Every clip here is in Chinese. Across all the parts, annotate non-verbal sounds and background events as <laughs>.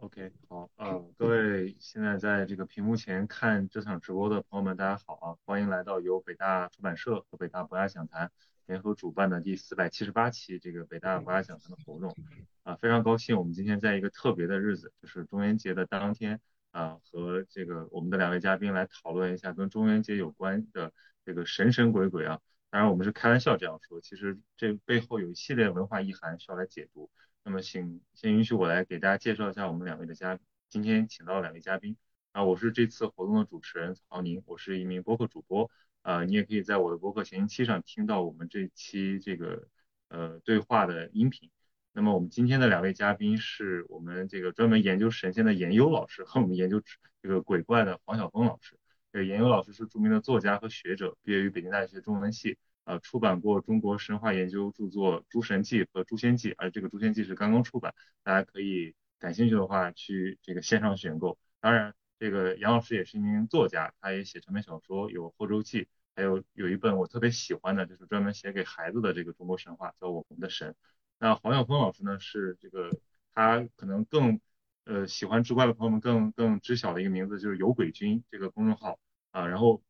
OK，好，呃，各位现在在这个屏幕前看这场直播的朋友们，大家好啊，欢迎来到由北大出版社和北大博雅讲坛联合主办的第四百七十八期这个北大博雅讲坛的活动啊，非常高兴我们今天在一个特别的日子，就是中元节的当天啊，和这个我们的两位嘉宾来讨论一下跟中元节有关的这个神神鬼鬼啊，当然我们是开玩笑这样说，其实这背后有一系列文化意涵需要来解读。那么，请先允许我来给大家介绍一下我们两位的嘉宾，今天请到两位嘉宾啊，我是这次活动的主持人曹宁，我是一名播客主播，呃，你也可以在我的播客闲音期上听到我们这期这个呃对话的音频。那么我们今天的两位嘉宾是我们这个专门研究神仙的研优老师和我们研究这个鬼怪的黄晓峰老师。这个研优老师是著名的作家和学者，毕业于北京大学中文系。呃，出版过中国神话研究著作《诸神记》和《诛仙记》，而这个《诛仙记》是刚刚出版，大家可以感兴趣的话去这个线上选购。当然，这个杨老师也是一名作家，他也写长篇小说，有《后周记》，还有有一本我特别喜欢的，就是专门写给孩子的这个中国神话，叫《我们的神》。那黄晓峰老师呢，是这个他可能更呃喜欢志怪的朋友们更更知晓的一个名字，就是有鬼君这个公众号啊，然后。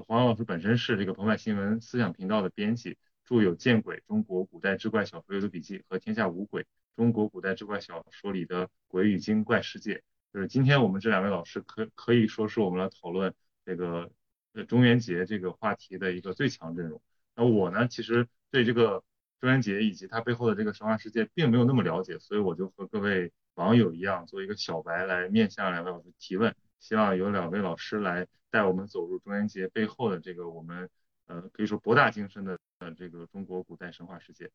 黄老师本身是这个澎湃新闻思想频道的编辑，著有《见鬼：中国古代志怪小说阅读笔记》和《天下无鬼：中国古代志怪小说里的鬼与精怪世界》。就是今天我们这两位老师可可以说是我们来讨论这个呃中元节这个话题的一个最强阵容。那我呢，其实对这个中元节以及它背后的这个神话世界并没有那么了解，所以我就和各位网友一样，做一个小白来面向两位老师提问。希望有两位老师来带我们走入中元节背后的这个我们呃可以说博大精深的呃这个中国古代神话世界。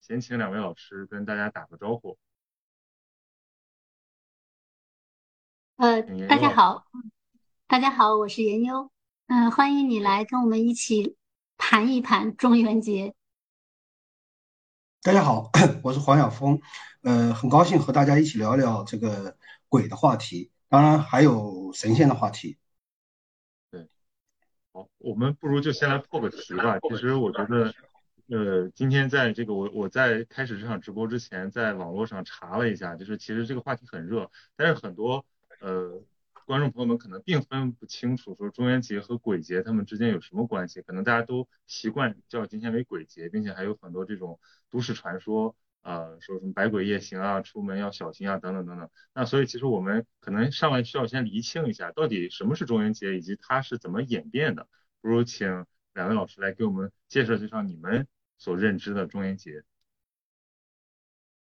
先请两位老师跟大家打个招呼。呃，大家好，大家好，我是严优，嗯，欢迎你来跟我们一起盘一盘中元节。大家好，<coughs> 我是黄晓峰，呃，很高兴和大家一起聊聊这个鬼的话题。当然还有神仙的话题。对，好，我们不如就先来破个题吧。其实我觉得，呃，今天在这个我我在开始这场直播之前，在网络上查了一下，就是其实这个话题很热，但是很多呃观众朋友们可能并分不清楚，说中元节和鬼节他们之间有什么关系？可能大家都习惯叫今天为鬼节，并且还有很多这种都市传说。呃，说什么百鬼夜行啊，出门要小心啊，等等等等。那所以其实我们可能上来需要先厘清一下，到底什么是中元节，以及它是怎么演变的。不如请两位老师来给我们介绍介绍你们所认知的中元节。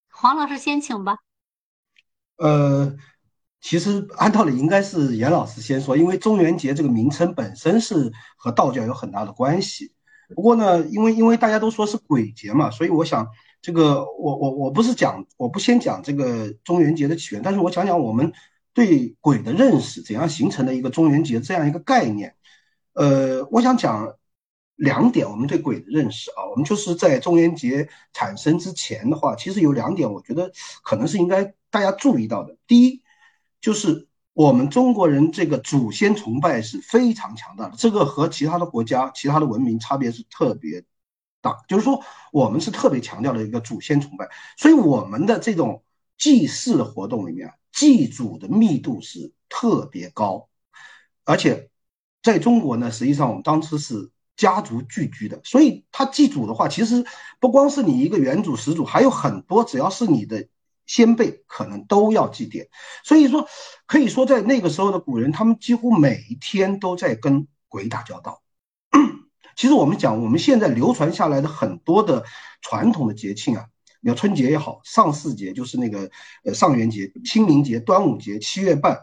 黄老师先请吧。呃，其实按道理应该是严老师先说，因为中元节这个名称本身是和道教有很大的关系。不过呢，因为因为大家都说是鬼节嘛，所以我想。这个我我我不是讲，我不先讲这个中元节的起源，但是我讲讲我们对鬼的认识，怎样形成的一个中元节这样一个概念。呃，我想讲两点，我们对鬼的认识啊，我们就是在中元节产生之前的话，其实有两点，我觉得可能是应该大家注意到的。第一，就是我们中国人这个祖先崇拜是非常强大的，这个和其他的国家、其他的文明差别是特别。啊，就是说，我们是特别强调的一个祖先崇拜，所以我们的这种祭祀的活动里面，祭祖的密度是特别高，而且在中国呢，实际上我们当时是家族聚居的，所以他祭祖的话，其实不光是你一个元祖始祖，还有很多，只要是你的先辈，可能都要祭奠。所以说，可以说在那个时候的古人，他们几乎每一天都在跟鬼打交道。其实我们讲，我们现在流传下来的很多的传统的节庆啊，你要春节也好，上巳节就是那个呃上元节、清明节、端午节、七月半，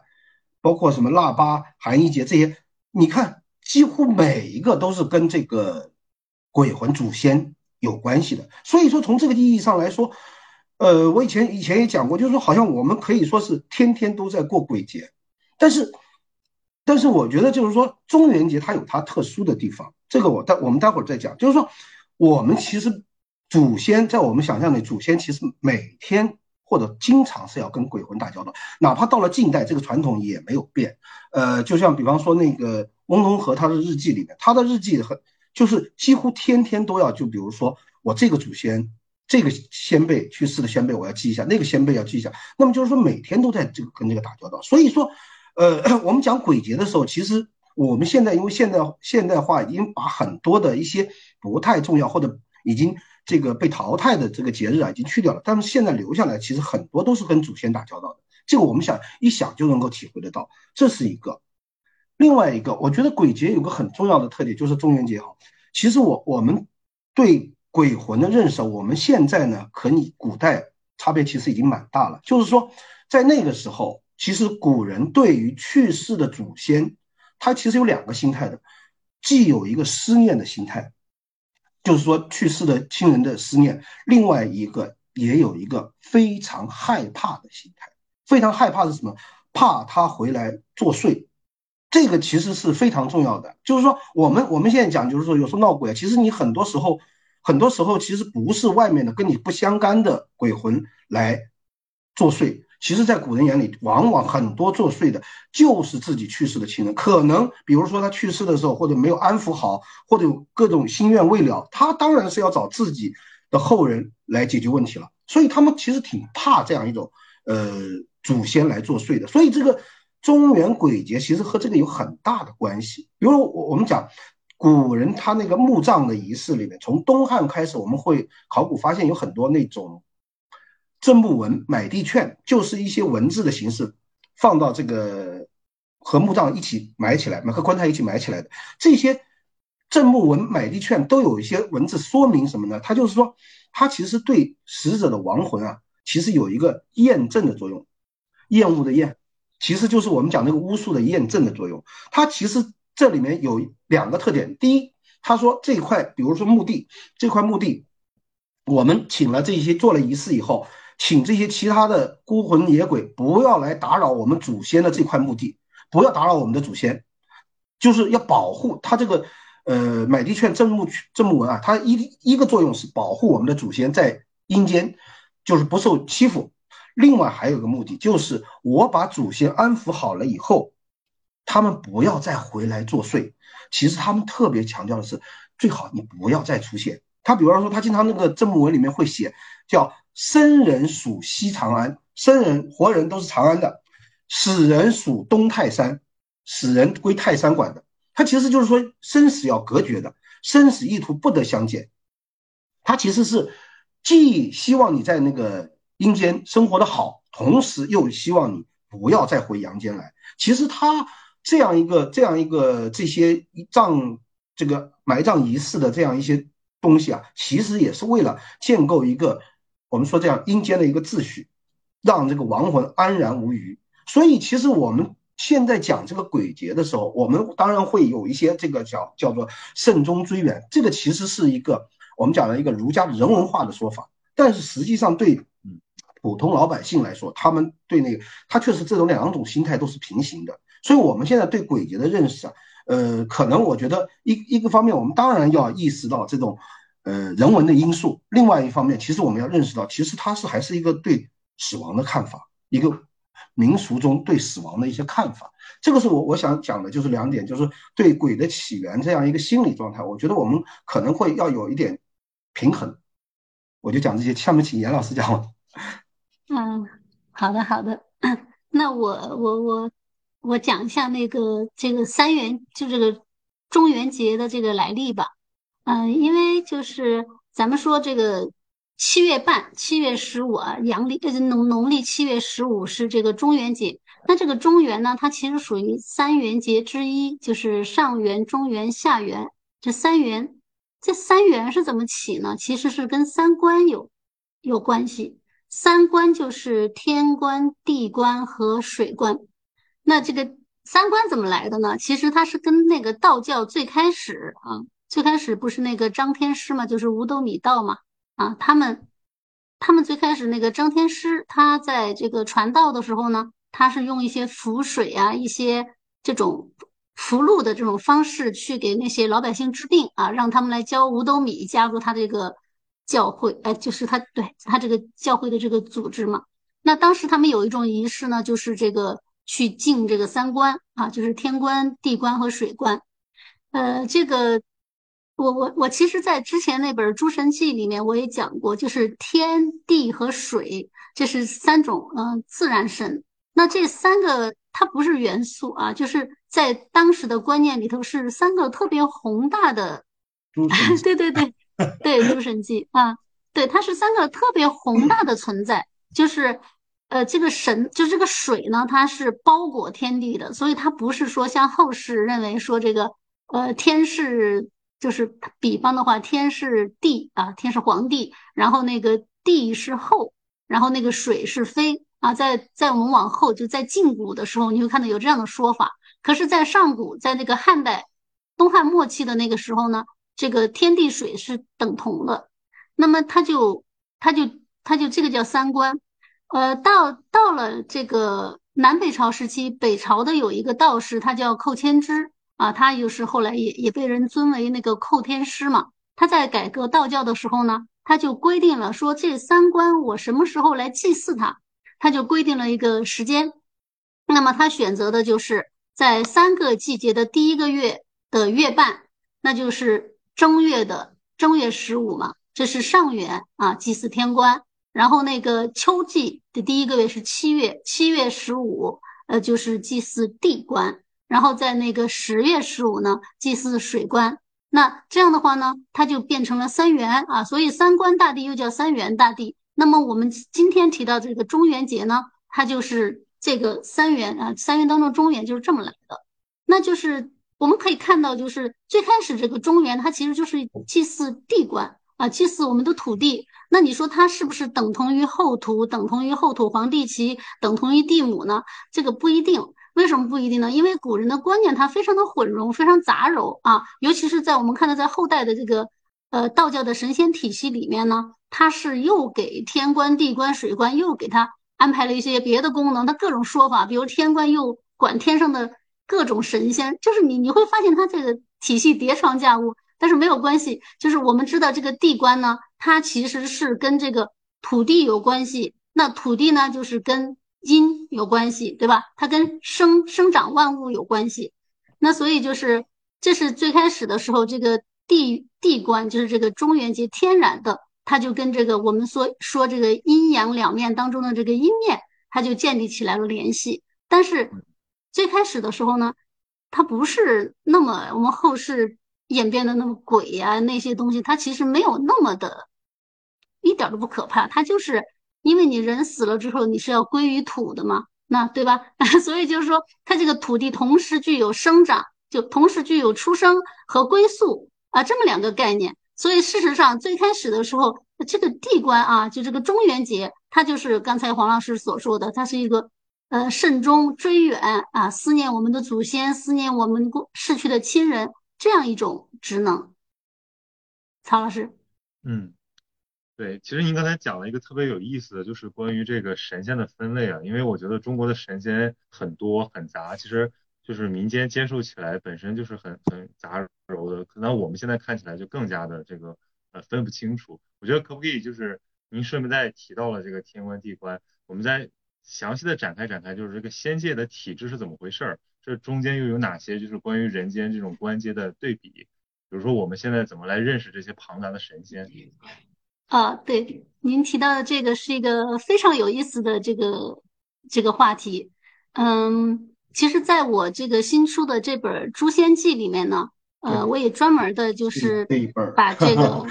包括什么腊八、寒衣节这些，你看几乎每一个都是跟这个鬼魂祖先有关系的。所以说从这个意义上来说，呃，我以前以前也讲过，就是说好像我们可以说是天天都在过鬼节，但是。但是我觉得就是说，中元节它有它特殊的地方，这个我待我们待会儿再讲。就是说，我们其实祖先在我们想象里，祖先其实每天或者经常是要跟鬼魂打交道，哪怕到了近代，这个传统也没有变。呃，就像比方说那个翁同龢他的日记里面，他的日记很就是几乎天天都要，就比如说我这个祖先这个先辈去世的先辈我要记一下，那个先辈要记一下。那么就是说每天都在这个跟这个打交道。所以说，呃，<coughs> 我们讲鬼节的时候，其实我们现在因为现代现代化已经把很多的一些不太重要或者已经这个被淘汰的这个节日啊，已经去掉了。但是现在留下来，其实很多都是跟祖先打交道的。这个我们想一想就能够体会得到，这是一个。另外一个，我觉得鬼节有个很重要的特点，就是中元节哈。其实我我们对鬼魂的认识，我们现在呢和你古代差别其实已经蛮大了。就是说，在那个时候，其实古人对于去世的祖先，他其实有两个心态的，既有一个思念的心态，就是说去世的亲人的思念；另外一个也有一个非常害怕的心态。非常害怕是什么？怕他回来作祟。这个其实是非常重要的，就是说，我们我们现在讲，就是说，有时候闹鬼，其实你很多时候，很多时候其实不是外面的跟你不相干的鬼魂来作祟，其实，在古人眼里，往往很多作祟的就是自己去世的亲人，可能比如说他去世的时候，或者没有安抚好，或者有各种心愿未了，他当然是要找自己的后人来解决问题了，所以他们其实挺怕这样一种呃祖先来作祟的，所以这个。中原鬼节其实和这个有很大的关系，比如我我们讲古人他那个墓葬的仪式里面，从东汉开始，我们会考古发现有很多那种赠墓文、买地券，就是一些文字的形式放到这个和墓葬一起埋起来，和棺材一起埋起来的这些赠墓文、买地券都有一些文字说明什么呢？它就是说，它其实对死者的亡魂啊，其实有一个验证的作用，厌恶的厌。其实就是我们讲那个巫术的验证的作用，它其实这里面有两个特点。第一，他说这块，比如说墓地这块墓地，我们请了这些做了仪式以后，请这些其他的孤魂野鬼不要来打扰我们祖先的这块墓地，不要打扰我们的祖先，就是要保护他这个呃买地券、赠墓赠墓文啊，它一一个作用是保护我们的祖先在阴间就是不受欺负。另外还有个目的，就是我把祖先安抚好了以后，他们不要再回来作祟。其实他们特别强调的是，最好你不要再出现。他比方说，他经常那个正墓文里面会写，叫“生人属西长安”，生人活人都是长安的，死人属东泰山，死人归泰山管的。他其实就是说，生死要隔绝的，生死意图不得相见。他其实是既希望你在那个。阴间生活的好，同时又希望你不要再回阳间来。其实他这样一个、这样一个这些葬这个埋葬仪式的这样一些东西啊，其实也是为了建构一个我们说这样阴间的一个秩序，让这个亡魂安然无虞。所以，其实我们现在讲这个鬼节的时候，我们当然会有一些这个叫叫做慎终追远，这个其实是一个我们讲的一个儒家的人文化的说法，但是实际上对。普通老百姓来说，他们对那个他确实这种两种心态都是平行的，所以我们现在对鬼节的认识啊，呃，可能我觉得一一个方面，我们当然要意识到这种呃人文的因素；另外一方面，其实我们要认识到，其实它是还是一个对死亡的看法，一个民俗中对死亡的一些看法。这个是我我想讲的，就是两点，就是对鬼的起源这样一个心理状态，我觉得我们可能会要有一点平衡。我就讲这些，下面请严老师讲吧。<laughs> 嗯，好的好的，<clears throat> 那我我我我讲一下那个这个三元就这个中元节的这个来历吧。嗯，因为就是咱们说这个七月半，七月十五啊，阳历呃农农历七月十五是这个中元节。那这个中元呢，它其实属于三元节之一，就是上元、中元、下元这三元。这三元是怎么起呢？其实是跟三观有有关系。三观就是天官、地官和水官。那这个三观怎么来的呢？其实它是跟那个道教最开始啊，最开始不是那个张天师嘛，就是五斗米道嘛啊，他们他们最开始那个张天师，他在这个传道的时候呢，他是用一些符水啊，一些这种符箓的这种方式去给那些老百姓治病啊，让他们来教五斗米，加入他这个。教会，哎，就是他对他这个教会的这个组织嘛。那当时他们有一种仪式呢，就是这个去敬这个三观啊，就是天官、地官和水官。呃，这个我我我其实，在之前那本《诸神记》里面，我也讲过，就是天地和水，这是三种嗯自然神。那这三个它不是元素啊，就是在当时的观念里头是三个特别宏大的。<laughs> <laughs> 对对对 <laughs> 对，《诸神记》啊，对，它是三个特别宏大的存在，就是呃，这个神就这个水呢，它是包裹天地的，所以它不是说像后世认为说这个呃天是。就是比方的话，天是地啊，天是皇帝，然后那个地是后，然后那个水是非啊。在在我们往后就在晋古的时候，你会看到有这样的说法。可是，在上古，在那个汉代、东汉末期的那个时候呢，这个天地水是等同的。那么，他就他就他就这个叫三观。呃，到到了这个南北朝时期，北朝的有一个道士，他叫寇谦之。啊，他又是后来也也被人尊为那个寇天师嘛。他在改革道教的时候呢，他就规定了说这三关我什么时候来祭祀他，他就规定了一个时间。那么他选择的就是在三个季节的第一个月的月半，那就是正月的正月十五嘛，这是上元啊，祭祀天官。然后那个秋季的第一个月是七月，七月十五，呃，就是祭祀地官。然后在那个十月十五呢，祭祀水官。那这样的话呢，它就变成了三元啊，所以三官大帝又叫三元大帝。那么我们今天提到这个中元节呢，它就是这个三元啊，三元当中中元就是这么来的。那就是我们可以看到，就是最开始这个中元，它其实就是祭祀地官啊，祭祀我们的土地。那你说它是不是等同于后土，等同于后土皇帝旗，等同于地母呢？这个不一定。为什么不一定呢？因为古人的观念它非常的混融，非常杂糅啊。尤其是在我们看到在后代的这个呃道教的神仙体系里面呢，它是又给天官、地官、水官又给他安排了一些别的功能，它各种说法，比如天官又管天上的各种神仙，就是你你会发现它这个体系叠床架屋，但是没有关系。就是我们知道这个地官呢，它其实是跟这个土地有关系，那土地呢就是跟。阴有关系，对吧？它跟生生长万物有关系。那所以就是，这是最开始的时候，这个地地观就是这个中元节天然的，它就跟这个我们说说这个阴阳两面当中的这个阴面，它就建立起来了联系。但是最开始的时候呢，它不是那么我们后世演变的那么鬼呀那些东西，它其实没有那么的，一点都不可怕，它就是。因为你人死了之后，你是要归于土的嘛，那对吧？<laughs> 所以就是说，它这个土地同时具有生长，就同时具有出生和归宿啊，这么两个概念。所以事实上，最开始的时候，这个地官啊，就这个中元节，它就是刚才黄老师所说的，它是一个呃慎终追远啊，思念我们的祖先，思念我们过逝去的亲人这样一种职能。曹老师，嗯。对，其实您刚才讲了一个特别有意思的，就是关于这个神仙的分类啊，因为我觉得中国的神仙很多很杂，其实就是民间接受起来本身就是很很杂糅的，可能我们现在看起来就更加的这个呃分不清楚。我觉得可不可以就是您顺便再提到了这个天官地官，我们再详细的展开展开，就是这个仙界的体制是怎么回事儿？这中间又有哪些就是关于人间这种官阶的对比？比如说我们现在怎么来认识这些庞杂的神仙？啊，对，您提到的这个是一个非常有意思的这个这个话题。嗯，其实在我这个新出的这本《诛仙记》里面呢，呃，我也专门的就是这一本把这个，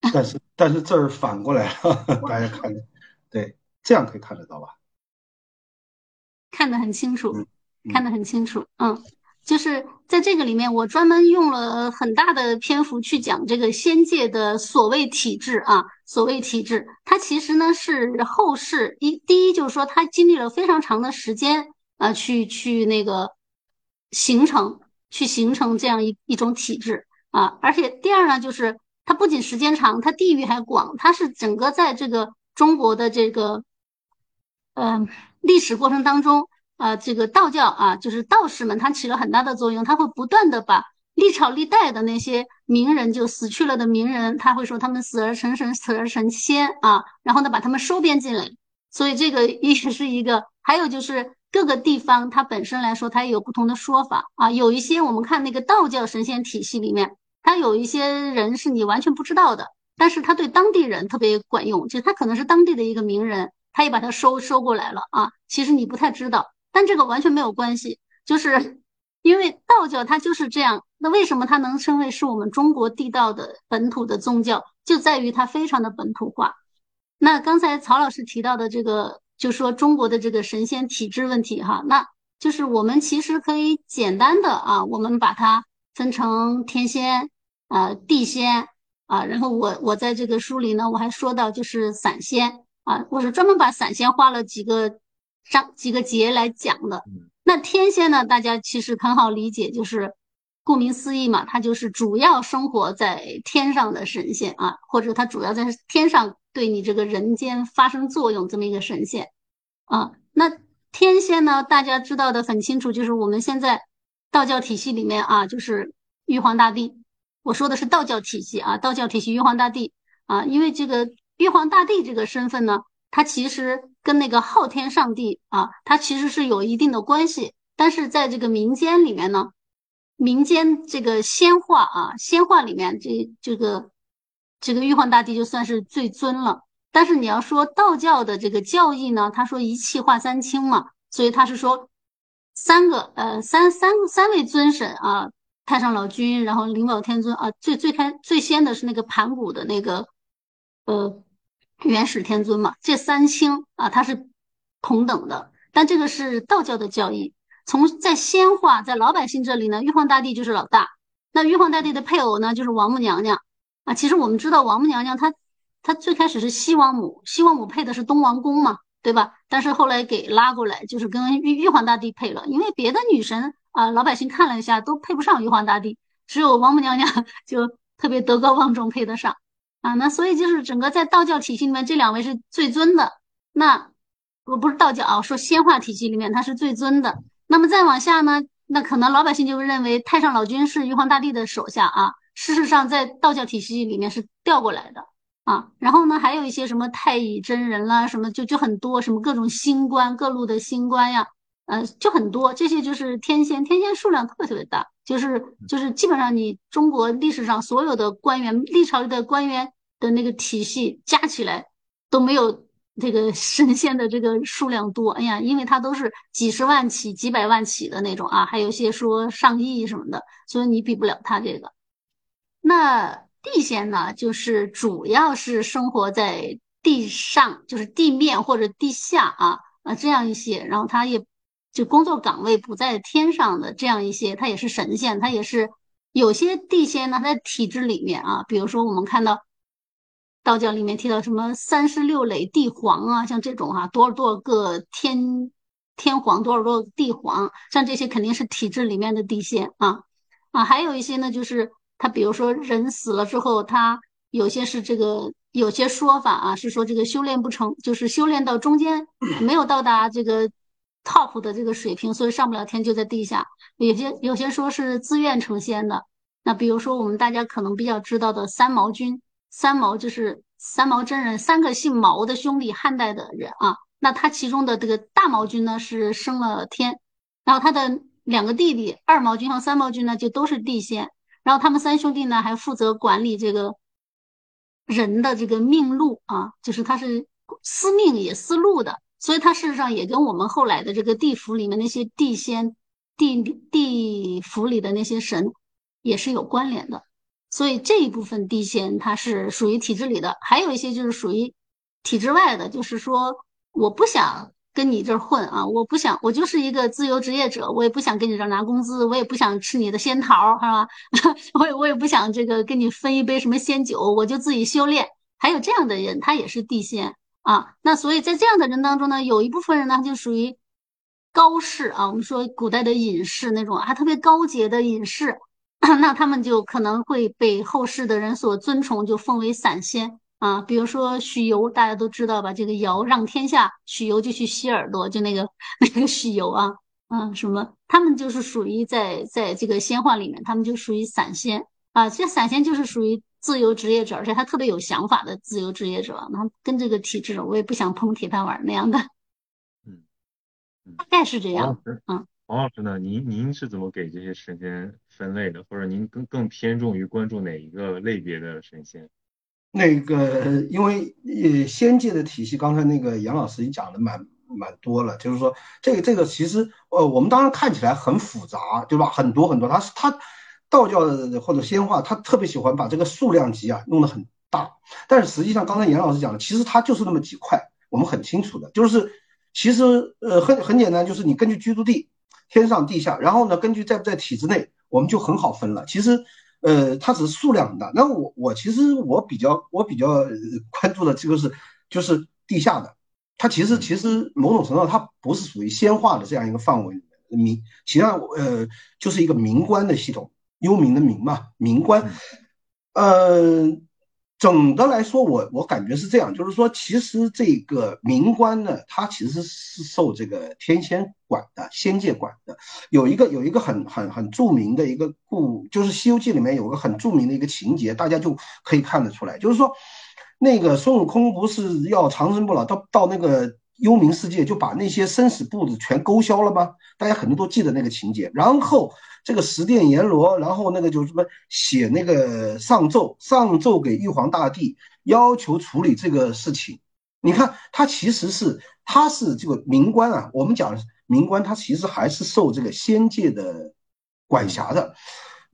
<laughs> 但是但是这儿反过来了，<laughs> 大家看，对，这样可以看得到吧？看得很清楚，看得很清楚，嗯。就是在这个里面，我专门用了很大的篇幅去讲这个仙界的所谓体制啊，所谓体制，它其实呢是后世一第一就是说它经历了非常长的时间啊，去去那个形成，去形成这样一一种体制啊，而且第二呢就是它不仅时间长，它地域还广，它是整个在这个中国的这个嗯历史过程当中。啊，这个道教啊，就是道士们，他起了很大的作用。他会不断的把历朝历代的那些名人，就死去了的名人，他会说他们死而成神，死而成仙啊，然后呢，把他们收编进来。所以这个 <laughs> 也是一个。还有就是各个地方，它本身来说，它也有不同的说法啊。有一些我们看那个道教神仙体系里面，它有一些人是你完全不知道的，但是他对当地人特别管用，就是他可能是当地的一个名人，他也把他收收过来了啊。其实你不太知道，但这个完全没有关系，就是 <laughs> 因为道教它就是这样。那为什么它能称为是我们中国地道的本土的宗教，就在于它非常的本土化。那刚才曹老师提到的这个，就说中国的这个神仙体制问题哈，那就是我们其实可以简单的啊，我们把它分成天仙啊、地仙啊，然后我我在这个书里呢，我还说到就是散仙啊，我是专门把散仙画了几个章几个节来讲的。那天仙呢，大家其实很好理解，就是顾名思义嘛，它就是主要生活在天上的神仙啊，或者它主要在天上。对你这个人间发生作用这么一个神仙啊，那天仙呢？大家知道的很清楚，就是我们现在道教体系里面啊，就是玉皇大帝。我说的是道教体系啊，道教体系玉皇大帝啊，因为这个玉皇大帝这个身份呢，它其实跟那个昊天上帝啊，它其实是有一定的关系。但是在这个民间里面呢，民间这个仙话啊，仙话里面这这个。这个玉皇大帝就算是最尊了，但是你要说道教的这个教义呢，他说一气化三清嘛，所以他是说三个呃三三三位尊神啊，太上老君，然后灵宝天尊啊，最最开最先的是那个盘古的那个呃元始天尊嘛，这三清啊，它是同等的，但这个是道教的教义，从在仙化在老百姓这里呢，玉皇大帝就是老大，那玉皇大帝的配偶呢就是王母娘娘。啊，其实我们知道王母娘娘她，她最开始是西王母，西王母配的是东王公嘛，对吧？但是后来给拉过来，就是跟玉玉皇大帝配了，因为别的女神啊，老百姓看了一下都配不上玉皇大帝，只有王母娘娘 <laughs> 就特别德高望重配得上啊。那所以就是整个在道教体系里面，这两位是最尊的。那我不是道教啊，说仙化体系里面他是最尊的。那么再往下呢，那可能老百姓就会认为太上老君是玉皇大帝的手下啊。事实上，在道教体系里面是调过来的啊。然后呢，还有一些什么太乙真人啦，什么就就很多，什么各种星官，各路的星官呀，呃，就很多。这些就是天仙，天仙数量特别特别大，就是就是基本上你中国历史上所有的官员，历朝的官员的那个体系加起来都没有这个 <laughs> 神仙的这个数量多。哎呀，因为它都是几十万起、几百万起的那种啊，还有些说上亿什么的，所以你比不了他这个。那地仙呢，就是主要是生活在地上，就是地面或者地下啊啊这样一些，然后他也就工作岗位不在天上的这样一些，他也是神仙，他也是有些地仙呢，在体制里面啊，比如说我们看到道教里面提到什么三十六垒地皇啊，像这种哈，多少多少个天天皇，多少多少地皇，像这些肯定是体制里面的地仙啊啊，还有一些呢就是。他比如说人死了之后，他有些是这个有些说法啊，是说这个修炼不成，就是修炼到中间没有到达这个 top 的这个水平，所以上不了天，就在地下。有些有些说是自愿成仙的。那比如说我们大家可能比较知道的三毛君，三毛就是三毛真人，三个姓毛的兄弟，汉代的人啊。那他其中的这个大毛君呢是升了天，然后他的两个弟弟二毛君和三毛君呢就都是地仙。然后他们三兄弟呢，还负责管理这个人的这个命路啊，就是他是司命也司路的，所以他事实上也跟我们后来的这个地府里面那些地仙、地地府里的那些神也是有关联的。所以这一部分地仙它是属于体制里的，还有一些就是属于体制外的，就是说我不想。跟你这儿混啊！我不想，我就是一个自由职业者，我也不想跟你这儿拿工资，我也不想吃你的仙桃，是吧？<laughs> 我也我也不想这个跟你分一杯什么仙酒，我就自己修炼。还有这样的人，他也是地仙啊。那所以在这样的人当中呢，有一部分人呢就属于高士啊。我们说古代的隐士那种还特别高洁的隐士，<clears throat> 那他们就可能会被后世的人所尊崇，就封为散仙。啊，比如说许由，大家都知道吧？这个尧让天下，许由就去吸耳朵，就那个那个许由啊，啊什么？他们就是属于在在这个仙话里面，他们就属于散仙啊。这散仙就是属于自由职业者，而且他特别有想法的自由职业者。那跟这个体制，我也不想碰铁饭碗那样的。<laughs> 嗯，大概是这样。嗯，王老师呢？您您是怎么给这些神仙分类的？或者您更更偏重于关注哪一个类别的神仙？那个，因为呃，仙界的体系，刚才那个杨老师也讲的蛮蛮多了，就是说这个这个其实呃，我们当然看起来很复杂，对吧？很多很多，他是他道教或者仙话，他特别喜欢把这个数量级啊弄得很大，但是实际上刚才杨老师讲的，其实它就是那么几块，我们很清楚的，就是其实呃很很简单，就是你根据居住地。天上地下，然后呢？根据在不在体制内，我们就很好分了。其实，呃，它只是数量很大。那我我其实我比较我比较 <laughs> 关注的这个是就是地下的，它其实其实某种程度它不是属于先化的这样一个范围。民，实际上呃就是一个民官的系统，幽冥的冥嘛，民官，呃。总的来说，我我感觉是这样，就是说，其实这个冥官呢，它其实是受这个天仙管的，仙界管的。有一个有一个很很很著名的一个故，就是《西游记》里面有个很著名的一个情节，大家就可以看得出来，就是说，那个孙悟空不是要长生不老，到到那个幽冥世界，就把那些生死簿子全勾销了吗？大家可能都记得那个情节，然后。这个十殿阎罗，然后那个就是什么写那个上奏，上奏给玉皇大帝，要求处理这个事情。你看，他其实是他是这个冥官啊。我们讲冥官，他其实还是受这个仙界的管辖的。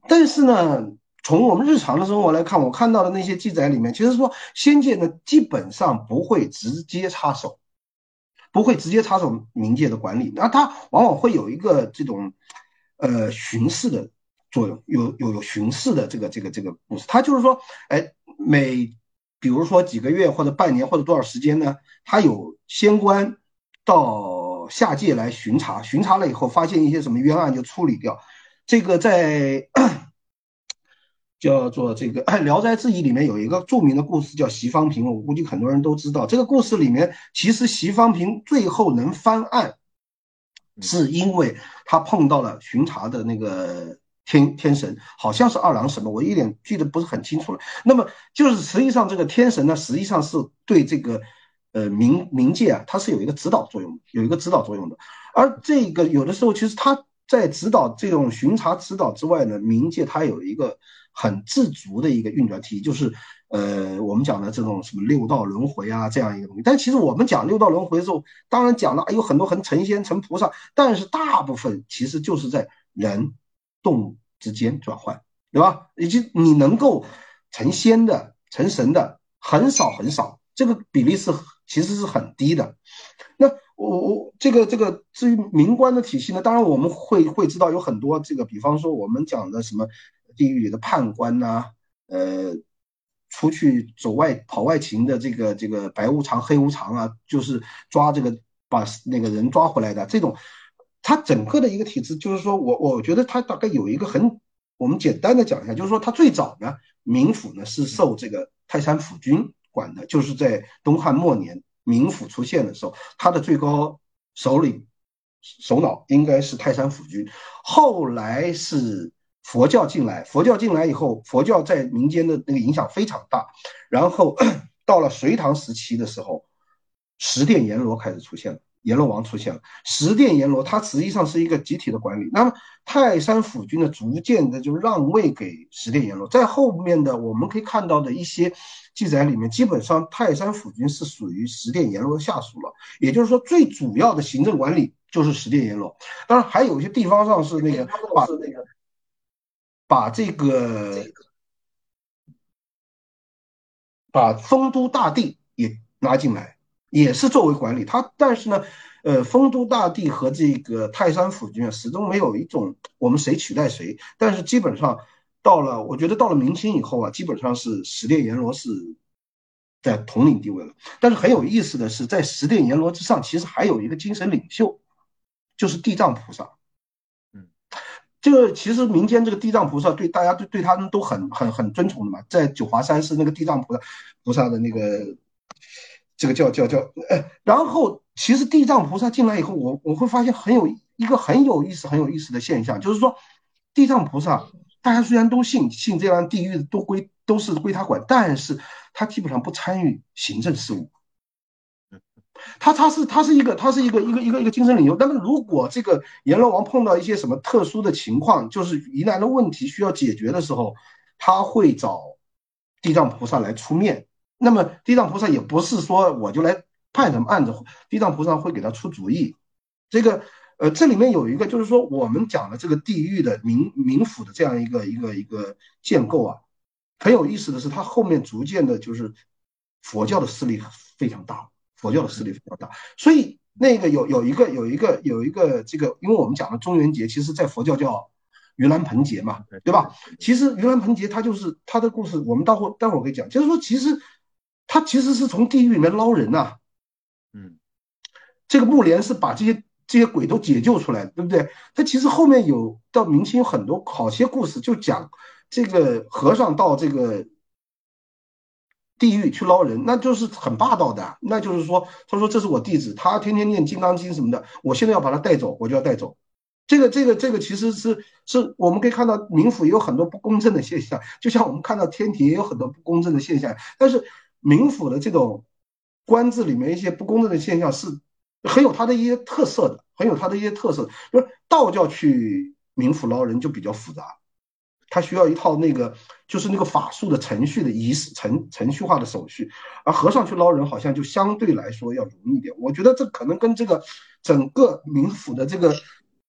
但是呢，从我们日常的生活来看，我看到的那些记载里面，其实说仙界呢基本上不会直接插手，不会直接插手冥界的管理。那他往往会有一个这种。呃，巡视的作用有有有巡视的这个这个这个故事，他就是说，哎，每比如说几个月或者半年或者多少时间呢，他有仙官到下界来巡查，巡查了以后发现一些什么冤案就处理掉。这个在 <coughs> 叫做这个《<coughs> 聊斋志异》里面有一个著名的故事叫席方平，我估计很多人都知道。这个故事里面，其实席方平最后能翻案。是因为他碰到了巡查的那个天天神，好像是二郎神吧，我一点记得不是很清楚了。那么就是实际上这个天神呢，实际上是对这个呃冥冥界啊，它是有一个指导作用，有一个指导作用的。而这个有的时候其实他在指导这种巡查指导之外呢，冥界它有一个很自足的一个运转体系，就是。呃，我们讲的这种什么六道轮回啊，这样一个东西。但其实我们讲六道轮回的时候，当然讲了有很多很成仙成菩萨，但是大部分其实就是在人动物之间转换，对吧？以及你能够成仙的、成神的很少很少，这个比例是其实是很低的。那我我这个这个至于冥官的体系呢，当然我们会会知道有很多这个，比方说我们讲的什么地狱里的判官呐，呃。出去走外跑外勤的这个这个白无常黑无常啊，就是抓这个把那个人抓回来的这种，他整个的一个体制，就是说我我觉得他大概有一个很，我们简单的讲一下，就是说他最早呢，冥府呢是受这个泰山府君管的，就是在东汉末年冥府出现的时候，他的最高首领首脑应该是泰山府君，后来是。佛教进来，佛教进来以后，佛教在民间的那个影响非常大。然后 <coughs> 到了隋唐时期的时候，十殿阎罗开始出现了，阎罗王出现了。十殿阎罗，它实际上是一个集体的管理。那么泰山府君呢，逐渐的就让位给十殿阎罗。在后面的我们可以看到的一些记载里面，基本上泰山府君是属于十殿阎罗下属了。也就是说，最主要的行政管理就是十殿阎罗。当然，还有一些地方上是那个把那个。把这个把丰都大帝也拉进来，也是作为管理他。但是呢，呃，丰都大帝和这个泰山府君啊，始终没有一种我们谁取代谁。但是基本上到了，我觉得到了明清以后啊，基本上是十殿阎罗是在统领地位了。但是很有意思的是，在十殿阎罗之上，其实还有一个精神领袖，就是地藏菩萨。这个其实民间这个地藏菩萨对大家对对他们都很很很尊崇的嘛，在九华山是那个地藏菩萨菩萨的那个这个叫叫叫哎，然后其实地藏菩萨进来以后，我我会发现很有一个很有意思很有意思的现象，就是说地藏菩萨大家虽然都信信这样地狱都归都是归他管，但是他基本上不参与行政事务，他。他是他是一个他是一个一个一个一个精神领袖。但是如果这个阎罗王碰到一些什么特殊的情况，就是疑难的问题需要解决的时候，他会找地藏菩萨来出面。那么地藏菩萨也不是说我就来判什么案子，地藏菩萨会给他出主意。这个呃，这里面有一个就是说我们讲的这个地狱的冥冥府的这样一个一个一个建构啊，很有意思的是，它后面逐渐的就是佛教的势力非常大。佛教的势力非常大，所以那个有有一个有一个有一个这个，因为我们讲的中元节，其实在佛教叫盂兰盆节嘛，对吧？其实盂兰盆节它就是它的故事，我们待会待会儿可以讲，就是说其实它其实是从地狱里面捞人呐，嗯，这个木莲是把这些这些鬼都解救出来，对不对？它其实后面有到明清有很多好些故事，就讲这个和尚到这个。地狱去捞人，那就是很霸道的。那就是说，他说这是我弟子，他天天念金刚经什么的，我现在要把他带走，我就要带走。这个、这个、这个其实是是我们可以看到冥府也有很多不公正的现象，就像我们看到天庭也有很多不公正的现象。但是冥府的这种官制里面一些不公正的现象是很有它的一些特色的，很有它的一些特色。就是道教去冥府捞人就比较复杂。他需要一套那个，就是那个法术的程序的仪式程程序化的手续，而和尚去捞人好像就相对来说要容易一点。我觉得这可能跟这个整个冥府的这个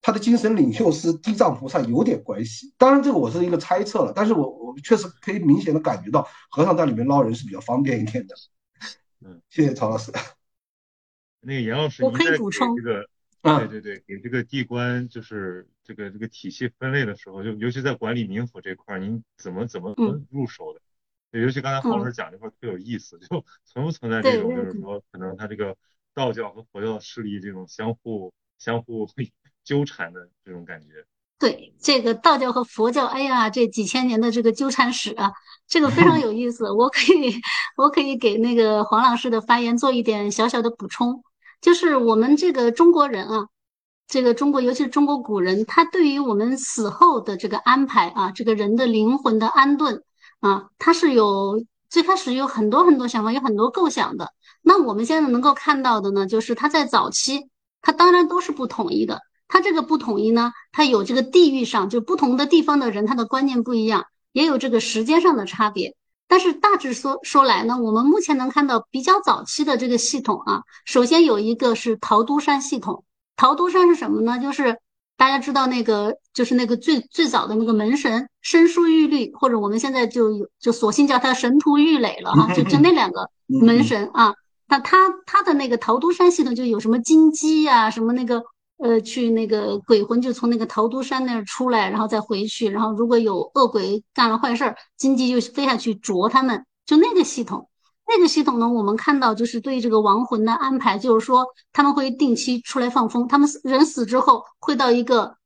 他的精神领袖是地藏菩萨有点关系。当然这个我是一个猜测了，但是我我确实可以明显的感觉到和尚在里面捞人是比较方便一点的。嗯，谢谢曹老师。那个严老师，我可以补充这个。对对对，给这个地官就是这个这个体系分类的时候，就尤其在管理冥府这块儿，您怎么怎么入手的？尤其刚才黄老师讲这块特有意思，就 <laughs> 存不存在这种就是说可能他这个道教和佛教势力这种相互相互 <laughs> 纠缠的这种感觉？对，这个道教和佛教，哎呀，这几千年的这个纠缠史啊，这个非常有意思。我可以我可以给那个黄老师的发言做一点小小的补充。就是我们这个中国人啊，这个中国，尤其是中国古人，他对于我们死后的这个安排啊，这个人的灵魂的安顿啊，他是有最开始有很多很多想法，有很多构想的。那我们现在能够看到的呢，就是他在早期，他当然都是不统一的。他这个不统一呢，他有这个地域上，就不同的地方的人，他的观念不一样，也有这个时间上的差别。但是大致说说来呢，我们目前能看到比较早期的这个系统啊，首先有一个是陶都山系统。桃都山是什么呢？就是大家知道那个，就是那个最最早的那个门神申叔玉律，或者我们现在就有就索性叫他神荼玉垒了哈，就就 <laughs> 那两个门神啊。那他他的那个陶都山系统就有什么金鸡呀，什么那个。呃，去那个鬼魂就从那个陶都山那儿出来，然后再回去。然后如果有恶鬼干了坏事儿，金鸡就飞下去啄他们。就那个系统，那个系统呢，我们看到就是对这个亡魂的安排，就是说他们会定期出来放风。他们死人死之后会到一个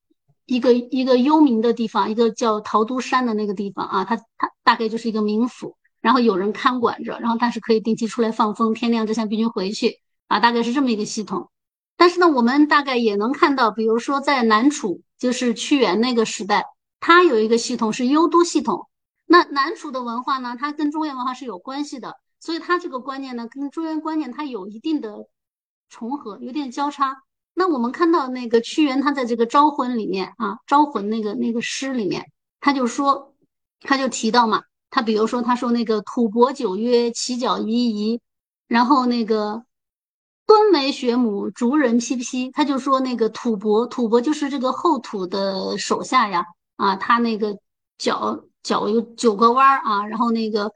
一个一个幽冥的地方，一个叫桃都山的那个地方啊，它它大概就是一个冥府，然后有人看管着，然后但是可以定期出来放风，天亮之前必须回去啊，大概是这么一个系统。但是呢，我们大概也能看到，比如说在南楚，就是屈原那个时代，它有一个系统是幽都系统。那南楚的文化呢，它跟中原文化是有关系的，所以他这个观念呢，跟中原观念它有一定的重合，有点交叉。那我们看到那个屈原，他在这个招魂里面啊，招魂那个那个诗里面，他就说，他就提到嘛，他比如说他说那个吐蕃九约，起脚夷夷，然后那个。敦眉学母，竹人披披，他就说那个吐蕃，吐蕃就是这个后土的手下呀，啊，他那个脚脚有九个弯儿啊，然后那个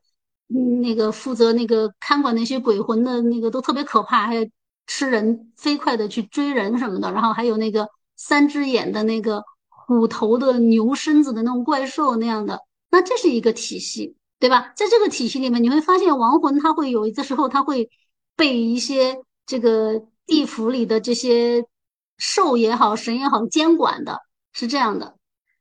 那个负责那个看管那些鬼魂的那个都特别可怕，还有吃人飞快的去追人什么的，然后还有那个三只眼的那个虎头的牛身子的那种怪兽那样的，那这是一个体系，对吧？在这个体系里面，你会发现亡魂他会有的时候他会被一些。这个地府里的这些兽也好，神也好，监管的是这样的。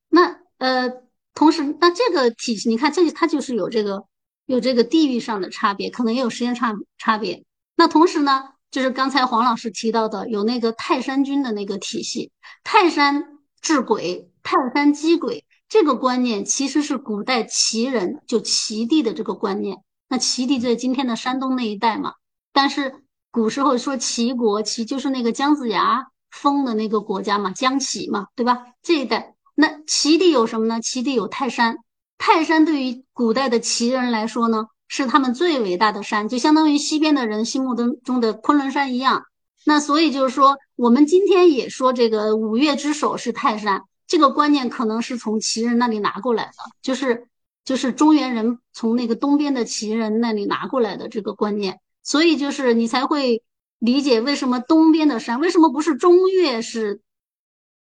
那呃，同时，那这个体系，你看，这里它就是有这个有这个地域上的差别，可能也有时间差差别。那同时呢，就是刚才黄老师提到的，有那个泰山君的那个体系，泰山治鬼，泰山击鬼，这个观念其实是古代齐人就齐地的这个观念。那齐地在今天的山东那一带嘛，但是。古时候说齐国，齐就是那个姜子牙封的那个国家嘛，姜齐嘛，对吧？这一带，那齐地有什么呢？齐地有泰山，泰山对于古代的齐人来说呢，是他们最伟大的山，就相当于西边的人心目当中的昆仑山一样。那所以就是说，我们今天也说这个五岳之首是泰山，这个观念可能是从齐人那里拿过来的，就是就是中原人从那个东边的齐人那里拿过来的这个观念，所以就是你才会理解为什么东边的山为什么不是中岳是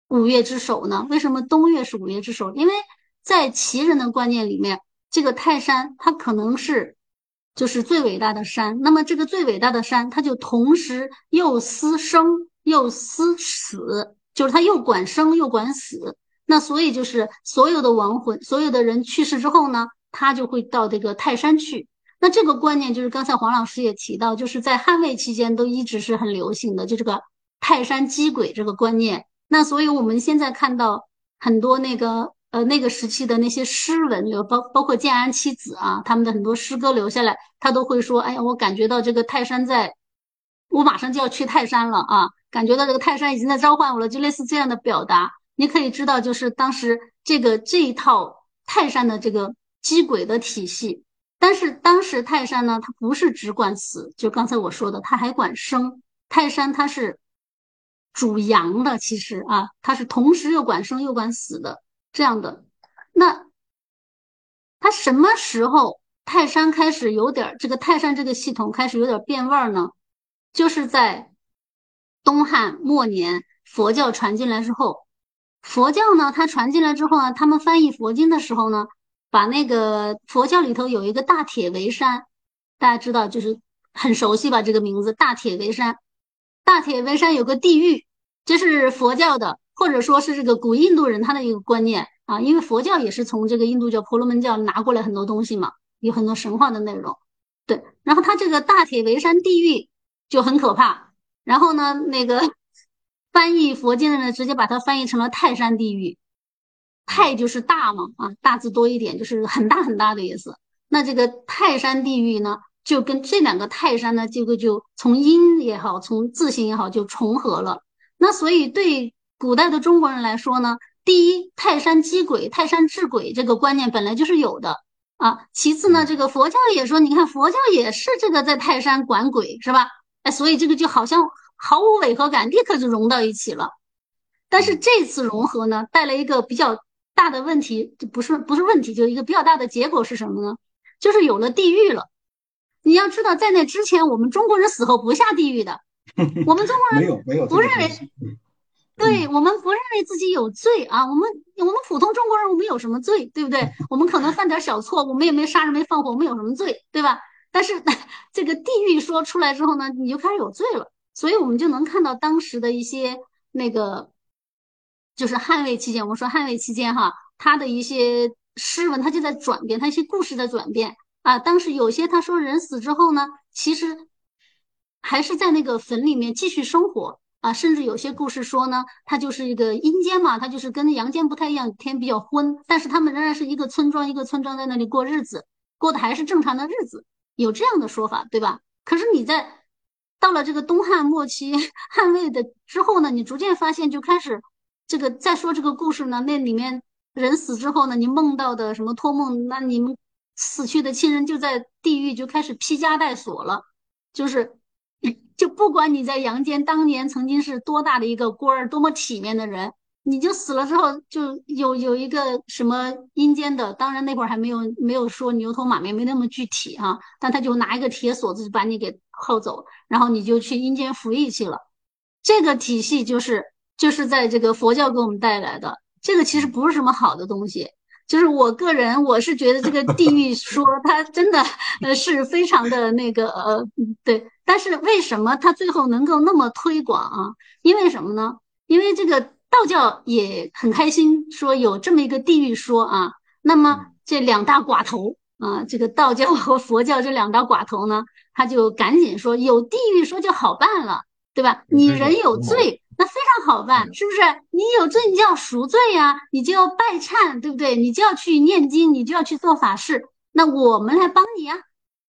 五岳之首呢？为什么东岳是五岳之首？因为在齐人的观念里面，这个泰山它可能是。就是最伟大的山，那么这个最伟大的山，它就同时又思生又思死，就是它又管生又管死。那所以就是所有的亡魂，所有的人去世之后呢，他就会到这个泰山去。那这个观念就是刚才黄老师也提到，就是在汉魏期间都一直是很流行的，就这个泰山击鬼这个观念。那所以我们现在看到很多那个。呃，那个时期的那些诗文留包包括建安七子啊，他们的很多诗歌留下来，他都会说：“哎呀，我感觉到这个泰山在，我马上就要去泰山了啊，感觉到这个泰山已经在召唤我了。”就类似这样的表达，你可以知道，就是当时这个这一套泰山的这个击鬼的体系。但是当时泰山呢，它不是只管死，就刚才我说的，它还管生。泰山它是主阳的，其实啊，它是同时又管生又管死的。这样的，那他什么时候泰山开始有点这个泰山这个系统开始有点变味儿呢？就是在东汉末年佛教传进来之后，佛教呢它传进来之后呢，他们翻译佛经的时候呢，把那个佛教里头有一个大铁围山，大家知道就是很熟悉吧？这个名字大铁围山，大铁围山有个地狱，这是佛教的。或者说是这个古印度人他的一个观念啊，因为佛教也是从这个印度教婆罗门教拿过来很多东西嘛，有很多神话的内容。对，然后他这个大铁围山地狱就很可怕。然后呢，那个 <laughs> 翻译佛经的人直接把它翻译成了泰山地狱，泰就是大嘛啊，大字多一点就是很大很大的意思。那这个泰山地狱呢，就跟这两个泰山呢，这个就从音也好，从字形也好，就重合了。那所以对。古代的中国人来说呢，第一，泰山击鬼、泰山治鬼这个观念本来就是有的啊。其次呢，这个佛教也说，你看佛教也是这个在泰山管鬼，是吧？哎，所以这个就好像毫无违和感，立刻就融到一起了。但是这次融合呢，带来一个比较大的问题，不是不是问题，就一个比较大的结果是什么呢？就是有了地狱了。你要知道，在那之前，我们中国人死后不下地狱的，<laughs> 我们中国人没有没有不认为。对我们不认为自己有罪啊，我们我们普通中国人，我们有什么罪，对不对？我们可能犯点小错，我们也没杀人没放火，我们有什么罪，对吧？但是 <laughs> 这个地狱说出来之后呢，你就开始有罪了，所以我们就能看到当时的一些那个，就是汉魏期间，我们说汉魏期间哈，他的一些诗文，他就在转变，他一些故事在转变啊。当时有些他说人死之后呢，其实还是在那个坟里面继续生活。啊，甚至有些故事说呢，它就是一个阴间嘛，它就是跟阳间不太一样，天比较昏，但是他们仍然是一个村庄一个村庄在那里过日子，过的还是正常的日子，有这样的说法，对吧？可是你在到了这个东汉末期、汉魏的之后呢，你逐渐发现就开始这个再说这个故事呢，那里面人死之后呢，你梦到的什么托梦，那你们死去的亲人就在地狱就开始披枷带锁了，就是。<laughs> 就不管你在阳间当年曾经是多大的一个官儿，多么体面的人，你就死了之后就有有一个什么阴间的，当然那会儿还没有没有说牛头马面，没那么具体哈，但他就拿一个铁锁子就把你给铐走，然后你就去阴间服役去了。这个体系就是就是在这个佛教给我们带来的，这个其实不是什么好的东西。就是我个人，我是觉得这个地狱 <laughs> 说它真的呃是非常的那个呃对，但是为什么它最后能够那么推广啊？因为什么呢？因为这个道教也很开心说有这么一个地狱说啊。那么这两大寡头啊，这个道教和佛教这两大寡头呢，他就赶紧说有地狱说就好办了，对吧？你人有罪。那非常好办，是不是？你有罪，你就要赎罪呀，你就要拜忏，对不对？你就要去念经，你就要去做法事。那我们来帮你呀，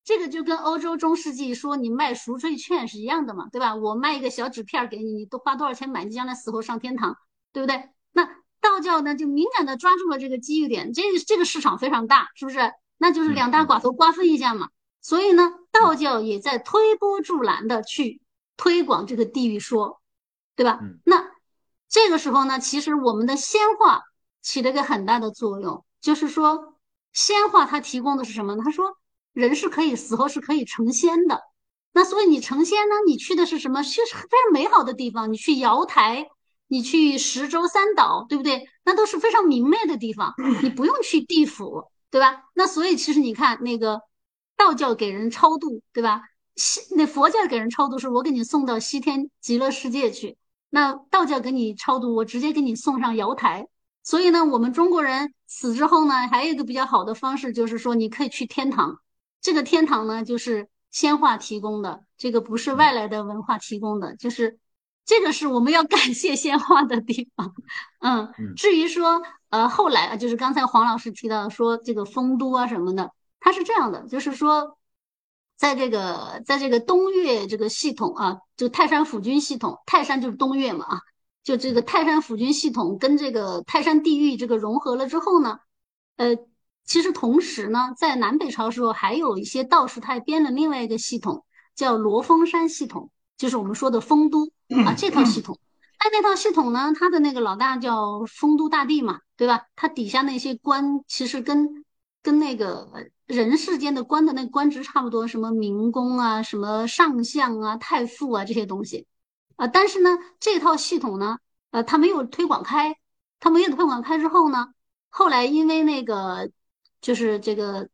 这个就跟欧洲中世纪说你卖赎罪券是一样的嘛，对吧？我卖一个小纸片给你，你都花多少钱买？你将来死后上天堂，对不对？那道教呢，就敏感的抓住了这个机遇点，这这个市场非常大，是不是？那就是两大寡头瓜分一下嘛。所以呢，道教也在推波助澜的去推广这个地狱说，对吧？那这个时候呢，其实我们的仙化起了一个很大的作用，就是说仙化它提供的是什么？他说。人是可以死后是可以成仙的，那所以你成仙呢？你去的是什么？是非常美好的地方。你去瑶台，你去十洲三岛，对不对？那都是非常明媚的地方，<laughs> 你不用去地府，对吧？那所以其实你看那个道教给人超度，对吧？西那佛教给人超度是我给你送到西天极乐世界去，那道教给你超度，我直接给你送上瑶台。所以呢，我们中国人死之后呢，还有一个比较好的方式，就是说你可以去天堂。这个天堂呢，就是仙化提供的，这个不是外来的文化提供的，就是这个是我们要 <laughs> 感谢仙化的地方。嗯，至于说呃后来啊，就是刚才黄老师提到说这个丰都啊什么的，它是这样的，就是说在这个在这个东岳这个系统啊，就泰山府君系统，泰山就是东岳嘛啊，就这个泰山府君系统跟这个泰山地狱这个融合了之后呢，呃。其实同时呢，在南北朝时候，还有一些道士，他也编了另外一个系统，叫罗峰山系统，就是我们说的丰都啊这套系统。那那套系统呢，他的那个老大叫丰都大帝嘛，对吧？他底下那些官，其实跟跟那个人世间的官的那官职差不多，什么民工啊，什么上相啊、太傅啊这些东西啊。但是呢，这套系统呢，呃，他没有推广开，他没有推广开之后呢，后来因为那个。就是这个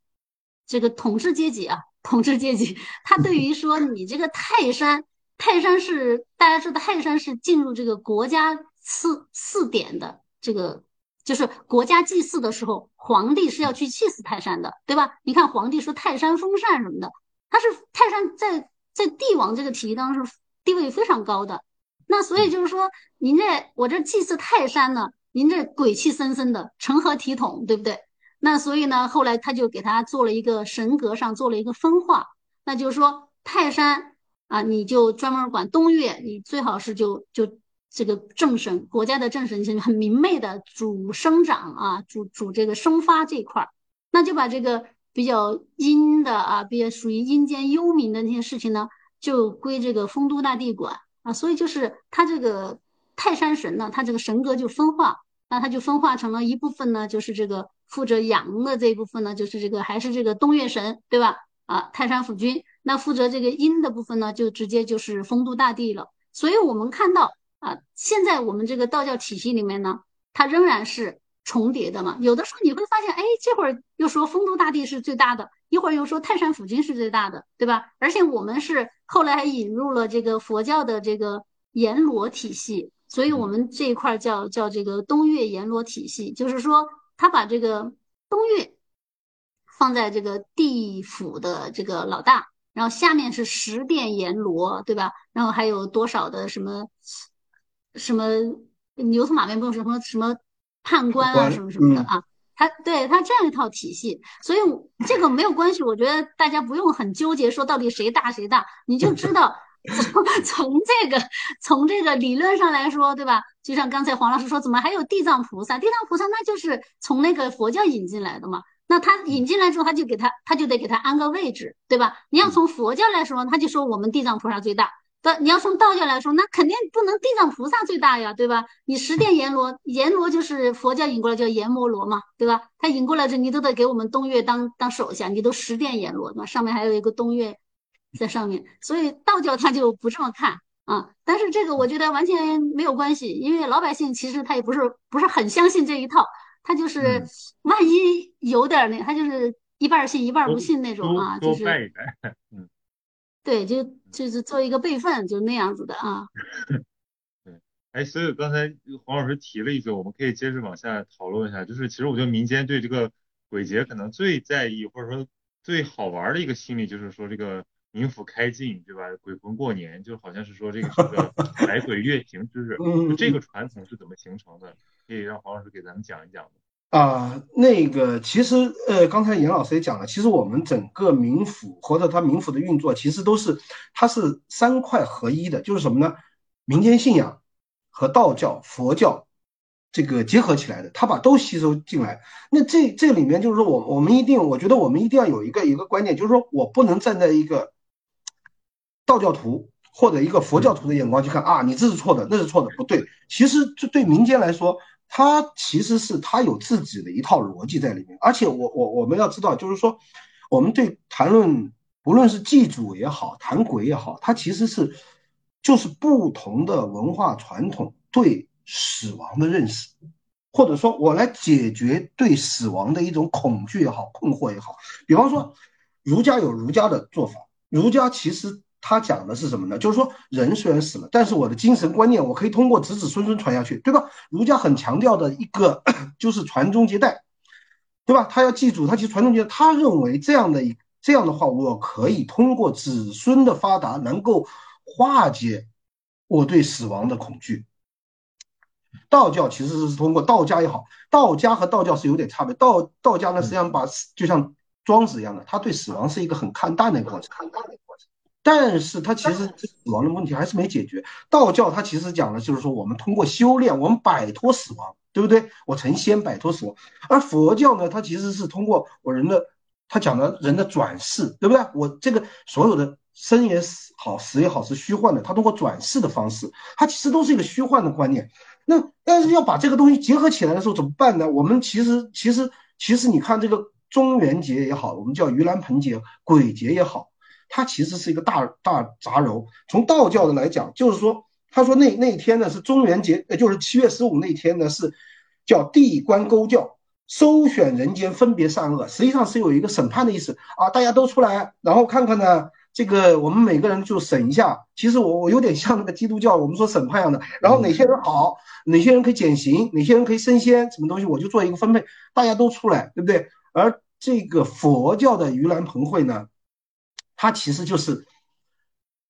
这个统治阶级啊，统治阶级，他对于说你这个泰山，泰山是大家知道，泰山是进入这个国家四四点的这个，就是国家祭祀的时候，皇帝是要去祭祀泰山的，对吧？你看皇帝说泰山封禅什么的，他是泰山在在帝王这个体系当中是地位非常高的。那所以就是说，您这我这祭祀泰山呢，您这鬼气森森的，成何体统，对不对？那所以呢，后来他就给他做了一个神格上做了一个分化，那就是说泰山啊，你就专门管东岳，你最好是就就这个正神，国家的正神星很明媚的主生长啊，主主这个生发这一块儿，那就把这个比较阴的啊，比较属于阴间幽冥的那些事情呢，就归这个丰都大帝管啊，所以就是他这个泰山神呢，他这个神格就分化，那他就分化成了一部分呢，就是这个。负责阳的这一部分呢，就是这个还是这个东岳神，对吧？啊，泰山府君。那负责这个阴的部分呢，就直接就是丰都大帝了。所以我们看到啊，现在我们这个道教体系里面呢，它仍然是重叠的嘛。有的时候你会发现，哎，这会儿又说丰都大帝是最大的，一会儿又说泰山府君是最大的，对吧？而且我们是后来还引入了这个佛教的这个阎罗体系，所以我们这一块叫叫这个东岳阎罗体系，就是说。他把这个东岳放在这个地府的这个老大，然后下面是十殿阎罗，对吧？然后还有多少的什么什么牛头马面，不用什么什么判官啊，什么什么的啊？他对他这样一套体系，所以这个没有关系。我觉得大家不用很纠结，说到底谁大谁大，你就知道 <laughs> 从从这个从这个理论上来说，对吧？就像刚才黄老师说，怎么还有地藏菩萨？地藏菩萨那就是从那个佛教引进来的嘛。那他引进来之后，他就给他，他就得给他安个位置，对吧？你要从佛教来说，他就说我们地藏菩萨最大。的你要从道教来说，那肯定不能地藏菩萨最大呀，对吧？你十殿阎罗，阎罗就是佛教引过来叫阎摩罗嘛，对吧？他引过来这，你都得给我们东岳当当手下，你都十殿阎罗嘛，上面还有一个东岳在上面，所以道教他就不这么看。啊，但是这个我觉得完全没有关系，因为老百姓其实他也不是不是很相信这一套，他就是万一有点那，他就是一半信一半不信那种啊，就是 <laughs> 嗯，对，就就是做一个备份，就那样子的啊。<laughs> 对，哎，所以刚才黄老师提了一个，我们可以接着往下讨论一下，就是其实我觉得民间对这个鬼节可能最在意或者说最好玩的一个心理，就是说这个。冥府开禁，对吧？鬼魂过年，就好像是说这个是个 <laughs> 百鬼月行之日。这个传统是怎么形成的？可以让黄老师给咱们讲一讲吗？啊，那个其实呃，刚才严老师也讲了，其实我们整个冥府或者它冥府的运作，其实都是它是三块合一的，就是什么呢？民间信仰和道教、佛教这个结合起来的，它把都吸收进来。那这这里面就是说，我我们一定，我觉得我们一定要有一个一个观点，就是说我不能站在一个道教徒或者一个佛教徒的眼光去看啊，你这是错的，那是错的，不对。其实这对民间来说。它其实是它有自己的一套逻辑在里面，而且我我我们要知道，就是说，我们对谈论不论是祭祖也好，谈鬼也好，它其实是就是不同的文化传统对死亡的认识，或者说我来解决对死亡的一种恐惧也好，困惑也好。比方说，儒家有儒家的做法，儒家其实。他讲的是什么呢？就是说，人虽然死了，但是我的精神观念，我可以通过子子孙孙传下去，对吧？儒家很强调的一个 <clears throat> 就是传宗接代，对吧？他要记住，他其实传宗接代，他认为这样的一这样的话，我可以通过子孙的发达，能够化解我对死亡的恐惧。道教其实是通过道家也好，道家和道教是有点差别。道道家呢，实际上把就像庄子一样的，他对死亡是一个很看淡的一个过程。但是它其实死亡的问题还是没解决。道教它其实讲的就是说，我们通过修炼，我们摆脱死亡，对不对？我成仙，摆脱死亡。而佛教呢，它其实是通过我人的，他讲的人的转世，对不对？我这个所有的生也好，死也好，是虚幻的。他通过转世的方式，它其实都是一个虚幻的观念。那但是要把这个东西结合起来的时候怎么办呢？我们其实其实其实你看这个中元节也好，我们叫盂兰盆节、鬼节也好。它其实是一个大大杂糅。从道教的来讲，就是说，他说那那天呢是中元节，呃，就是七月十五那天呢是叫地官勾教，搜选人间分别善恶，实际上是有一个审判的意思啊。大家都出来，然后看看呢，这个我们每个人就审一下。其实我我有点像那个基督教，我们说审判一样的。然后哪些人好，哪些人可以减刑，哪些人可以升仙，什么东西我就做一个分配，大家都出来，对不对？而这个佛教的盂兰盆会呢？他其实就是，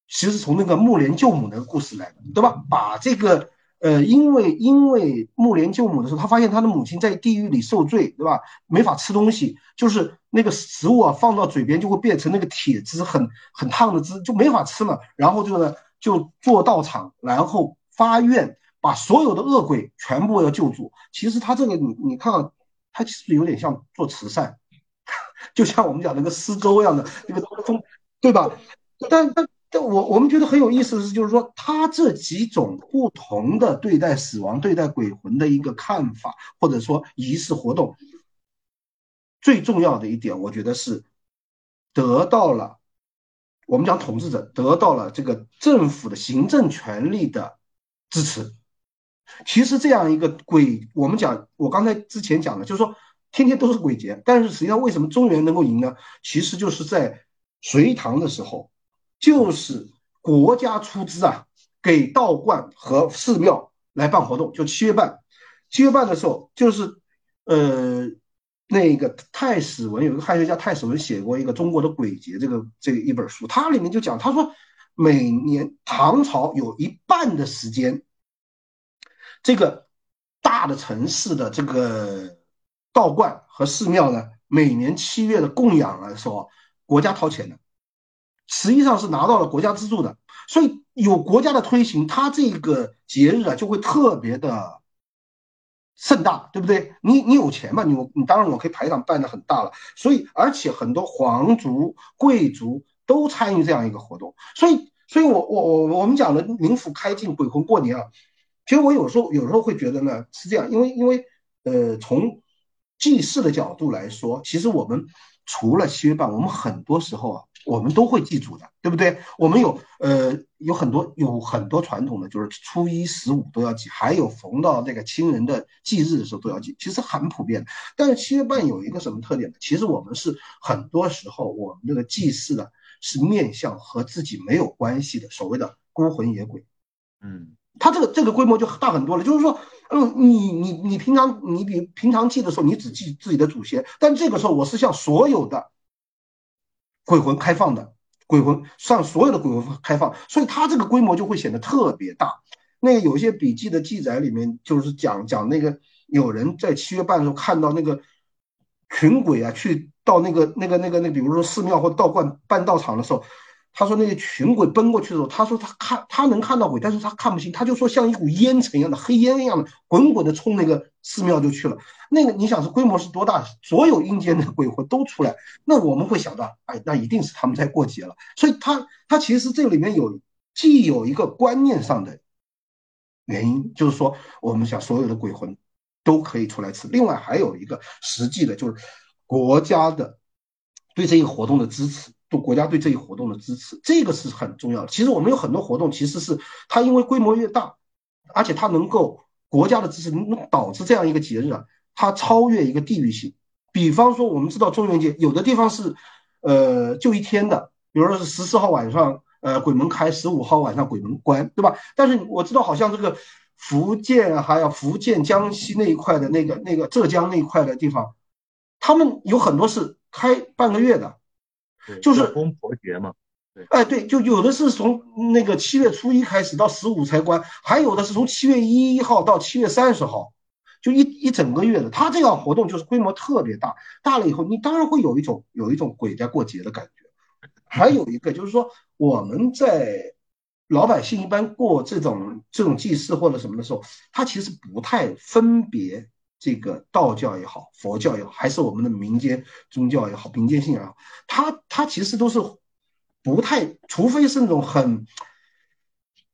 其实从那个木莲救母那个故事来的，对吧？把这个，呃，因为因为木莲救母的时候，他发现他的母亲在地狱里受罪，对吧？没法吃东西，就是那个食物啊，放到嘴边就会变成那个铁汁，很很烫的汁，就没法吃了。然后就呢，就做道场，然后发愿，把所有的恶鬼全部要救助。其实他这个，你你看，他其实有点像做慈善，<laughs> 就像我们讲那个施粥一样的，那个风。对吧？但但但我我们觉得很有意思的是，就是说他这几种不同的对待死亡、对待鬼魂的一个看法，或者说仪式活动，最重要的一点，我觉得是得到了我们讲统治者得到了这个政府的行政权力的支持。其实这样一个鬼，我们讲我刚才之前讲的，就是说天天都是鬼节，但是实际上为什么中原能够赢呢？其实就是在。隋唐的时候，就是国家出资啊，给道观和寺庙来办活动，就七月半。七月半的时候，就是呃，那个太史文有一个汉学家太史文写过一个《中国的鬼节》这个这一本书，他里面就讲，他说每年唐朝有一半的时间，这个大的城市的这个道观和寺庙呢，每年七月的供养的时候。国家掏钱的，实际上是拿到了国家资助的，所以有国家的推行，它这个节日啊就会特别的盛大，对不对？你你有钱嘛？你你当然我可以排场办的很大了，所以而且很多皇族贵族都参与这样一个活动，所以所以我我我我们讲的冥府开进鬼魂过年啊，其实我有时候有时候会觉得呢是这样，因为因为呃从祭祀的角度来说，其实我们。除了七月半，我们很多时候啊，我们都会祭祖的，对不对？我们有呃有很多有很多传统的，就是初一十五都要祭，还有逢到那个亲人的忌日的时候都要祭，其实很普遍。但是七月半有一个什么特点呢？其实我们是很多时候我们这个祭祀的是面向和自己没有关系的，所谓的孤魂野鬼。嗯，它这个这个规模就大很多了，就是说。嗯，你你你平常你比平常祭的时候，你只祭自己的祖先，但这个时候我是向所有的鬼魂开放的，鬼魂向所有的鬼魂开放，所以它这个规模就会显得特别大。那个有些笔记的记载里面就是讲讲那个有人在七月半的时候看到那个群鬼啊，去到那个那个那个那，比如说寺庙或道观办道场的时候。他说那个群鬼奔过去的时候，他说他看他能看到鬼，但是他看不清，他就说像一股烟尘一样的黑烟一样的滚滚的冲那个寺庙就去了。那个你想是规模是多大？所有阴间的鬼魂都出来，那我们会想到，哎，那一定是他们在过节了。所以他他其实这里面有既有一个观念上的原因，就是说我们想所有的鬼魂都可以出来吃。另外还有一个实际的，就是国家的对这个活动的支持。对国家对这一活动的支持，这个是很重要的。其实我们有很多活动，其实是它因为规模越大，而且它能够国家的支持，能导致这样一个节日啊，它超越一个地域性。比方说，我们知道中元节有的地方是，呃，就一天的，比如说是十四号晚上，呃，鬼门开，十五号晚上鬼门关，对吧？但是我知道好像这个福建还有福建、江西那一块的那个、那个浙江那一块的地方，他们有很多是开半个月的。就是公婆节嘛，对，哎，对，就有的是从那个七月初一开始到十五才关，还有的是从七月一号到七月三十号，就一一整个月的。他这样活动就是规模特别大，大了以后你当然会有一种有一种鬼在过节的感觉。还有一个就是说，我们在老百姓一般过这种这种祭祀或者什么的时候，他其实不太分别。这个道教也好，佛教也好，还是我们的民间宗教也好，民间信仰也好，它它其实都是不太，除非是那种很，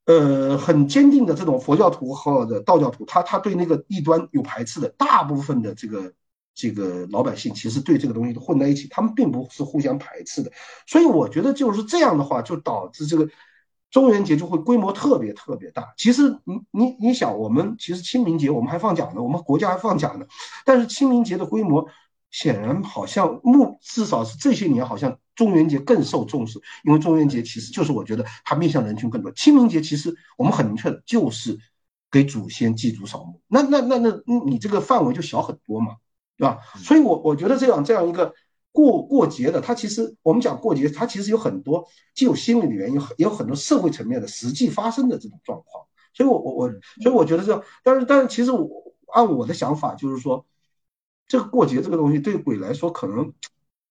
呃，很坚定的这种佛教徒或者道教徒，他他对那个异端有排斥的。大部分的这个这个老百姓其实对这个东西都混在一起，他们并不是互相排斥的。所以我觉得就是这样的话，就导致这个。中元节就会规模特别特别大。其实你你你想，我们其实清明节我们还放假呢，我们国家还放假呢。但是清明节的规模显然好像目至少是这些年好像中元节更受重视，因为中元节其实就是我觉得它面向人群更多。清明节其实我们很明确的就是给祖先祭祖扫墓，那那那那你这个范围就小很多嘛，对吧？所以我我觉得这样这样一个。过过节的，它其实我们讲过节，它其实有很多既有心理的原因，也有很多社会层面的实际发生的这种状况。所以，我我我，所以我觉得这，但是但是，其实我按我的想法，就是说，这个过节这个东西对鬼来说，可能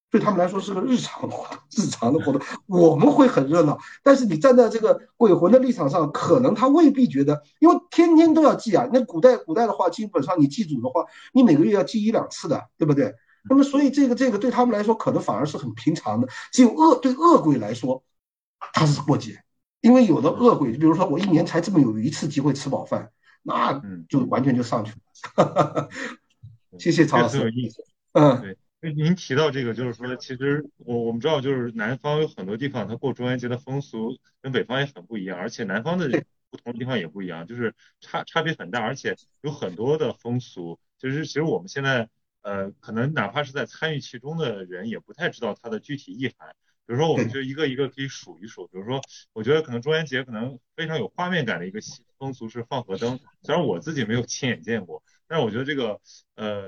对他们来说是个日常日常的活动。我们会很热闹，但是你站在这个鬼魂的立场上，可能他未必觉得，因为天天都要祭啊。那古代古代的话，基本上你祭祖的话，你每个月要祭一两次的，对不对？那么，所以这个这个对他们来说，可能反而是很平常的。只有恶对恶鬼来说，他是过节，因为有的恶鬼，比如说我一年才这么有一次机会吃饱饭，那就完全就上去了。<laughs> 谢谢曹老师。很有意思。嗯，对。您提到这个，就是说，其实我我们知道，就是南方有很多地方，它过中元节的风俗跟北方也很不一样，而且南方的不同的地方也不一样，就是差差别很大，而且有很多的风俗，就是其实我们现在。呃，可能哪怕是在参与其中的人，也不太知道它的具体意涵。比如说，我们就一个一个可以数一数。比如说，我觉得可能中元节可能非常有画面感的一个风俗是放河灯，虽然我自己没有亲眼见过，但是我觉得这个呃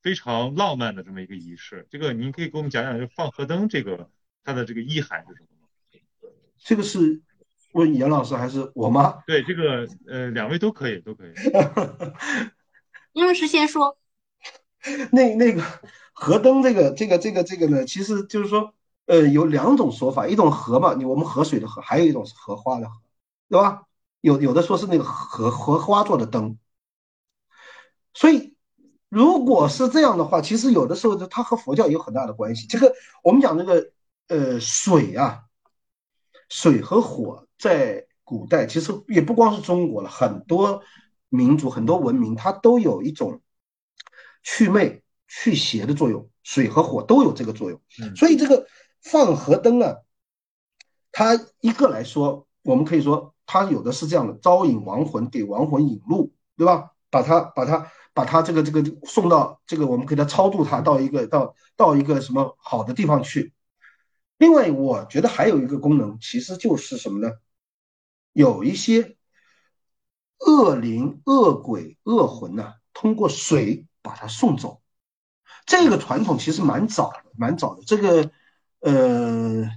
非常浪漫的这么一个仪式。这个您可以给我们讲讲，就放河灯这个它的这个意涵是什么吗？这个是问严老师还是我吗？对，这个呃两位都可以，都可以。严老师先说。<laughs> 那那个河灯，这个这个这个这个呢，其实就是说，呃，有两种说法，一种河嘛，你我们河水的河，还有一种是荷花的荷，对吧？有有的说是那个荷荷花做的灯，所以如果是这样的话，其实有的时候它和佛教有很大的关系。这个我们讲这个呃水啊，水和火在古代其实也不光是中国了，很多民族很多文明它都有一种。祛魅、祛邪的作用，水和火都有这个作用。所以这个放河灯啊，它一个来说，我们可以说它有的是这样的，招引亡魂，给亡魂引路，对吧？把它、把它、把它这个、这个送到这个，我们给它超度它到一个到到一个什么好的地方去。另外，我觉得还有一个功能，其实就是什么呢？有一些恶灵、恶鬼、恶魂呐，通过水。把他送走，这个传统其实蛮早的，蛮早的。这个，呃，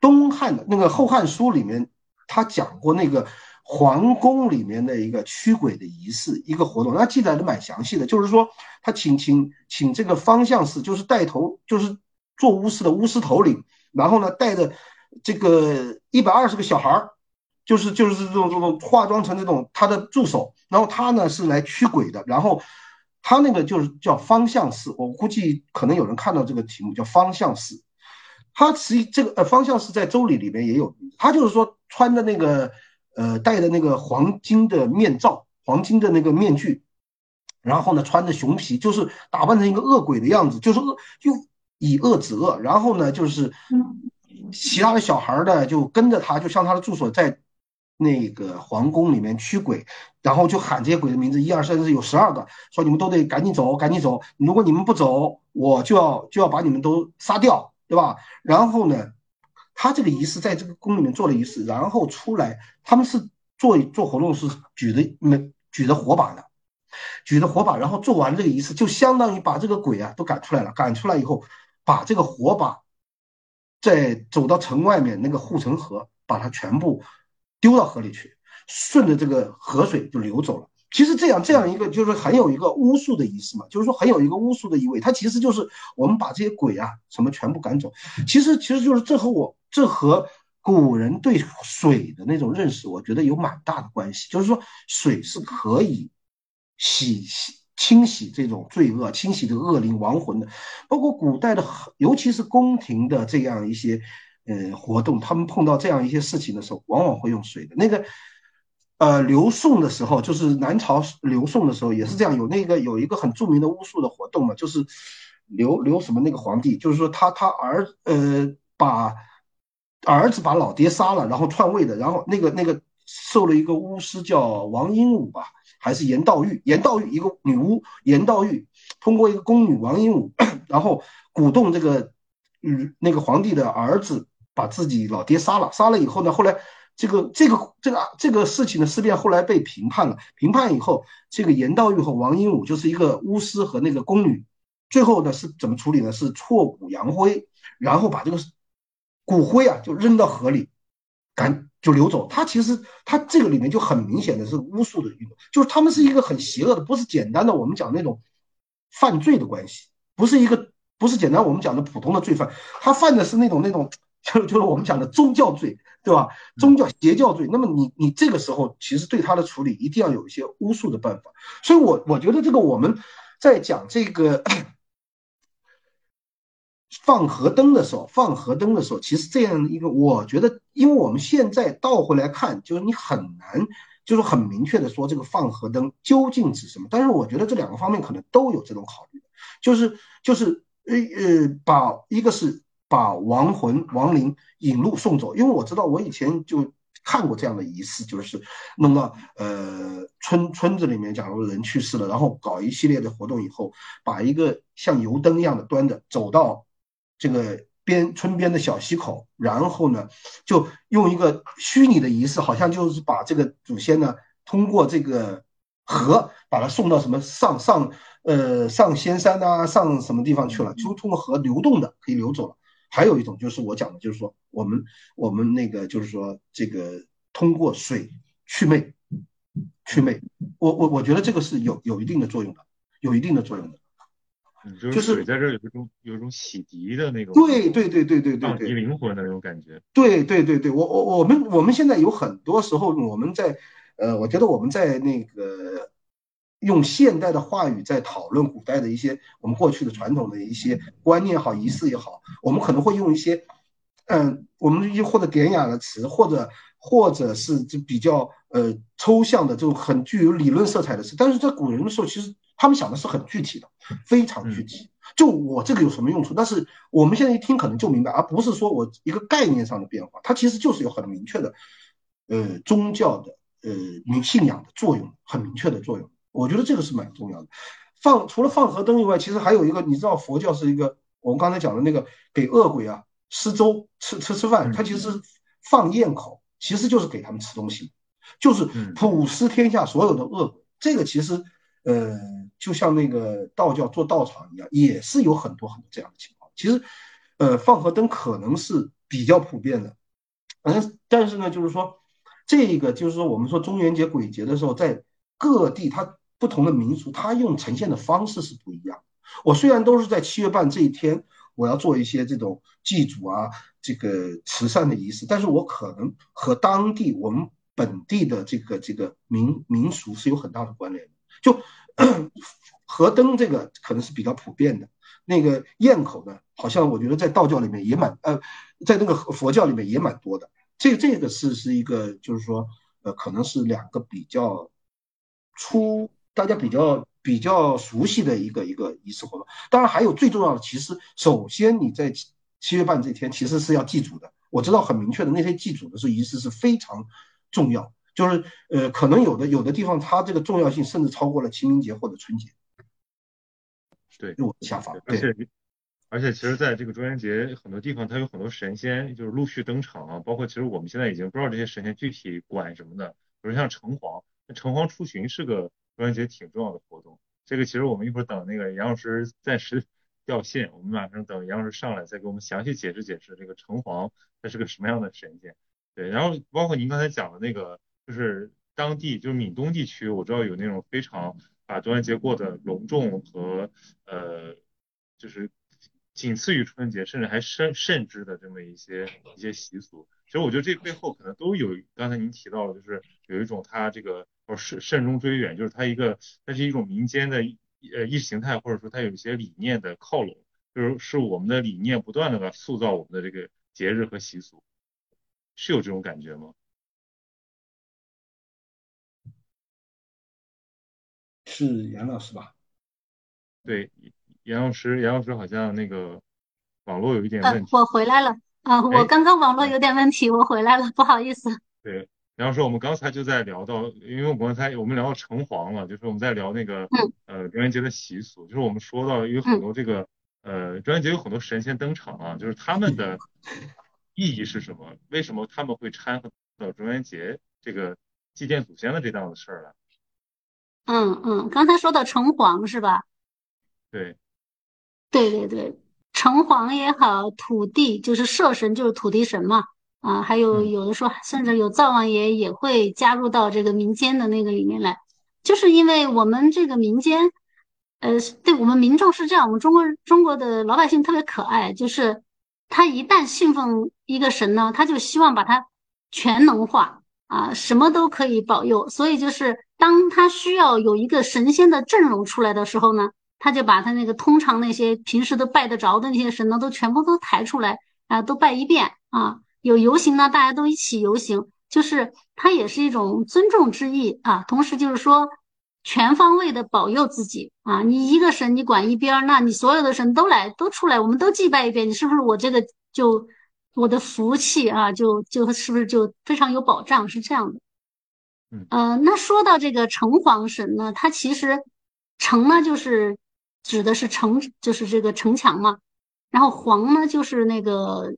东汉的那个《后汉书》里面，他讲过那个皇宫里面的一个驱鬼的仪式，一个活动，那记载的蛮详细的。就是说，他请请请这个方向士，就是带头，就是做巫师的巫师头领，然后呢，带着这个一百二十个小孩儿，就是就是这种这种化妆成这种他的助手，然后他呢是来驱鬼的，然后他那个就是叫方向士，我估计可能有人看到这个题目叫方向士，他实际这个呃方向士在周礼里面也有，他就是说穿的那个。呃，戴的那个黄金的面罩，黄金的那个面具，然后呢，穿着熊皮，就是打扮成一个恶鬼的样子，就是恶，就以恶止恶。然后呢，就是其他的小孩呢，就跟着他，就像他的助手，在那个皇宫里面驱鬼，然后就喊这些鬼的名字，一二三四，有十二个，说你们都得赶紧走，赶紧走，如果你们不走，我就要就要把你们都杀掉，对吧？然后呢？他这个仪式在这个宫里面做了仪式，然后出来，他们是做做活动是举着没举着火把的，举着火把，然后做完这个仪式，就相当于把这个鬼啊都赶出来了。赶出来以后，把这个火把再走到城外面那个护城河，把它全部丢到河里去，顺着这个河水就流走了。其实这样这样一个就是很有一个巫术的仪式嘛，就是说很有一个巫术的意味。它其实就是我们把这些鬼啊什么全部赶走。其实其实就是这和我这和古人对水的那种认识，我觉得有蛮大的关系。就是说水是可以洗洗清洗这种罪恶、清洗这个恶灵亡魂的。包括古代的，尤其是宫廷的这样一些呃活动，他们碰到这样一些事情的时候，往往会用水的那个。呃，刘宋的时候，就是南朝刘宋的时候，也是这样。有那个有一个很著名的巫术的活动嘛，就是刘刘什么那个皇帝，就是说他他儿呃把儿子把老爹杀了，然后篡位的，然后那个那个受了一个巫师叫王英武吧，还是严道玉？严道玉一个女巫，严道玉通过一个宫女王英武，<coughs> 然后鼓动这个嗯那个皇帝的儿子把自己老爹杀了，杀了以后呢，后来。这个这个这个这个事情的事变后来被评判了，评判以后，这个严道玉和王英武就是一个巫师和那个宫女，最后呢是怎么处理呢？是挫骨扬灰，然后把这个骨灰啊就扔到河里，赶就流走。他其实他这个里面就很明显的是巫术的运动，就是他们是一个很邪恶的，不是简单的我们讲那种犯罪的关系，不是一个不是简单我们讲的普通的罪犯，他犯的是那种那种就就是我们讲的宗教罪。对吧？宗教邪教罪，那么你你这个时候其实对他的处理一定要有一些巫术的办法。所以，我我觉得这个我们在讲这个放河灯的时候，放河灯的时候，其实这样一个，我觉得，因为我们现在倒回来看，就是你很难就是很明确的说这个放河灯究竟指什么。但是我觉得这两个方面可能都有这种考虑，就是就是呃呃，把一个是。把亡魂亡灵引路送走，因为我知道我以前就看过这样的仪式，就是弄到呃村村子里面，假如人去世了，然后搞一系列的活动以后，把一个像油灯一样的端着走到这个边村边的小溪口，然后呢就用一个虚拟的仪式，好像就是把这个祖先呢通过这个河把它送到什么上上呃上仙山呐，上什么地方去了，就通过河流动的可以流走了。还有一种就是我讲的，就是说我们我们那个就是说这个通过水去魅，去魅，我我我觉得这个是有有一定的作用的，有一定的作用的。就是水在这有一种有一种洗涤的那种，对对对对对对对，灵魂的那种感觉。对对对对，我我我们我们现在有很多时候我们在呃，我觉得我们在那个。用现代的话语在讨论古代的一些我们过去的传统的一些观念好仪式也好，我们可能会用一些，嗯，我们一或者典雅的词，或者或者是就比较呃抽象的这种很具有理论色彩的词，但是在古人的时候，其实他们想的是很具体的，非常具体。就我这个有什么用处？但是我们现在一听可能就明白，而不是说我一个概念上的变化，它其实就是有很明确的，呃，宗教的呃明信仰的作用，很明确的作用。我觉得这个是蛮重要的。放除了放河灯以外，其实还有一个，你知道佛教是一个我们刚才讲的那个给恶鬼啊施粥吃吃吃饭，它其实是放焰口，其实就是给他们吃东西，就是普施天下所有的恶鬼。这个其实呃，就像那个道教做道场一样，也是有很多很多这样的情况。其实呃，放河灯可能是比较普遍的，嗯，但是呢，就是说这个就是说，我们说中元节、鬼节的时候，在各地它不同的民俗，它用呈现的方式是不一样。我虽然都是在七月半这一天，我要做一些这种祭祖啊、这个慈善的仪式，但是我可能和当地我们本地的这个这个民民俗是有很大的关联的。就河灯这个可能是比较普遍的，那个堰口呢，好像我觉得在道教里面也蛮呃，在那个佛教里面也蛮多的。这这个是是一个，就是说，呃，可能是两个比较出大家比较比较熟悉的一个一个仪式活动。当然还有最重要的，其实首先你在七七月半这天其实是要祭祖的。我知道很明确的，那些祭祖的是仪式是非常重要，就是呃，可能有的有的地方它这个重要性甚至超过了清明节或者春节。对，我的想法。而且。而且其实，在这个中元节，很多地方它有很多神仙，就是陆续登场啊。包括其实我们现在已经不知道这些神仙具体管什么的。比如像城隍，城隍出巡是个中元节挺重要的活动。这个其实我们一会儿等那个杨老师暂时掉线，我们马上等杨老师上来再给我们详细解释解释这个城隍它是个什么样的神仙。对，然后包括您刚才讲的那个，就是当地就是闽东地区，我知道有那种非常把中元节过得隆重和呃，就是。仅次于春节，甚至还甚甚至的这么一些一些习俗，其实我觉得这背后可能都有刚才您提到的，就是有一种它这个慎慎终追远，就是它一个它是一种民间的呃意识形态，或者说它有一些理念的靠拢，就是是我们的理念不断的在塑造我们的这个节日和习俗，是有这种感觉吗？是杨老师吧？对。杨老师，杨老师好像那个网络有一点问题。我回来了，啊，我刚刚网络有点问题，我回来了，不好意思。对，杨老师，我们刚才就在聊到，因为我们刚才我们聊到城隍了，就是我们在聊那个呃中元节的习俗，就是我们说到有很多这个呃中元节有很多神仙登场啊，就是他们的 <laughs> 意义是什么？为什么他们会掺和到中元节这个祭奠祖先的这档子事儿来？嗯嗯，刚才说到城隍是吧？对。对对对，城隍也好，土地就是社神，就是土地神嘛。啊，还有有的时候，甚至有灶王爷也会加入到这个民间的那个里面来，就是因为我们这个民间，呃，对我们民众是这样，我们中国中国的老百姓特别可爱，就是他一旦信奉一个神呢，他就希望把它全能化啊，什么都可以保佑，所以就是当他需要有一个神仙的阵容出来的时候呢。他就把他那个通常那些平时都拜得着的那些神呢，都全部都抬出来啊，都拜一遍啊。有游行呢，大家都一起游行，就是它也是一种尊重之意啊。同时就是说，全方位的保佑自己啊。你一个神你管一边，那你所有的神都来都出来，我们都祭拜一遍，你是不是我这个就我的福气啊，就就是不是就非常有保障？是这样的。嗯，呃，那说到这个城隍神呢，它其实城呢就是。指的是城，就是这个城墙嘛。然后黄呢，就是那个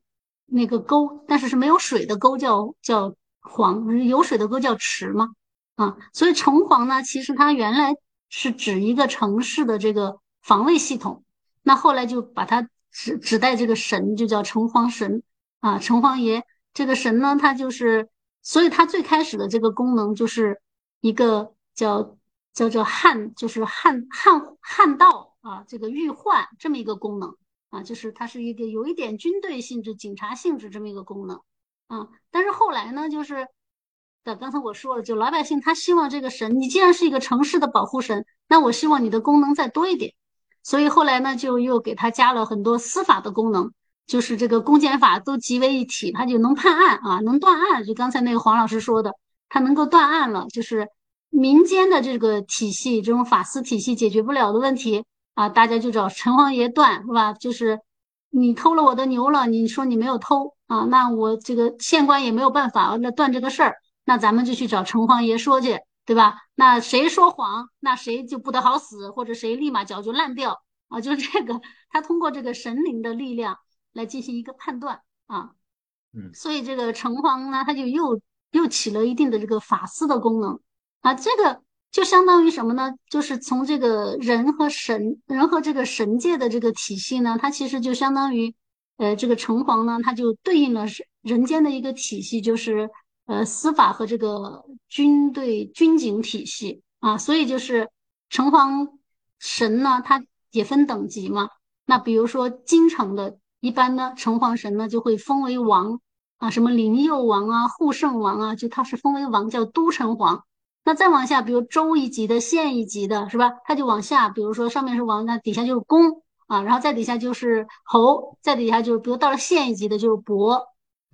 那个沟，但是是没有水的沟，叫叫黄；有水的沟叫池嘛。啊，所以城隍呢，其实它原来是指一个城市的这个防卫系统。那后来就把它指指代这个神，就叫城隍神啊，城隍爷。这个神呢，它就是，所以它最开始的这个功能就是一个叫叫叫汉，就是汉汉汉道。啊，这个御唤这么一个功能啊，就是它是一个有一点军队性质、警察性质这么一个功能啊。但是后来呢，就是的，刚才我说了，就老百姓他希望这个神，你既然是一个城市的保护神，那我希望你的功能再多一点。所以后来呢，就又给他加了很多司法的功能，就是这个公检法都集为一体，他就能判案啊，能断案。就刚才那个黄老师说的，他能够断案了，就是民间的这个体系，这种法司体系解决不了的问题。啊，大家就找城隍爷断是吧？就是你偷了我的牛了，你说你没有偷啊，那我这个县官也没有办法那断这个事儿，那咱们就去找城隍爷说去，对吧？那谁说谎，那谁就不得好死，或者谁立马脚就烂掉啊？就是这个，他通过这个神灵的力量来进行一个判断啊。嗯，所以这个城隍呢，他就又又起了一定的这个法司的功能啊，这个。就相当于什么呢？就是从这个人和神，人和这个神界的这个体系呢，它其实就相当于，呃，这个城隍呢，它就对应了人人间的一个体系，就是呃司法和这个军队军警体系啊，所以就是城隍神呢，它也分等级嘛。那比如说京城的一般呢，城隍神呢就会封为王啊，什么灵佑王啊、护圣王啊，就他是封为王，叫都城隍。那再往下，比如州一级的、县一级的，是吧？他就往下，比如说上面是王，那底下就是公啊，然后再底下就是侯，再底下就是，比如到了县一级的就是伯。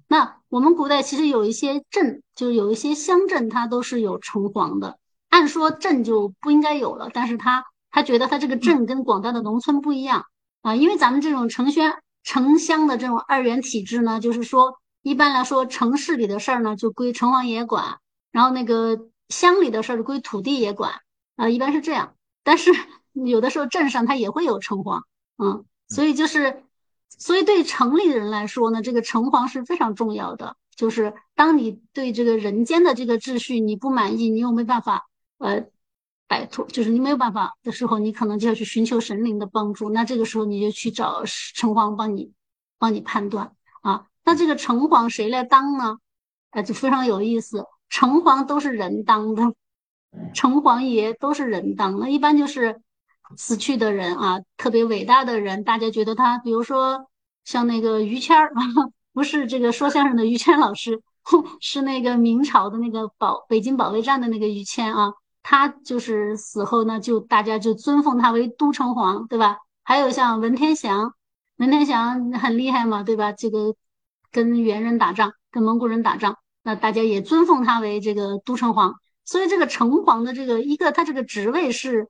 那我们古代其实有一些镇，就是有一些乡镇，它都是有城隍的。按说镇就不应该有了，但是他他觉得他这个镇跟广大的农村不一样啊，因为咱们这种城宣城乡的这种二元体制呢，就是说一般来说城市里的事儿呢就归城隍爷管，然后那个。乡里的事儿归土地也管啊，一般是这样。但是有的时候镇上他也会有城隍，嗯，所以就是，所以对城里人来说呢，这个城隍是非常重要的。就是当你对这个人间的这个秩序你不满意，你又没办法呃摆脱，就是你没有办法的时候，你可能就要去寻求神灵的帮助。那这个时候你就去找城隍帮你帮你判断啊。那这个城隍谁来当呢？啊，就非常有意思。城隍都是人当的，城隍爷都是人当的，一般就是死去的人啊，特别伟大的人，大家觉得他，比如说像那个于谦儿，<laughs> 不是这个说相声的于谦老师，<laughs> 是那个明朝的那个保北京保卫战的那个于谦啊，他就是死后呢，就大家就尊奉他为都城隍，对吧？还有像文天祥，文天祥很厉害嘛，对吧？这个跟猿人打仗，跟蒙古人打仗。那大家也尊奉他为这个都城隍，所以这个城隍的这个一个，他这个职位是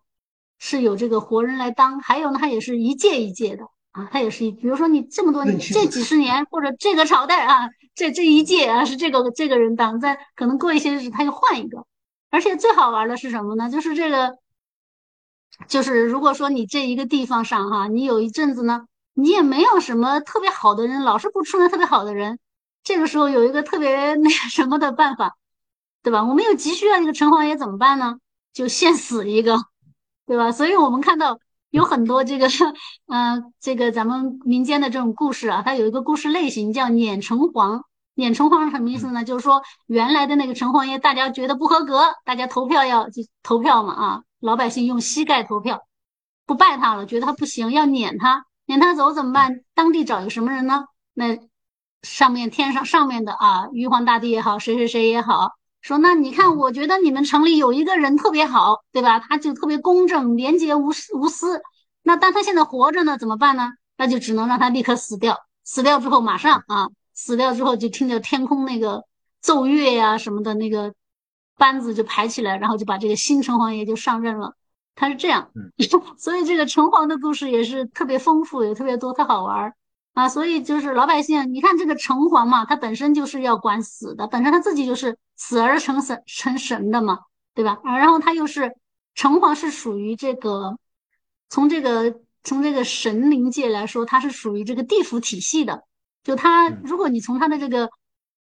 是有这个活人来当，还有呢，他也是一届一届的啊，他也是，比如说你这么多年这几十年或者这个朝代啊，这这一届啊是这个这个人当，在可能过一些日子他又换一个，而且最好玩的是什么呢？就是这个，就是如果说你这一个地方上哈，你有一阵子呢，你也没有什么特别好的人，老是不出来特别好的人。这个时候有一个特别 <laughs> 那什么的办法，对吧？我们又急需要一个城隍爷怎么办呢？就现死一个，对吧？所以我们看到有很多这个，嗯，这个咱们民间的这种故事啊，它有一个故事类型叫撵城隍。撵城隍是什么意思呢？就是说原来的那个城隍爷，大家觉得不合格，大家投票要就投票嘛啊，老百姓用膝盖投票，不拜他了，觉得他不行，要撵他，撵他走怎么办？当地找一个什么人呢？那。上面天上上面的啊，玉皇大帝也好，谁谁谁也好，说那你看，我觉得你们城里有一个人特别好，对吧？他就特别公正、廉洁、无私无私。那但他现在活着呢，怎么办呢？那就只能让他立刻死掉。死掉之后，马上啊，死掉之后就听着天空那个奏乐呀什么的，那个班子就排起来，然后就把这个新城隍爷就上任了。他是这样，<laughs> 所以这个城隍的故事也是特别丰富，也特别多，特好玩。啊，所以就是老百姓，你看这个城隍嘛，他本身就是要管死的，本身他自己就是死而成神成神的嘛，对吧？啊，然后他又是城隍，是属于这个从这个从这个神灵界来说，他是属于这个地府体系的。就他，如果你从他的这个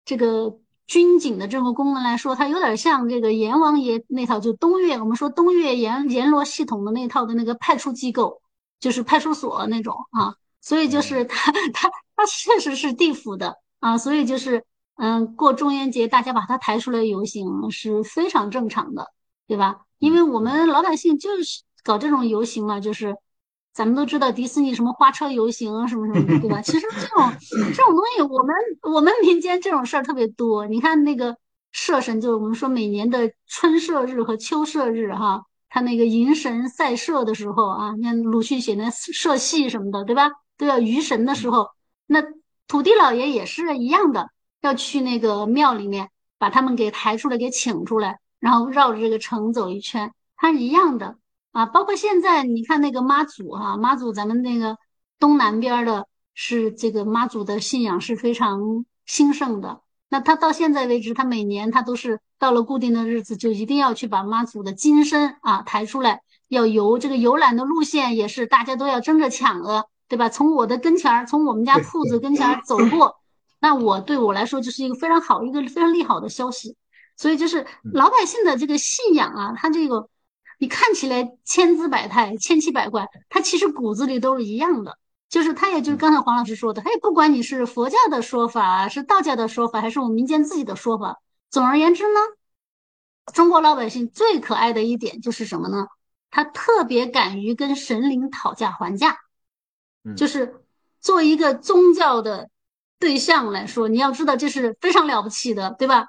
这个军警的这个功能来说，他有点像这个阎王爷那套，就东岳，我们说东岳阎阎罗系统的那套的那个派出机构，就是派出所那种啊。所以就是他他他确实是地府的啊，所以就是嗯，过中元节大家把他抬出来游行是非常正常的，对吧？因为我们老百姓就是搞这种游行嘛，就是咱们都知道迪士尼什么花车游行什么什么的，对吧？其实这种 <laughs> 这种东西，我们我们民间这种事儿特别多。你看那个社神，就是我们说每年的春社日和秋社日哈，他那个迎神赛社的时候啊，你看鲁迅写的社戏什么的，对吧？都要鱼神的时候，那土地老爷也是一样的，要去那个庙里面把他们给抬出来，给请出来，然后绕着这个城走一圈，它是一样的啊。包括现在你看那个妈祖哈，妈祖咱们那个东南边的是这个妈祖的信仰是非常兴盛的。那他到现在为止，他每年他都是到了固定的日子，就一定要去把妈祖的金身啊抬出来，要游这个游览的路线也是大家都要争着抢的。对吧？从我的跟前儿，从我们家铺子跟前儿走过，那我对我来说就是一个非常好、一个非常利好的消息。所以就是老百姓的这个信仰啊，他这个你看起来千姿百态、千奇百怪，他其实骨子里都是一样的。就是他，也就是刚才黄老师说的，他也不管你是佛教的说法，是道教的说法，还是我们民间自己的说法，总而言之呢，中国老百姓最可爱的一点就是什么呢？他特别敢于跟神灵讨价还价，就是作为一个宗教的对象来说，你要知道这是非常了不起的，对吧？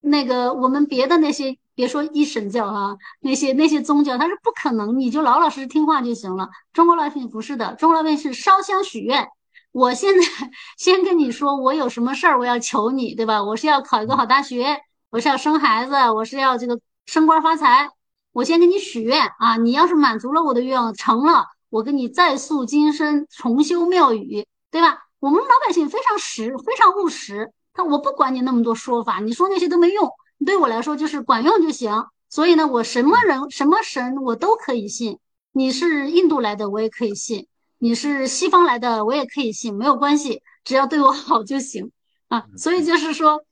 那个我们别的那些，别说一神教哈，那些那些宗教，他是不可能，你就老老实实听话就行了。中国老百姓不是的，中国老百姓是烧香许愿。我现在先跟你说，我有什么事儿，我要求你，对吧？我是要考一个好大学，我是要生孩子，我是要这个升官发财。我先给你许愿啊，你要是满足了我的愿望，成了，我给你再塑金身，重修庙宇，对吧？我们老百姓非常实，非常务实。他我不管你那么多说法，你说那些都没用，对我来说就是管用就行。所以呢，我什么人、什么神我都可以信。你是印度来的，我也可以信；你是西方来的，我也可以信，没有关系，只要对我好就行啊。所以就是说。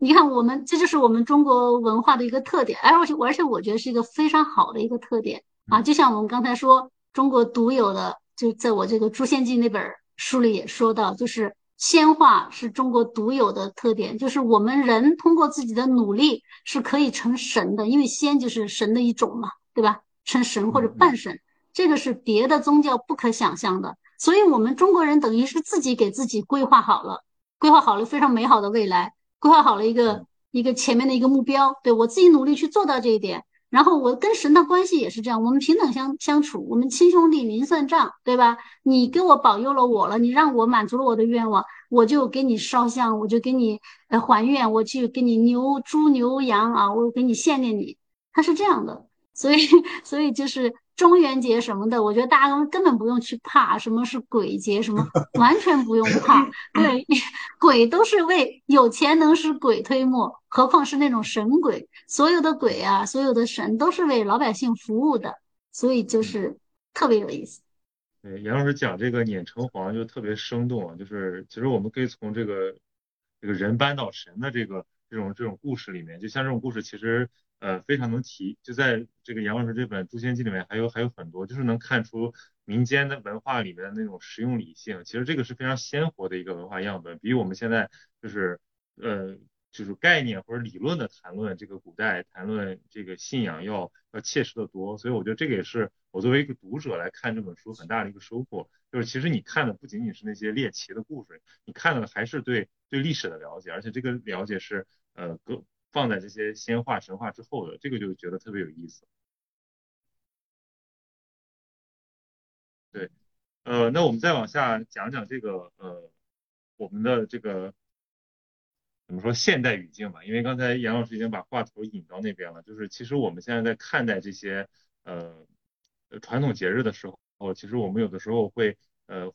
你看，我们这就是我们中国文化的一个特点，而且而且我觉得是一个非常好的一个特点啊！就像我们刚才说，中国独有的，就在我这个《诛仙记》那本书里也说到，就是仙化是中国独有的特点，就是我们人通过自己的努力是可以成神的，因为仙就是神的一种嘛，对吧？成神或者半神，这个是别的宗教不可想象的，所以我们中国人等于是自己给自己规划好了，规划好了非常美好的未来。规划好了一个一个前面的一个目标，对我自己努力去做到这一点，然后我跟神的关系也是这样，我们平等相相处，我们亲兄弟明算账，对吧？你给我保佑了我了，你让我满足了我的愿望，我就给你烧香，我就给你呃还愿，我去给你牛猪牛羊啊，我给你献给你，他是这样的，所以 <laughs> 所以就是。中元节什么的，我觉得大家根本不用去怕什么是鬼节，什么 <laughs> 完全不用怕。<laughs> 对，<laughs> 鬼都是为有钱能使鬼推磨，何况是那种神鬼。所有的鬼啊，所有的神都是为老百姓服务的，所以就是特别有意思。对，杨老师讲这个撵城隍就特别生动啊，就是其实我们可以从这个这个人搬到神的这个这种这种故事里面，就像这种故事其实。呃，非常能提，就在这个杨老师这本《诛仙记》里面，还有还有很多，就是能看出民间的文化里面的那种实用理性。其实这个是非常鲜活的一个文化样本，比我们现在就是呃就是概念或者理论的谈论这个古代谈论这个信仰要要切实的多。所以我觉得这个也是我作为一个读者来看这本书很大的一个收获，就是其实你看的不仅仅是那些猎奇的故事，你看的还是对对历史的了解，而且这个了解是呃各。放在这些仙话神话之后的这个就觉得特别有意思。对，呃，那我们再往下讲讲这个呃我们的这个怎么说现代语境吧，因为刚才杨老师已经把话头引到那边了，就是其实我们现在在看待这些呃传统节日的时候，其实我们有的时候会呃。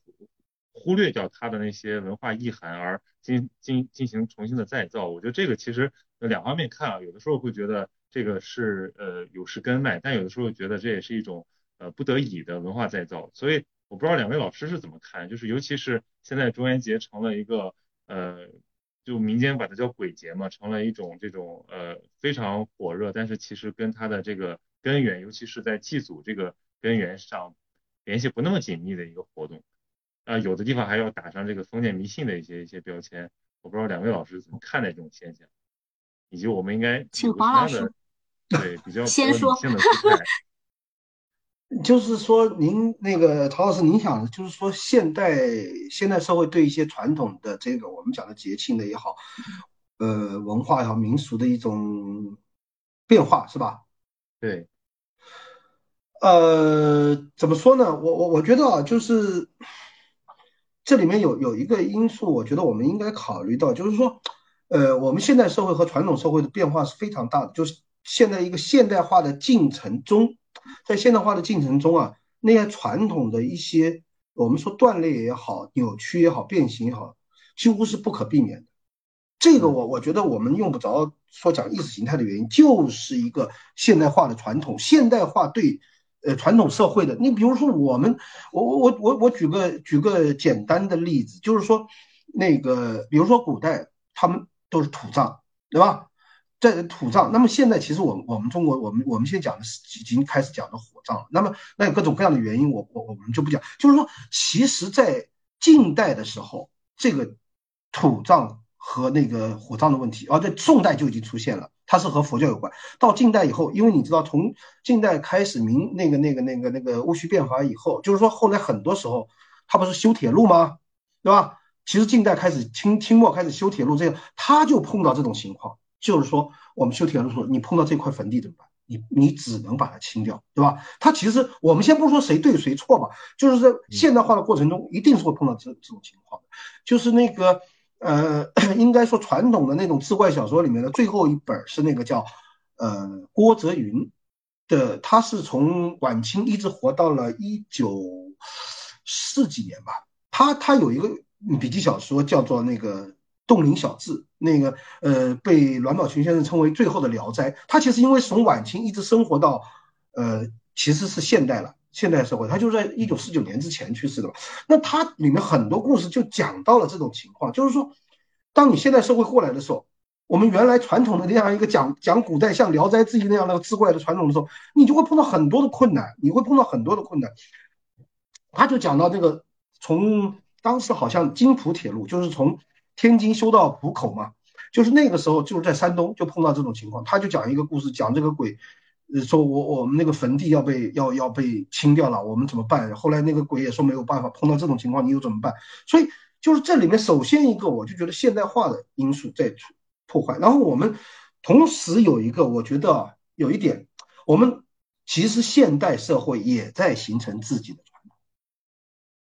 忽略掉它的那些文化意涵，而进进进行重新的再造，我觉得这个其实两方面看啊，有的时候会觉得这个是呃有失根脉，但有的时候觉得这也是一种呃不得已的文化再造。所以我不知道两位老师是怎么看，就是尤其是现在中元节成了一个呃就民间把它叫鬼节嘛，成了一种这种呃非常火热，但是其实跟它的这个根源，尤其是在祭祖这个根源上联系不那么紧密的一个活动。啊，有的地方还要打上这个封建迷信的一些一些标签，我不知道两位老师怎么看待这种现象，以及我们应该请黄老师对 <laughs> 比较先说，<laughs> 就是说您那个陶老师，您想就是说现代现代社会对一些传统的这个我们讲的节庆的也好，呃文化也好民俗的一种变化是吧？对，呃怎么说呢？我我我觉得啊，就是。这里面有有一个因素，我觉得我们应该考虑到，就是说，呃，我们现代社会和传统社会的变化是非常大的，就是现在一个现代化的进程中，在现代化的进程中啊，那些传统的一些我们说断裂也好、扭曲也好、变形也好，几乎是不可避免的。这个我我觉得我们用不着说讲意识形态的原因，就是一个现代化的传统，现代化对。呃，传统社会的，你比如说我们，我我我我我举个举个简单的例子，就是说，那个比如说古代他们都是土葬，对吧？在土葬，那么现在其实我们我们中国我们我们现在讲的是已经开始讲的火葬了。那么那有各种各样的原因，我我我们就不讲。就是说，其实，在近代的时候，这个土葬和那个火葬的问题，而在宋代就已经出现了，它是和佛教有关。到近代以后，因为你知道，从近代开始明那个那个那个那个戊戌变法以后，就是说后来很多时候，他不是修铁路吗？对吧？其实近代开始清清末开始修铁路，这个他就碰到这种情况，就是说我们修铁路的时候，你碰到这块坟地怎么办？你你只能把它清掉，对吧？他其实我们先不说谁对谁错吧，就是在现代化的过程中，一定是会碰到这这种情况的，就是那个。呃，<coughs> 应该说传统的那种志怪小说里面的最后一本是那个叫，呃，郭泽云的，他是从晚清一直活到了一九四几年吧。他他有一个笔记小说叫做那个《洞灵小志》，那个呃被栾宝群先生称为最后的聊斋。他其实因为从晚清一直生活到，呃，其实是现代了。现代社会，他就在一九四九年之前去世的。那他里面很多故事就讲到了这种情况，就是说，当你现代社会过来的时候，我们原来传统的那样一个讲讲古代像《聊斋志异》那样的志怪的传统的时候，你就会碰到很多的困难，你会碰到很多的困难。他就讲到这个，从当时好像京浦铁路就是从天津修到浦口嘛，就是那个时候就是在山东就碰到这种情况，他就讲一个故事，讲这个鬼。说我我们那个坟地要被要要被清掉了，我们怎么办？后来那个鬼也说没有办法，碰到这种情况你又怎么办？所以就是这里面首先一个，我就觉得现代化的因素在破坏。然后我们同时有一个，我觉得有一点，我们其实现代社会也在形成自己的传统，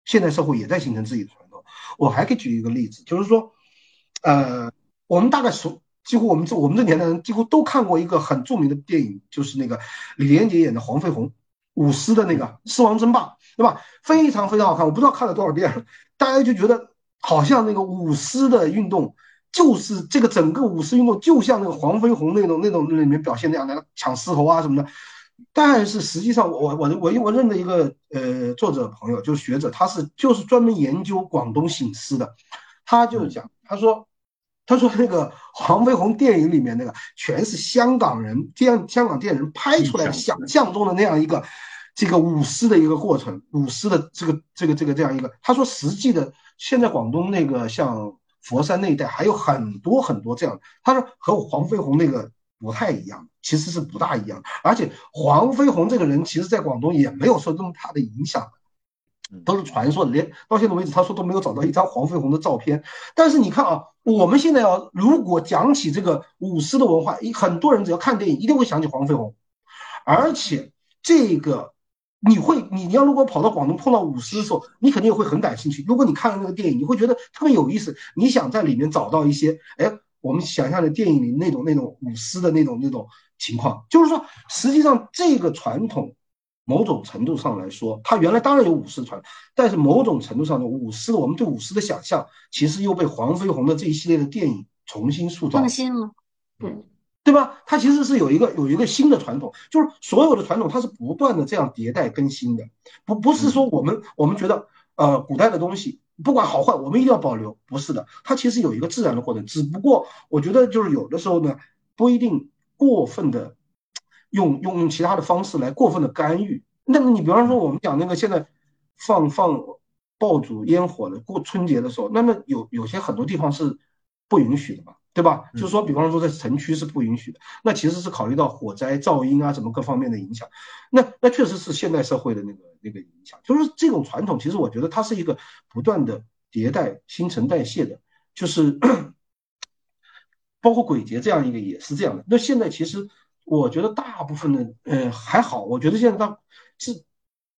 现代社会也在形成自己的传统。我还可以举一个例子，就是说，呃，我们大概熟。几乎我们这我们这年代人几乎都看过一个很著名的电影，就是那个李连杰演的黄飞鸿，舞狮的那个《狮王争霸》，对吧？非常非常好看，我不知道看了多少遍，大家就觉得好像那个舞狮的运动，就是这个整个舞狮运动，就像那个黄飞鸿那种那种里面表现那样那个抢狮头啊什么的。但是实际上，我我我我认的一个呃作者朋友，就是学者，他是就是专门研究广东醒狮的，他就讲，他说。他说：“那个黄飞鸿电影里面那个全是香港人，这样香港电影人拍出来的想象中的那样一个这个舞狮的一个过程，舞狮的这个这个这个这样一个。他说实际的，现在广东那个像佛山那一带还有很多很多这样。他说和黄飞鸿那个不太一样，其实是不大一样。而且黄飞鸿这个人，其实在广东也没有受这么大的影响。”都是传说，连到现在为止，他说都没有找到一张黄飞鸿的照片。但是你看啊，我们现在要如果讲起这个舞狮的文化，一很多人只要看电影，一定会想起黄飞鸿。而且这个你会，你你要如果跑到广东碰到舞狮的时候，你肯定也会很感兴趣。如果你看了那个电影，你会觉得特别有意思，你想在里面找到一些，哎，我们想象的电影里那种那种舞狮的那种那种情况。就是说，实际上这个传统。某种程度上来说，它原来当然有武士传，但是某种程度上的武士，我们对武士的想象，其实又被黄飞鸿的这一系列的电影重新塑造更新了，对对吧？它其实是有一个有一个新的传统，就是所有的传统它是不断的这样迭代更新的，不不是说我们我们觉得呃古代的东西不管好坏，我们一定要保留，不是的，它其实有一个自然的过程，只不过我觉得就是有的时候呢，不一定过分的。用用用其他的方式来过分的干预，那么你比方说我们讲那个现在放放爆竹烟火的过春节的时候，那么有有些很多地方是不允许的嘛，对吧？就是说，比方说在城区是不允许的，那其实是考虑到火灾、噪音啊什么各方面的影响，那那确实是现代社会的那个那个影响，就是这种传统，其实我觉得它是一个不断的迭代、新陈代谢的，就是 <coughs> 包括鬼节这样一个也是这样的。那现在其实。我觉得大部分的，呃，还好。我觉得现在它是，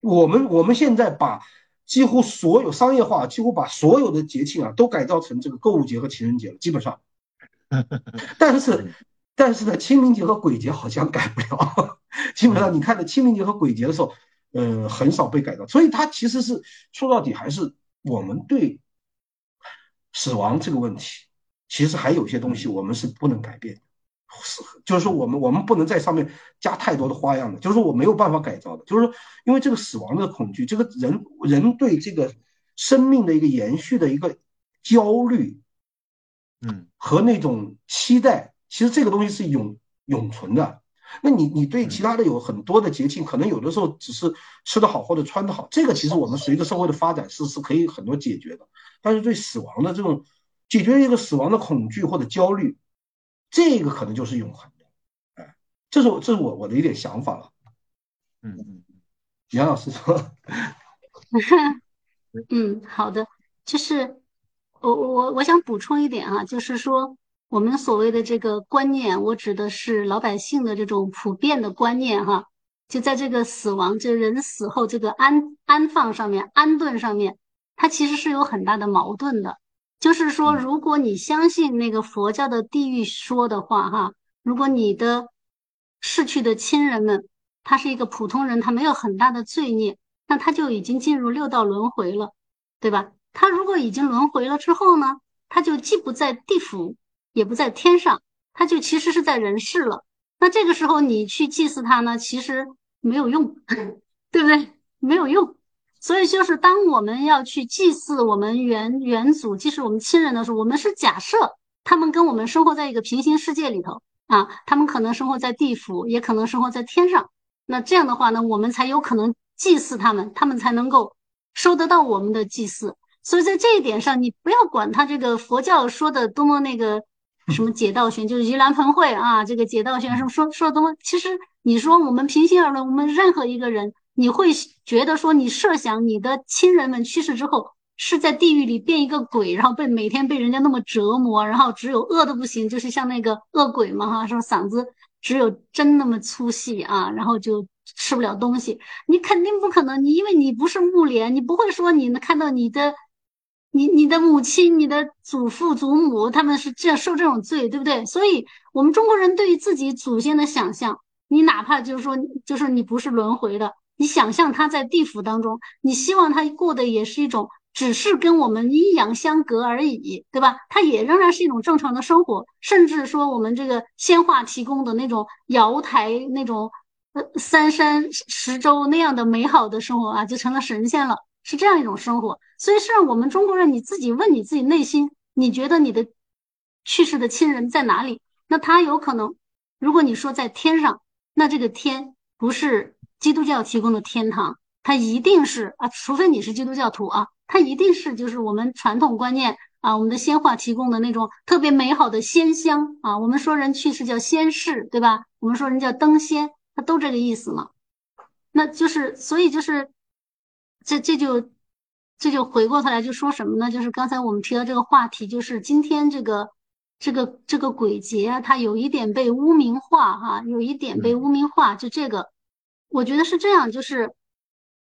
我们我们现在把几乎所有商业化，几乎把所有的节庆啊都改造成这个购物节和情人节了，基本上。<laughs> 但是，但是呢，清明节和鬼节好像改不了。<laughs> 基本上你看的清明节和鬼节的时候，呃，很少被改造。所以它其实是说到底还是我们对死亡这个问题，其实还有些东西我们是不能改变的。是，就是说我们我们不能在上面加太多的花样的，就是说我没有办法改造的，就是说因为这个死亡的恐惧，这个人人对这个生命的一个延续的一个焦虑，嗯，和那种期待，其实这个东西是永永存的。那你你对其他的有很多的捷径，可能有的时候只是吃得好或者穿得好，这个其实我们随着社会的发展是是可以很多解决的。但是对死亡的这种解决一个死亡的恐惧或者焦虑，这个可能就是永恒的。哎，这是我这是我我的一点想法了。嗯嗯，杨老师说，<laughs> 嗯，好的，就是我我我想补充一点啊，就是说我们所谓的这个观念，我指的是老百姓的这种普遍的观念哈。就在这个死亡，这人死后这个安安放上面、安顿上面，它其实是有很大的矛盾的。就是说，如果你相信那个佛教的地狱说的话，哈，如果你的逝去的亲人们，他是一个普通人，他没有很大的罪孽，那他就已经进入六道轮回了，对吧？他如果已经轮回了之后呢，他就既不在地府，也不在天上，他就其实是在人世了。那这个时候你去祭祀他呢，其实没有用，<laughs> 对不对？没有用。所以就是当我们要去祭祀我们原原祖，祭祀我们亲人的时候，我们是假设他们跟我们生活在一个平行世界里头啊，他们可能生活在地府，也可能生活在天上。那这样的话呢，我们才有可能祭祀他们，他们才能够收得到我们的祭祀。所以在这一点上，你不要管他这个佛教说的多么那个。什么解道玄，就是盂兰盆会啊，这个解道玄什么说说的多么，其实你说我们平心而论，我们任何一个人，你会觉得说，你设想你的亲人们去世之后是在地狱里变一个鬼，然后被每天被人家那么折磨，然后只有饿的不行，就是像那个恶鬼嘛哈，说嗓子只有针那么粗细啊，然后就吃不了东西，你肯定不可能，你因为你不是木莲，你不会说你能看到你的。你你的母亲、你的祖父、祖母，他们是这样受这种罪，对不对？所以，我们中国人对于自己祖先的想象，你哪怕就是说，就是你不是轮回的，你想象他在地府当中，你希望他过的也是一种，只是跟我们阴阳相隔而已，对吧？他也仍然是一种正常的生活，甚至说我们这个仙化提供的那种瑶台那种，呃，三山十洲那样的美好的生活啊，就成了神仙了。是这样一种生活，所以是让我们中国人，你自己问你自己内心，你觉得你的去世的亲人在哪里？那他有可能，如果你说在天上，那这个天不是基督教提供的天堂，它一定是啊，除非你是基督教徒啊，它一定是就是我们传统观念啊，我们的先话提供的那种特别美好的仙乡啊。我们说人去世叫仙逝，对吧？我们说人叫登仙，它都这个意思嘛。那就是，所以就是。这这就这就回过头来就说什么呢？就是刚才我们提到这个话题，就是今天这个这个这个鬼节啊，它有一点被污名化哈，有一点被污名化。就这个，我觉得是这样，就是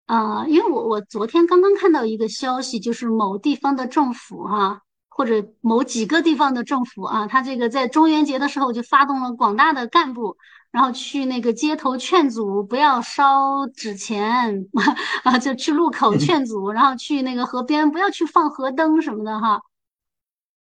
啊，因为我我昨天刚刚看到一个消息，就是某地方的政府哈，或者某几个地方的政府啊，他这个在中元节的时候就发动了广大的干部。然后去那个街头劝阻，不要烧纸钱 <laughs> 啊，就去路口劝阻，然后去那个河边不要去放河灯什么的哈。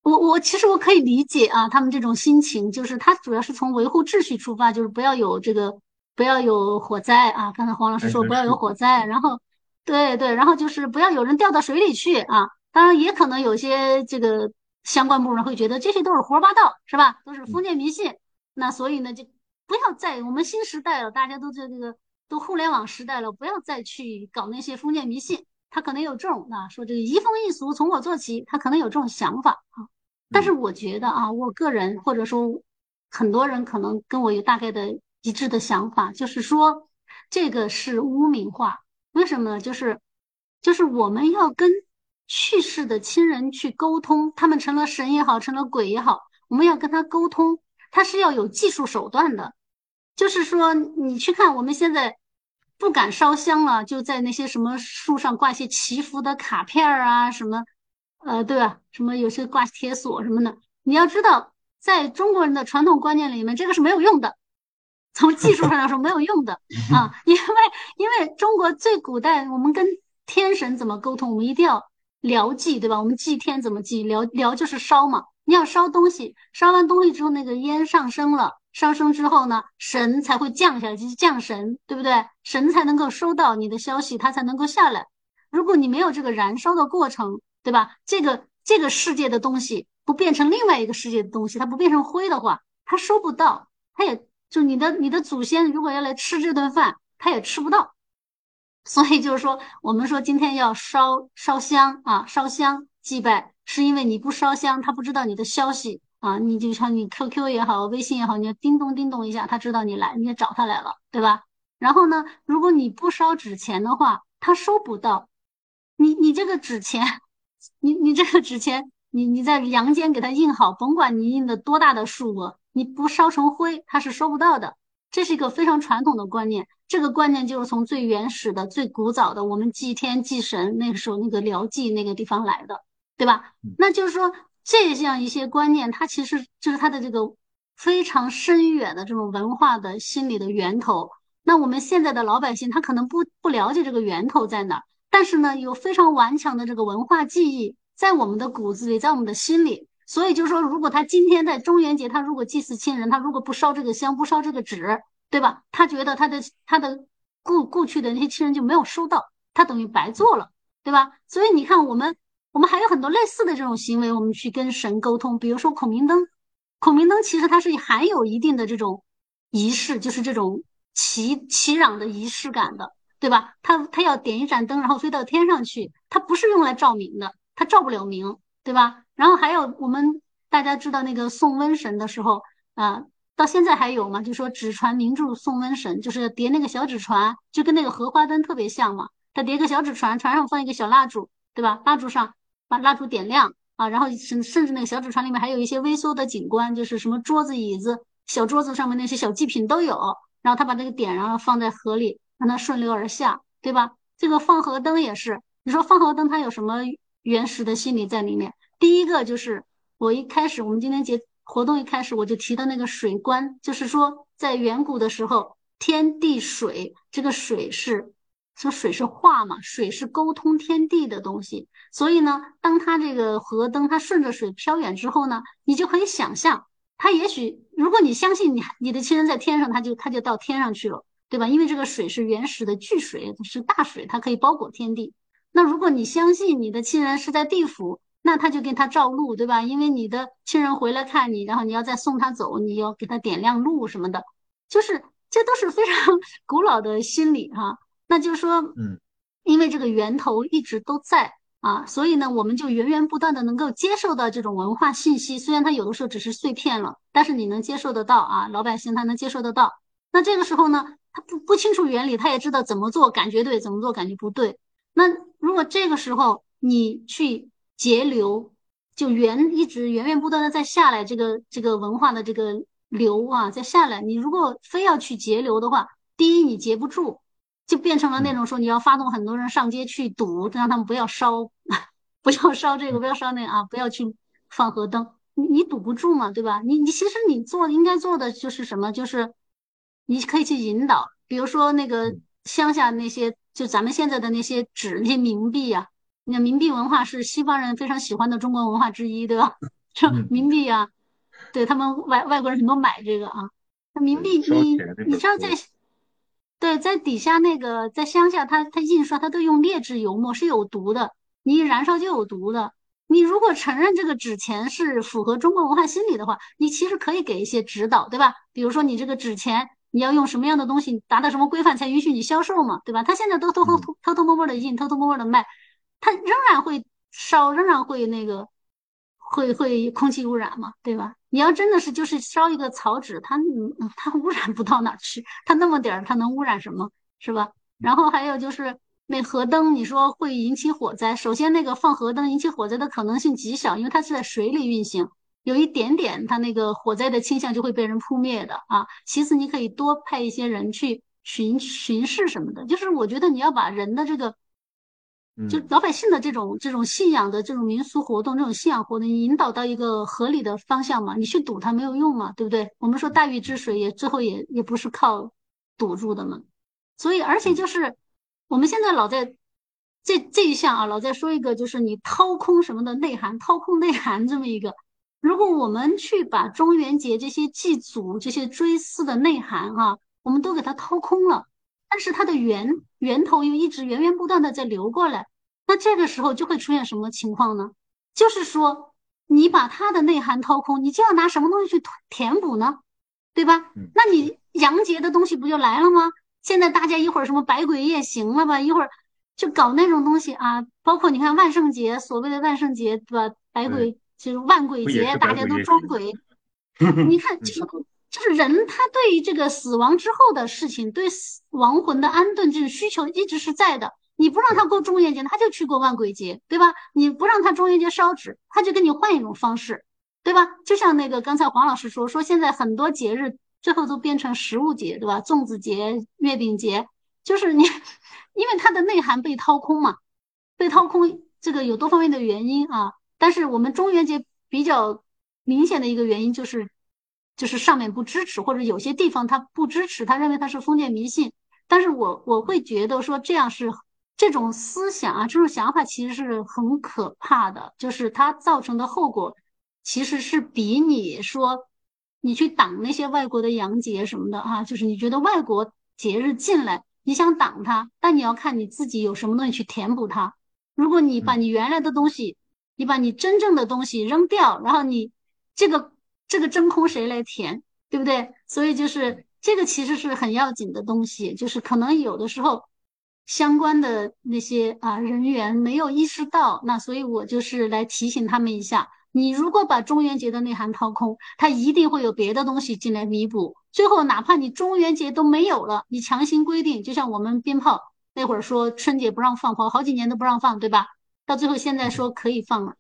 我我其实我可以理解啊，他们这种心情，就是他主要是从维护秩序出发，就是不要有这个不要有火灾啊。刚才黄老师说不要有火灾，然后对对，然后就是不要有人掉到水里去啊。当然也可能有些这个相关部门会觉得这些都是胡说八道，是吧？都是封建迷信。那所以呢就。不要再我们新时代了，大家都在这个都互联网时代了，不要再去搞那些封建迷信。他可能有这种啊，说这个移风易俗，从我做起，他可能有这种想法啊。但是我觉得啊，我个人或者说很多人可能跟我有大概的一致的想法，就是说这个是污名化。为什么呢？就是就是我们要跟去世的亲人去沟通，他们成了神也好，成了鬼也好，我们要跟他沟通。他是要有技术手段的，就是说，你去看我们现在不敢烧香了，就在那些什么树上挂些祈福的卡片儿啊，什么，呃，对吧？什么有些挂铁锁什么的。你要知道，在中国人的传统观念里面，这个是没有用的，从技术上来说没有用的 <laughs> 啊，因为因为中国最古代，我们跟天神怎么沟通？我们一定要疗祭，对吧？我们祭天怎么祭？疗疗就是烧嘛。你要烧东西，烧完东西之后，那个烟上升了，上升之后呢，神才会降下来，就是降神，对不对？神才能够收到你的消息，他才能够下来。如果你没有这个燃烧的过程，对吧？这个这个世界的东西不变成另外一个世界的东西，它不变成灰的话，它收不到，它也就你的你的祖先如果要来吃这顿饭，他也吃不到。所以就是说，我们说今天要烧烧香啊，烧香。祭拜，是因为你不烧香，他不知道你的消息啊。你就像你 QQ 也好，微信也好，你要叮咚叮咚一下，他知道你来，你也找他来了，对吧？然后呢，如果你不烧纸钱的话，他收不到。你你这个纸钱，你你这个纸钱，你你在阳间给他印好，甭管你印的多大的数额，你不烧成灰，它是收不到的。这是一个非常传统的观念，这个观念就是从最原始的、最古早的我们祭天祭神那个时候那个辽祭那个地方来的，对吧？那就是说这样一些观念，它其实就是它的这个非常深远的这种文化的心理的源头。那我们现在的老百姓他可能不不了解这个源头在哪儿，但是呢，有非常顽强的这个文化记忆在我们的骨子里，在我们的心里。所以就是说，如果他今天在中元节，他如果祭祀亲人，他如果不烧这个香，不烧这个纸，对吧？他觉得他的他的故故去的那些亲人就没有收到，他等于白做了，对吧？所以你看，我们我们还有很多类似的这种行为，我们去跟神沟通。比如说孔明灯，孔明灯其实它是含有一定的这种仪式，就是这种祈祈祷的仪式感的，对吧？他他要点一盏灯，然后飞到天上去，它不是用来照明的，它照不了明，对吧？然后还有我们大家知道那个送瘟神的时候啊，到现在还有吗？就说纸船明著送瘟神，就是叠那个小纸船，就跟那个荷花灯特别像嘛。他叠个小纸船，船上放一个小蜡烛，对吧？蜡烛上把蜡烛点亮啊，然后甚甚至那个小纸船里面还有一些微缩的景观，就是什么桌子、椅子、小桌子上面那些小祭品都有。然后他把这个点，然后放在河里，让它顺流而下，对吧？这个放河灯也是，你说放河灯它有什么原始的心理在里面？第一个就是我一开始我们今天节活动一开始我就提的那个水观，就是说在远古的时候，天地水这个水是说水是化嘛，水是沟通天地的东西。所以呢，当它这个河灯它顺着水飘远之后呢，你就可以想象，它也许如果你相信你你的亲人在天上，他就他就到天上去了，对吧？因为这个水是原始的巨水，是大水，它可以包裹天地。那如果你相信你的亲人是在地府，那他就给他照路，对吧？因为你的亲人回来看你，然后你要再送他走，你要给他点亮路什么的，就是这都是非常 <laughs> 古老的心理哈。那就是说，嗯，因为这个源头一直都在啊，所以呢，我们就源源不断的能够接受到这种文化信息，虽然它有的时候只是碎片了，但是你能接受得到啊，老百姓他能接受得到。那这个时候呢，他不不清楚原理，他也知道怎么做感觉对，怎么做感觉不对。那如果这个时候你去。节流就源一直源源不断的在下来，这个这个文化的这个流啊在下来。你如果非要去节流的话，第一你节不住，就变成了那种说你要发动很多人上街去堵，让他们不要烧，<laughs> 不要烧这个，不要烧那个啊，不要去放河灯，你你堵不住嘛，对吧？你你其实你做应该做的就是什么？就是你可以去引导，比如说那个乡下那些，就咱们现在的那些纸那些冥币呀。你看，冥币文化是西方人非常喜欢的中国文化之一，对吧？<laughs> 这冥币啊，对他们外外国人很多买这个啊。那冥币，你你知道在对在底下那个在乡下，他他印刷他都用劣质油墨，是有毒的，你一燃烧就有毒的。你如果承认这个纸钱是符合中国文化心理的话，你其实可以给一些指导，对吧？比如说你这个纸钱你要用什么样的东西，达到什么规范才允许你销售嘛，对吧？他现在都偷偷偷偷偷摸摸的印，偷偷摸摸的卖。它仍然会烧，仍然会那个，会会空气污染嘛，对吧？你要真的是就是烧一个草纸，它它污染不到哪儿去，它那么点儿，它能污染什么，是吧？然后还有就是那河灯，你说会引起火灾，首先那个放河灯引起火灾的可能性极小，因为它是在水里运行，有一点点它那个火灾的倾向就会被人扑灭的啊。其次，你可以多派一些人去巡巡视什么的，就是我觉得你要把人的这个。就老百姓的这种这种信仰的这种民俗活动，这种信仰活动引导到一个合理的方向嘛？你去堵它没有用嘛？对不对？我们说大禹治水也最后也也不是靠堵住的嘛。所以而且就是我们现在老在这这一项啊，老在说一个就是你掏空什么的内涵，掏空内涵这么一个。如果我们去把中元节这些祭祖、这些追思的内涵哈，我们都给它掏空了。但是它的源源头又一直源源不断的在流过来，那这个时候就会出现什么情况呢？就是说，你把它的内涵掏空，你就要拿什么东西去填补呢？对吧？那你阳节的东西不就来了吗？现在大家一会儿什么百鬼夜行了吧，一会儿就搞那种东西啊，包括你看万圣节，所谓的万圣节，对吧？百鬼就是万鬼节，大家都装鬼。<laughs> 你看，就是就是人，他对于这个死亡之后的事情，对亡魂的安顿这种需求一直是在的。你不让他过中元节，他就去过万鬼节，对吧？你不让他中元节烧纸，他就跟你换一种方式，对吧？就像那个刚才黄老师说，说现在很多节日最后都变成食物节，对吧？粽子节、月饼节，就是你。因为它的内涵被掏空嘛，被掏空，这个有多方面的原因啊。但是我们中元节比较明显的一个原因就是，就是上面不支持，或者有些地方他不支持，他认为他是封建迷信。但是我我会觉得说这样是这种思想啊，这种想法其实是很可怕的，就是它造成的后果其实是比你说你去挡那些外国的洋节什么的哈，就是你觉得外国节日进来。你想挡它，但你要看你自己有什么东西去填补它。如果你把你原来的东西，你把你真正的东西扔掉，然后你这个这个真空谁来填，对不对？所以就是这个其实是很要紧的东西，就是可能有的时候相关的那些啊人员没有意识到，那所以我就是来提醒他们一下。你如果把中元节的内涵掏空，它一定会有别的东西进来弥补。最后，哪怕你中元节都没有了，你强行规定，就像我们鞭炮那会儿说春节不让放炮，好几年都不让放，对吧？到最后现在说可以放了，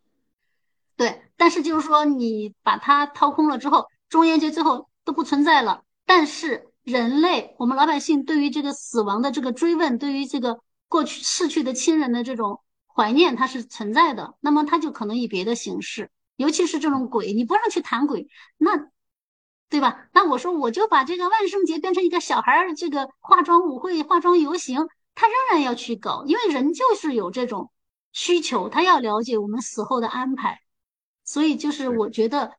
对。但是就是说你把它掏空了之后，中元节最后都不存在了。但是人类，我们老百姓对于这个死亡的这个追问，对于这个过去逝去的亲人的这种怀念，它是存在的。那么它就可能以别的形式。尤其是这种鬼，你不让去谈鬼，那对吧？那我说我就把这个万圣节变成一个小孩儿这个化妆舞会、化妆游行，他仍然要去搞，因为人就是有这种需求，他要了解我们死后的安排。所以就是我觉得，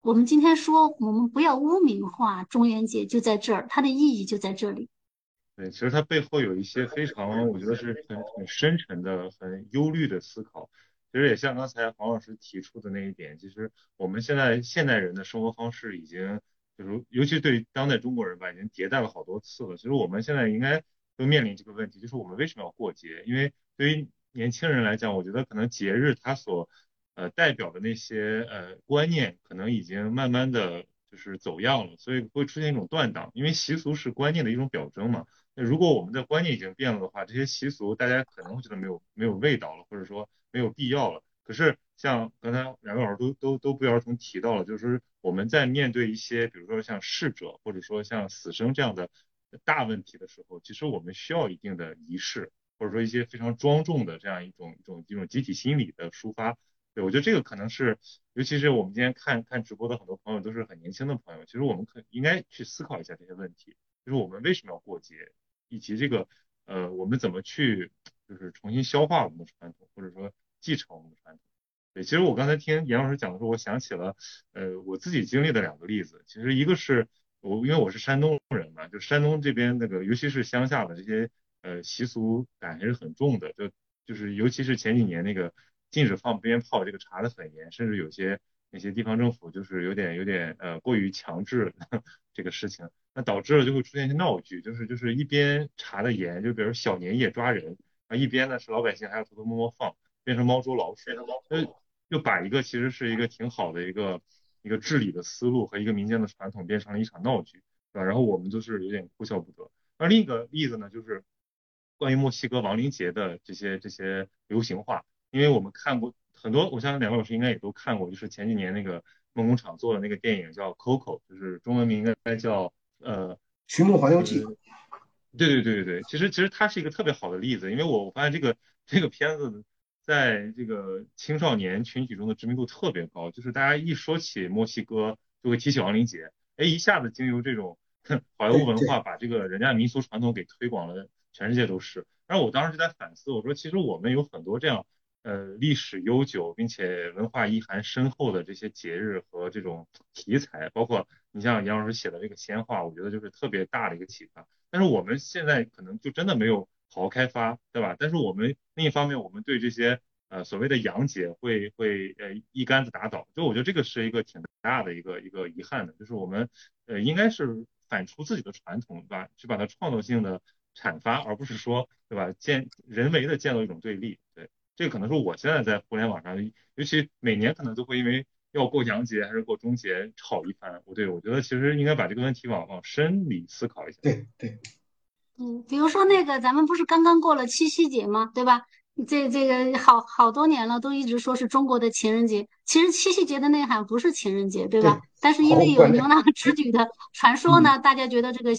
我们今天说我们不要污名化中元节，就在这儿，它的意义就在这里。对，其实它背后有一些非常，我觉得是很很深沉的、很忧虑的思考。其实也像刚才黄老师提出的那一点，其实我们现在现代人的生活方式已经，就是尤其对当代中国人吧，已经迭代了好多次了。其实我们现在应该都面临这个问题，就是我们为什么要过节？因为对于年轻人来讲，我觉得可能节日它所呃代表的那些呃观念，可能已经慢慢的就是走样了，所以会出现一种断档。因为习俗是观念的一种表征嘛。那如果我们的观念已经变了的话，这些习俗大家可能会觉得没有没有味道了，或者说。没有必要了。可是像刚才两位老师都都都不约而同提到了，就是我们在面对一些，比如说像逝者，或者说像死生这样的大问题的时候，其实我们需要一定的仪式，或者说一些非常庄重的这样一种一种一种集体心理的抒发。我觉得这个可能是，尤其是我们今天看看直播的很多朋友都是很年轻的朋友，其实我们可应该去思考一下这些问题，就是我们为什么要过节，以及这个呃我们怎么去。就是重新消化我们的传统，或者说继承我们的传统。对，其实我刚才听严老师讲的时候，我想起了呃我自己经历的两个例子。其实一个是我因为我是山东人嘛，就山东这边那个尤其是乡下的这些呃习俗感还是很重的，就就是尤其是前几年那个禁止放鞭炮这个查的很严，甚至有些那些地方政府就是有点有点呃过于强制 <laughs> 这个事情，那导致了就会出现一些闹剧，就是就是一边查的严，就比如小年夜抓人。啊，一边呢是老百姓还要偷偷摸摸放，变成猫捉老鼠，就就把一个其实是一个挺好的一个一个治理的思路和一个民间的传统变成了一场闹剧，对吧？然后我们就是有点哭笑不得。那另一个例子呢，就是关于墨西哥亡灵节的这些这些流行化，因为我们看过很多，我相信两位老师应该也都看过，就是前几年那个梦工厂做的那个电影叫 Coco，就是中文名应该叫呃《寻梦环游记》。对对对对对，其实其实它是一个特别好的例子，因为我我发现这个这个片子在这个青少年群体中的知名度特别高，就是大家一说起墨西哥就会提起亡灵节，哎，一下子经由这种好莱坞文化把这个人家民俗传统给推广了，全世界都是。然后我当时就在反思，我说其实我们有很多这样呃历史悠久并且文化意涵深厚的这些节日和这种题材，包括你像杨老师写的这个鲜花，我觉得就是特别大的一个启发。但是我们现在可能就真的没有好好开发，对吧？但是我们另一方面，我们对这些呃所谓的洋节会会呃一竿子打倒，就我觉得这个是一个挺大的一个一个遗憾的，就是我们呃应该是反刍自己的传统，对吧？去把它创造性的阐发，而不是说对吧建人为的建造一种对立。对，这个可能是我现在在互联网上，尤其每年可能都会因为要过洋节还是过中节吵一番。我对我觉得其实应该把这个问题往往深里思考一下。对对。嗯，比如说那个，咱们不是刚刚过了七夕节吗？对吧？这这个好好多年了，都一直说是中国的情人节。其实七夕节的内涵不是情人节，对吧？但是因为有牛郎织女的传说呢，大家觉得这个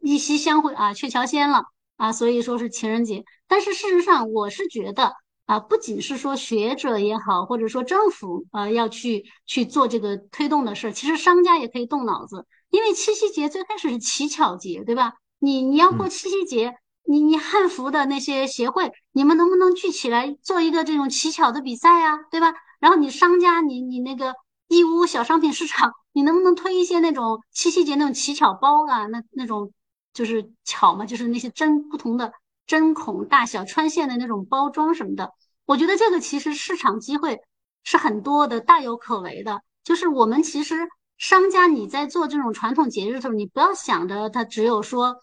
一夕相会啊，鹊桥仙了啊，所以说是情人节。但是事实上，我是觉得啊，不仅是说学者也好，或者说政府啊要去去做这个推动的事儿，其实商家也可以动脑子，因为七夕节最开始是乞巧节，对吧？你你要过七夕节，你你汉服的那些协会，你们能不能聚起来做一个这种乞巧的比赛呀，对吧？然后你商家，你你那个义乌小商品市场，你能不能推一些那种七夕节那种乞巧包啊？那那种就是巧嘛，就是那些针不同的针孔大小、穿线的那种包装什么的。我觉得这个其实市场机会是很多的，大有可为的。就是我们其实商家你在做这种传统节日的时候，你不要想着它只有说。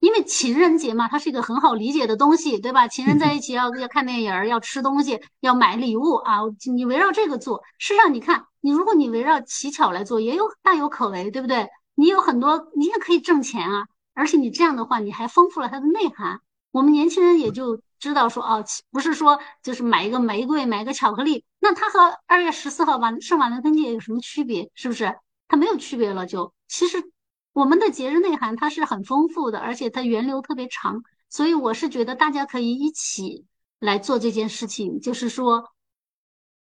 因为情人节嘛，它是一个很好理解的东西，对吧？情人在一起要要看电影，要吃东西，要买礼物啊。你围绕这个做，实际上你看，你如果你围绕乞巧来做，也有大有可为，对不对？你有很多，你也可以挣钱啊。而且你这样的话，你还丰富了它的内涵。我们年轻人也就知道说，哦，不是说就是买一个玫瑰，买一个巧克力，那它和二月十四号完圣瓦伦登节有什么区别？是不是？它没有区别了，就其实。我们的节日内涵它是很丰富的，而且它源流特别长，所以我是觉得大家可以一起来做这件事情，就是说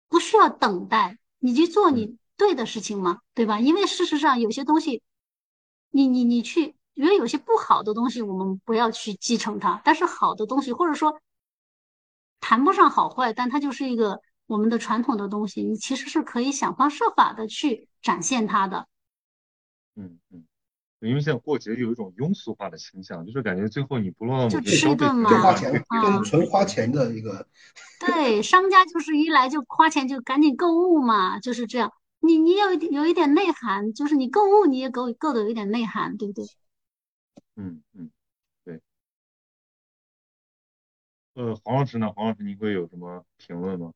不需要等待，你去做你对的事情嘛，对吧？因为事实上有些东西，你你你去，因为有些不好的东西，我们不要去继承它，但是好的东西或者说谈不上好坏，但它就是一个我们的传统的东西，你其实是可以想方设法的去展现它的。嗯嗯。因为现在过节有一种庸俗化的倾向，就是感觉最后你不落就吃一顿嘛，就花钱，就纯花钱的一个。<laughs> 对，商家就是一来就花钱，就赶紧购物嘛，就是这样。你你有一点有一点内涵，就是你购物你也够够的有一点内涵，对不对？嗯嗯，对。呃，黄老师呢？黄老师，你会有什么评论吗？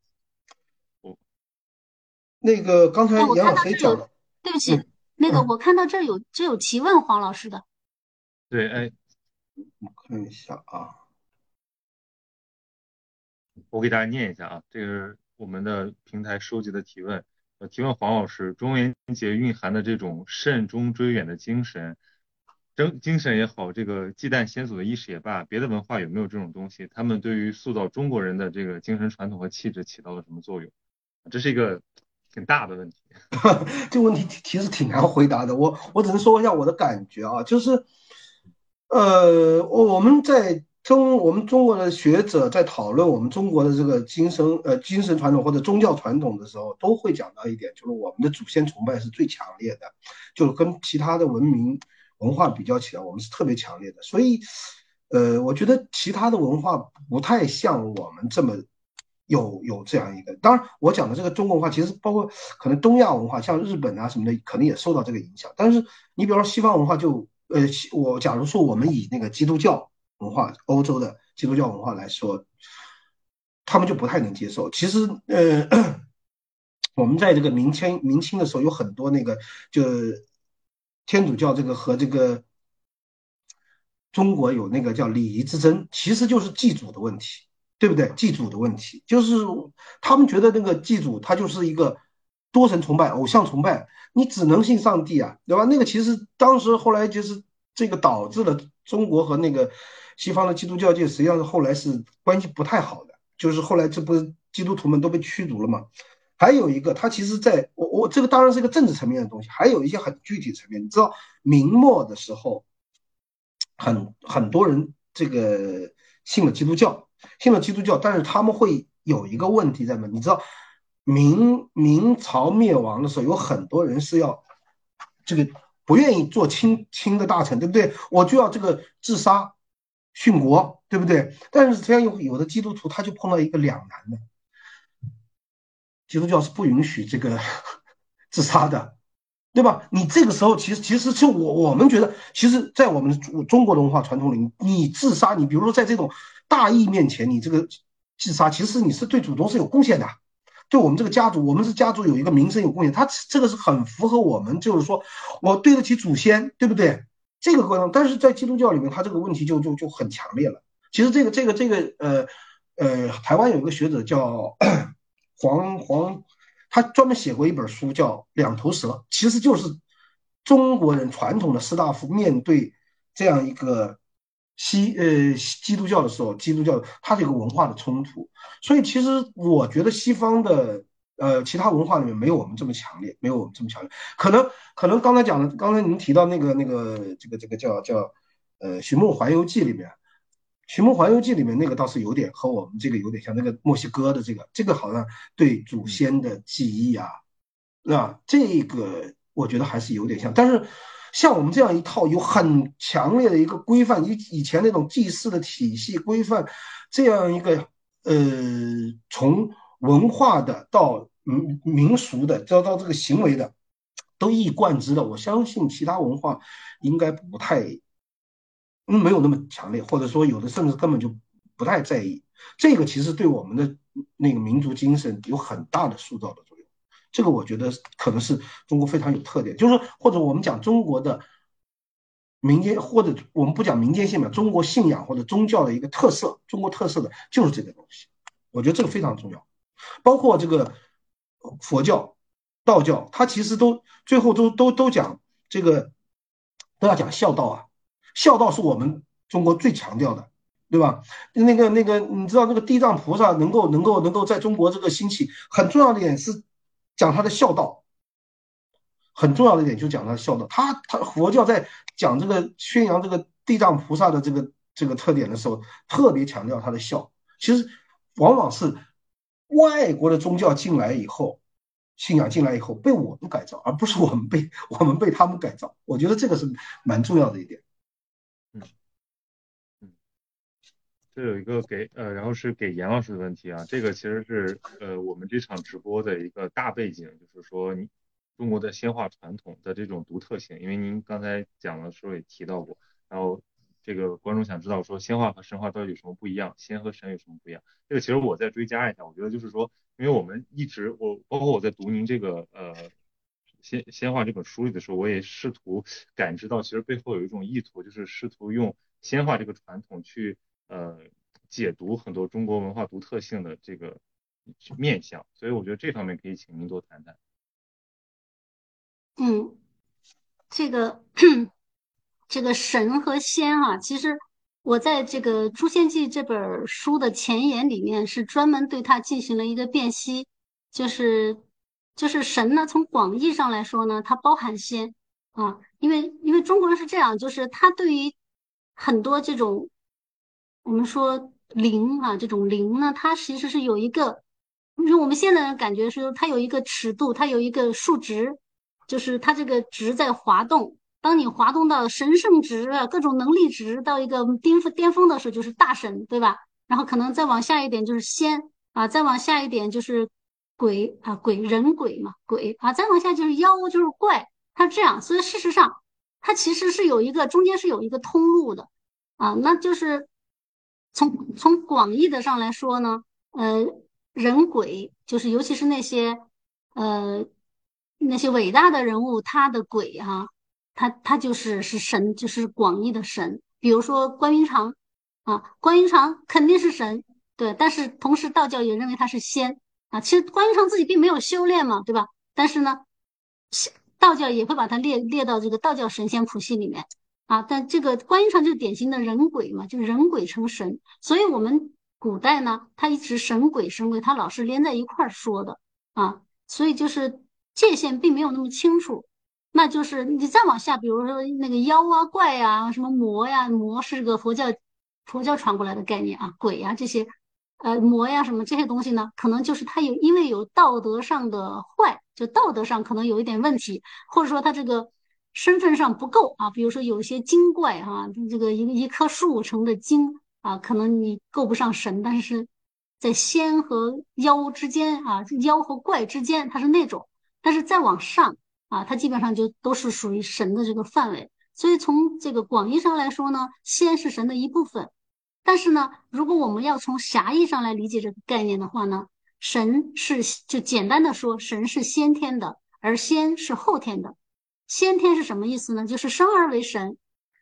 我那个刚才杨老师讲的，对不起。那个，我看到这儿有这有提问黄老师的，对，哎，我看一下啊，我给大家念一下啊，这个是我们的平台收集的提问，呃，提问黄老师，中元节蕴含的这种慎终追远的精神，精神也好，这个忌惮先祖的意识也罢，别的文化有没有这种东西？他们对于塑造中国人的这个精神传统和气质起到了什么作用？这是一个。挺大的问题，<laughs> 这个问题其实挺难回答的。我我只能说一下我的感觉啊，就是，呃，我我们在中我们中国的学者在讨论我们中国的这个精神呃精神传统或者宗教传统的时候，都会讲到一点，就是我们的祖先崇拜是最强烈的，就是跟其他的文明文化比较起来，我们是特别强烈的。所以，呃，我觉得其他的文化不太像我们这么。有有这样一个，当然我讲的这个中国文化，其实包括可能东亚文化，像日本啊什么的，可能也受到这个影响。但是你比如说西方文化，就呃，我假如说我们以那个基督教文化，欧洲的基督教文化来说，他们就不太能接受。其实呃，<coughs> 我们在这个明清明清的时候，有很多那个就天主教这个和这个中国有那个叫礼仪之争，其实就是祭祖的问题。对不对？祭祖的问题，就是他们觉得那个祭祖，他就是一个多神崇拜、偶像崇拜，你只能信上帝啊，对吧？那个其实当时后来就是这个导致了中国和那个西方的基督教界，实际上是后来是关系不太好的，就是后来这不是基督徒们都被驱逐了吗？还有一个，他其实在我我这个当然是一个政治层面的东西，还有一些很具体层面，你知道明末的时候，很很多人这个信了基督教。信了基督教，但是他们会有一个问题在那，你知道，明明朝灭亡的时候，有很多人是要这个不愿意做清清的大臣，对不对？我就要这个自杀殉国，对不对？但是这样有有的基督徒他就碰到一个两难的，基督教是不允许这个 <laughs> 自杀的。对吧？你这个时候其实其实是我我们觉得，其实，在我们中中国的文化传统里，你自杀，你比如说在这种大义面前，你这个自杀，其实你是对祖宗是有贡献的，对我们这个家族，我们是家族有一个名声有贡献，他这个是很符合我们，就是说我对得起祖先，对不对？这个过程，但是在基督教里面，他这个问题就就就很强烈了。其实这个这个这个呃呃，台湾有一个学者叫黄黄。他专门写过一本书，叫《两头蛇》，其实就是中国人传统的士大夫面对这样一个西呃基督教的时候，基督教它是一个文化的冲突。所以其实我觉得西方的呃其他文化里面没有我们这么强烈，没有我们这么强烈。可能可能刚才讲的，刚才您提到那个那个这个这个叫叫呃《寻梦环游记》里面。《寻梦环游记》里面那个倒是有点和我们这个有点像，那个墨西哥的这个，这个好像对祖先的记忆啊，那这个我觉得还是有点像。但是像我们这样一套有很强烈的一个规范，以以前那种祭祀的体系规范，这样一个呃，从文化的到民民俗的，再到这个行为的，都一以贯之的，我相信其他文化应该不太。没有那么强烈，或者说有的甚至根本就不太在意。这个其实对我们的那个民族精神有很大的塑造的作用。这个我觉得可能是中国非常有特点，就是说，或者我们讲中国的民间，或者我们不讲民间信仰，中国信仰或者宗教的一个特色，中国特色的就是这个东西。我觉得这个非常重要。包括这个佛教、道教，它其实都最后都都都讲这个都要讲孝道啊。孝道是我们中国最强调的，对吧？那个那个，你知道那个地藏菩萨能够能够能够在中国这个兴起，很重要的点是讲他的孝道，很重要的一点就讲他的孝道。他他佛教在讲这个宣扬这个地藏菩萨的这个这个特点的时候，特别强调他的孝。其实往往是外国的宗教进来以后，信仰进来以后被我们改造，而不是我们被我们被他们改造。我觉得这个是蛮重要的一点。这有一个给呃，然后是给严老师的问题啊，这个其实是呃我们这场直播的一个大背景，就是说你中国的仙话传统的这种独特性，因为您刚才讲的时候也提到过，然后这个观众想知道说仙话和神话到底有什么不一样，仙和神有什么不一样？这个其实我再追加一下，我觉得就是说，因为我们一直我包括我在读您这个呃仙仙话这本书里的时候，我也试图感知到其实背后有一种意图，就是试图用仙话这个传统去。呃，解读很多中国文化独特性的这个面相，所以我觉得这方面可以请您多谈谈。嗯，这个 <clears throat> 这个神和仙哈，其实我在这个《诛仙记》这本书的前言里面是专门对它进行了一个辨析，就是就是神呢，从广义上来说呢，它包含仙啊，因为因为中国人是这样，就是他对于很多这种。我们说灵啊，这种灵呢，它其实是有一个，就是我们现在的感觉是它有一个尺度，它有一个数值，就是它这个值在滑动。当你滑动到神圣值啊，各种能力值到一个巅峰巅峰的时候，就是大神，对吧？然后可能再往下一点就是仙啊，再往下一点就是鬼啊，鬼人鬼嘛，鬼啊，再往下就是妖，就是怪，它这样。所以事实上，它其实是有一个中间是有一个通路的啊，那就是。从从广义的上来说呢，呃，人鬼就是尤其是那些呃那些伟大的人物，他的鬼哈，他他就是是神，就是广义的神。比如说关云长啊，关云长肯定是神，对。但是同时道教也认为他是仙啊。其实关云长自己并没有修炼嘛，对吧？但是呢，道教也会把他列列到这个道教神仙谱系里面。啊，但这个观音上就是典型的人鬼嘛，就人鬼成神，所以我们古代呢，他一直神鬼神鬼，他老是连在一块儿说的啊，所以就是界限并没有那么清楚。那就是你再往下，比如说那个妖啊、怪呀、什么魔呀，魔是个佛教佛教传过来的概念啊，鬼呀这些，呃，魔呀什么这些东西呢，可能就是他有因为有道德上的坏，就道德上可能有一点问题，或者说他这个。身份上不够啊，比如说有些精怪哈，这个一一棵树成的精啊，可能你够不上神，但是在仙和妖之间啊，妖和怪之间，它是那种。但是再往上啊，它基本上就都是属于神的这个范围。所以从这个广义上来说呢，仙是神的一部分。但是呢，如果我们要从狭义上来理解这个概念的话呢，神是就简单的说，神是先天的，而仙是后天的。先天是什么意思呢？就是生而为神，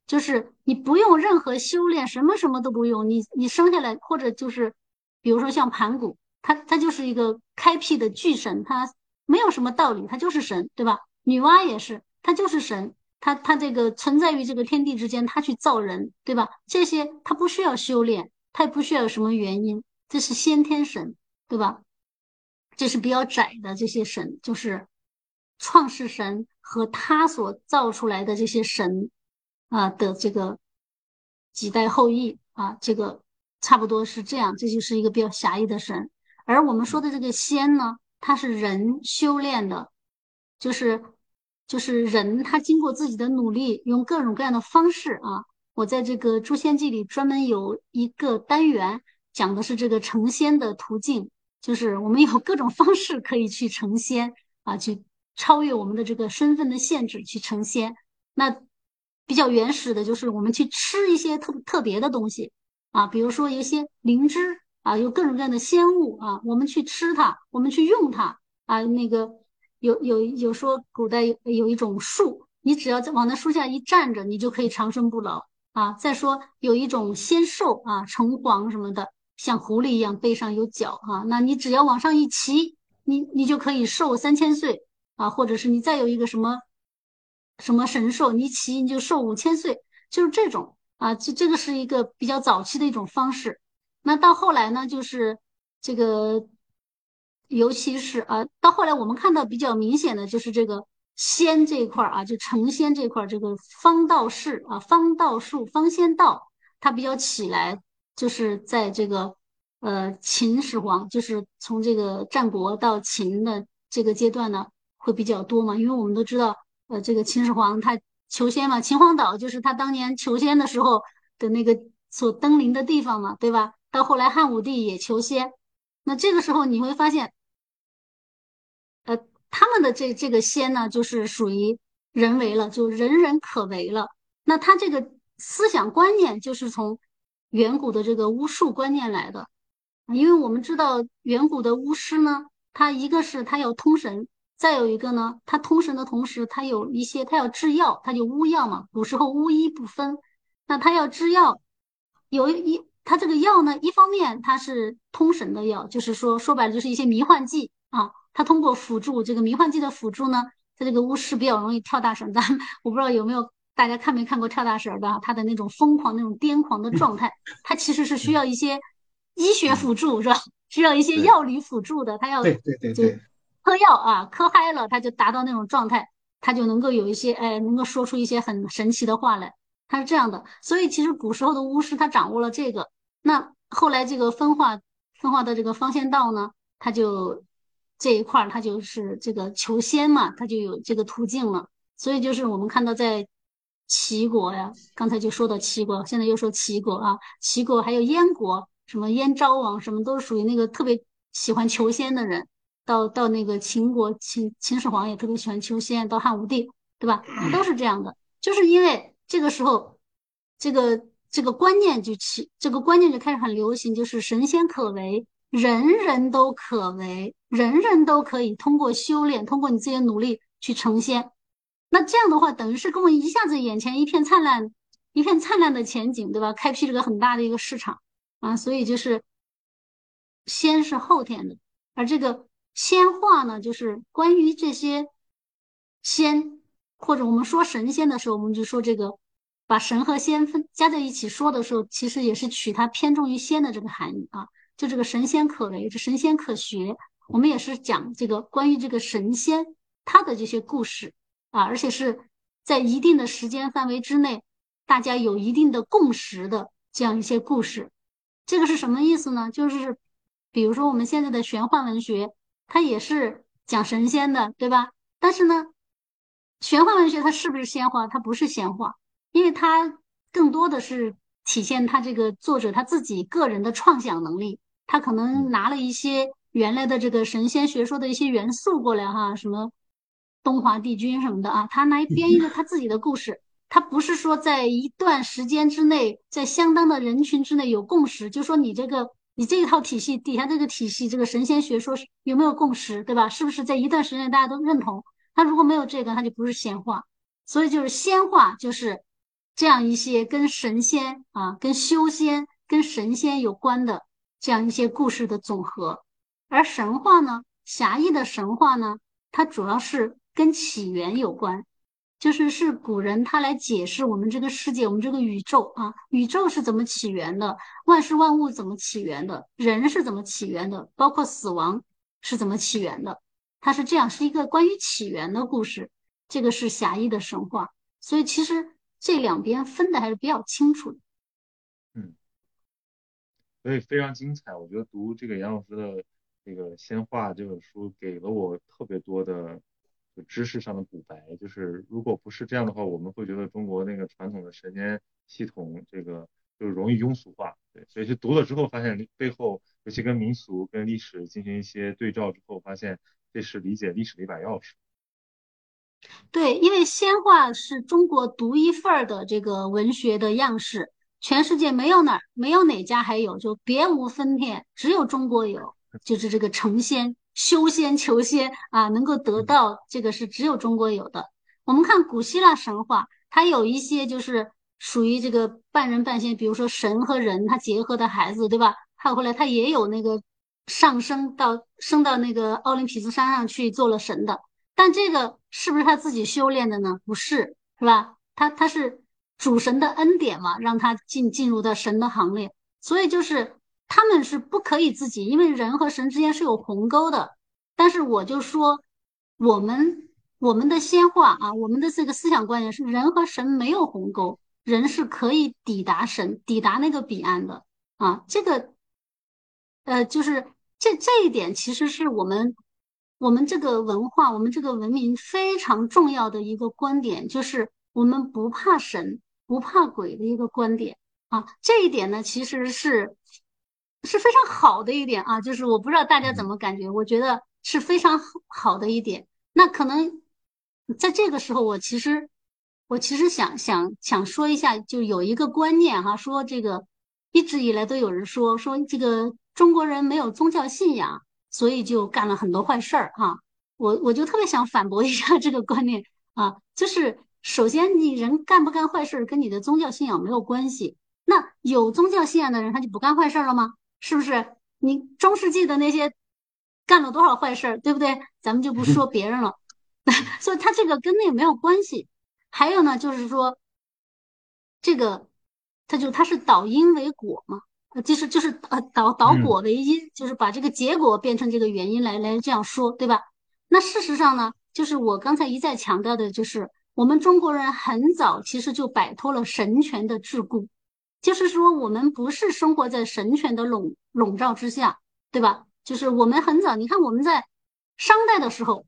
就是你不用任何修炼，什么什么都不用，你你生下来或者就是，比如说像盘古，他他就是一个开辟的巨神，他没有什么道理，他就是神，对吧？女娲也是，他就是神，他他这个存在于这个天地之间，他去造人，对吧？这些他不需要修炼，他也不需要有什么原因，这是先天神，对吧？这是比较窄的这些神，就是创世神。和他所造出来的这些神啊的这个几代后裔啊，这个差不多是这样，这就是一个比较狭义的神。而我们说的这个仙呢，他是人修炼的，就是就是人他经过自己的努力，用各种各样的方式啊。我在这个《诛仙记》里专门有一个单元讲的是这个成仙的途径，就是我们有各种方式可以去成仙啊，去。超越我们的这个身份的限制去成仙，那比较原始的就是我们去吃一些特特别的东西啊，比如说有一些灵芝啊，有各种各样的仙物啊，我们去吃它，我们去用它啊。那个有有有说古代有一种树，你只要在往那树下一站着，你就可以长生不老啊。再说有一种仙兽啊，橙黄什么的，像狐狸一样背上有角啊，那你只要往上一骑，你你就可以寿三千岁。啊，或者是你再有一个什么什么神兽，你骑你就寿五千岁，就是这种啊，这这个是一个比较早期的一种方式。那到后来呢，就是这个，尤其是啊，到后来我们看到比较明显的就是这个仙这一块儿啊，就成仙这块儿，这个方道士啊，方道术、方仙道，它比较起来，就是在这个呃秦始皇，就是从这个战国到秦的这个阶段呢。会比较多嘛？因为我们都知道，呃，这个秦始皇他求仙嘛，秦皇岛就是他当年求仙的时候的那个所登临的地方嘛，对吧？到后来汉武帝也求仙，那这个时候你会发现，呃，他们的这这个仙呢，就是属于人为了，就人人可为了。那他这个思想观念就是从远古的这个巫术观念来的，因为我们知道远古的巫师呢，他一个是他要通神。再有一个呢，它通神的同时，它有一些它要制药，它就巫药嘛。古时候巫医不分，那它要制药，有一它这个药呢，一方面它是通神的药，就是说说白了就是一些迷幻剂啊。它通过辅助这个迷幻剂的辅助呢，它这个巫师比较容易跳大神。咱我不知道有没有大家看没看过跳大神的，他的那种疯狂、那种癫狂的状态，他其实是需要一些医学辅助，是吧？需要一些药理辅助的，他要对对对对。嗑药啊，嗑嗨了，他就达到那种状态，他就能够有一些，哎，能够说出一些很神奇的话来。他是这样的，所以其实古时候的巫师他掌握了这个，那后来这个分化分化的这个方仙道呢，他就这一块儿他就是这个求仙嘛，他就有这个途径了。所以就是我们看到在齐国呀，刚才就说到齐国，现在又说齐国啊，齐国还有燕国，什么燕昭王，什么都属于那个特别喜欢求仙的人。到到那个秦国，秦秦始皇也特别喜欢求仙，到汉武帝，对吧？都是这样的，就是因为这个时候，这个这个观念就起，这个观念就开始很流行，就是神仙可为，人人都可为，人人都可以通过修炼，通过你自己的努力去成仙。那这样的话，等于是给我们一下子眼前一片灿烂，一片灿烂的前景，对吧？开辟这个很大的一个市场啊，所以就是仙是后天的，而这个。仙话呢，就是关于这些仙，或者我们说神仙的时候，我们就说这个，把神和仙分加在一起说的时候，其实也是取它偏重于仙的这个含义啊。就这个神仙可为，这神仙可学，我们也是讲这个关于这个神仙他的这些故事啊，而且是在一定的时间范围之内，大家有一定的共识的这样一些故事。这个是什么意思呢？就是比如说我们现在的玄幻文学。它也是讲神仙的，对吧？但是呢，玄幻文学它是不是仙话？它不是仙话，因为它更多的是体现他这个作者他自己个人的创想能力。他可能拿了一些原来的这个神仙学说的一些元素过来，哈，什么东华帝君什么的啊，他来编一个他自己的故事。他不是说在一段时间之内，在相当的人群之内有共识，就说你这个你这一套体系底下这个体系，这个神仙学说有没有共识，对吧？是不是在一段时间大家都认同？他如果没有这个，他就不是仙话。所以就是仙话，就是这样一些跟神仙啊、跟修仙、跟神仙有关的这样一些故事的总和。而神话呢，狭义的神话呢，它主要是跟起源有关。就是是古人他来解释我们这个世界，我们这个宇宙啊，宇宙是怎么起源的，万事万物怎么起源的，人是怎么起源的，包括死亡是怎么起源的，它是这样，是一个关于起源的故事。这个是狭义的神话，所以其实这两边分的还是比较清楚的。嗯，所以非常精彩。我觉得读这个杨老师的这个《仙话》这本书，给了我特别多的。知识上的补白，就是如果不是这样的话，我们会觉得中国那个传统的神仙系统，这个就容易庸俗化。对，所以去读了之后，发现背后，尤其跟民俗、跟历史进行一些对照之后，发现这是理解历史的一把钥匙。对，因为仙话是中国独一份儿的这个文学的样式，全世界没有哪儿没有哪家还有，就别无分店，只有中国有，就是这个成仙。修仙求仙啊，能够得到这个是只有中国有的。我们看古希腊神话，它有一些就是属于这个半人半仙，比如说神和人他结合的孩子，对吧？还有后来他也有那个上升到升到那个奥林匹斯山上去做了神的，但这个是不是他自己修炼的呢？不是，是吧？他他是主神的恩典嘛，让他进进入到神的行列，所以就是。他们是不可以自己，因为人和神之间是有鸿沟的。但是我就说，我们我们的先话啊，我们的这个思想观念是人和神没有鸿沟，人是可以抵达神、抵达那个彼岸的啊。这个，呃，就是这这一点，其实是我们我们这个文化、我们这个文明非常重要的一个观点，就是我们不怕神、不怕鬼的一个观点啊。这一点呢，其实是。是非常好的一点啊，就是我不知道大家怎么感觉，我觉得是非常好的一点。那可能在这个时候，我其实我其实想想想说一下，就有一个观念哈，说这个一直以来都有人说说这个中国人没有宗教信仰，所以就干了很多坏事儿哈。我我就特别想反驳一下这个观念啊，就是首先你人干不干坏事跟你的宗教信仰没有关系，那有宗教信仰的人他就不干坏事了吗？是不是你中世纪的那些干了多少坏事儿，对不对？咱们就不说别人了，<laughs> 所以他这个跟那个没有关系。还有呢，就是说这个他就他是导因为果嘛，就是就是呃导导果为因，就是把这个结果变成这个原因来来这样说，对吧？那事实上呢，就是我刚才一再强调的，就是我们中国人很早其实就摆脱了神权的桎梏。就是说，我们不是生活在神权的笼笼罩之下，对吧？就是我们很早，你看我们在商代的时候，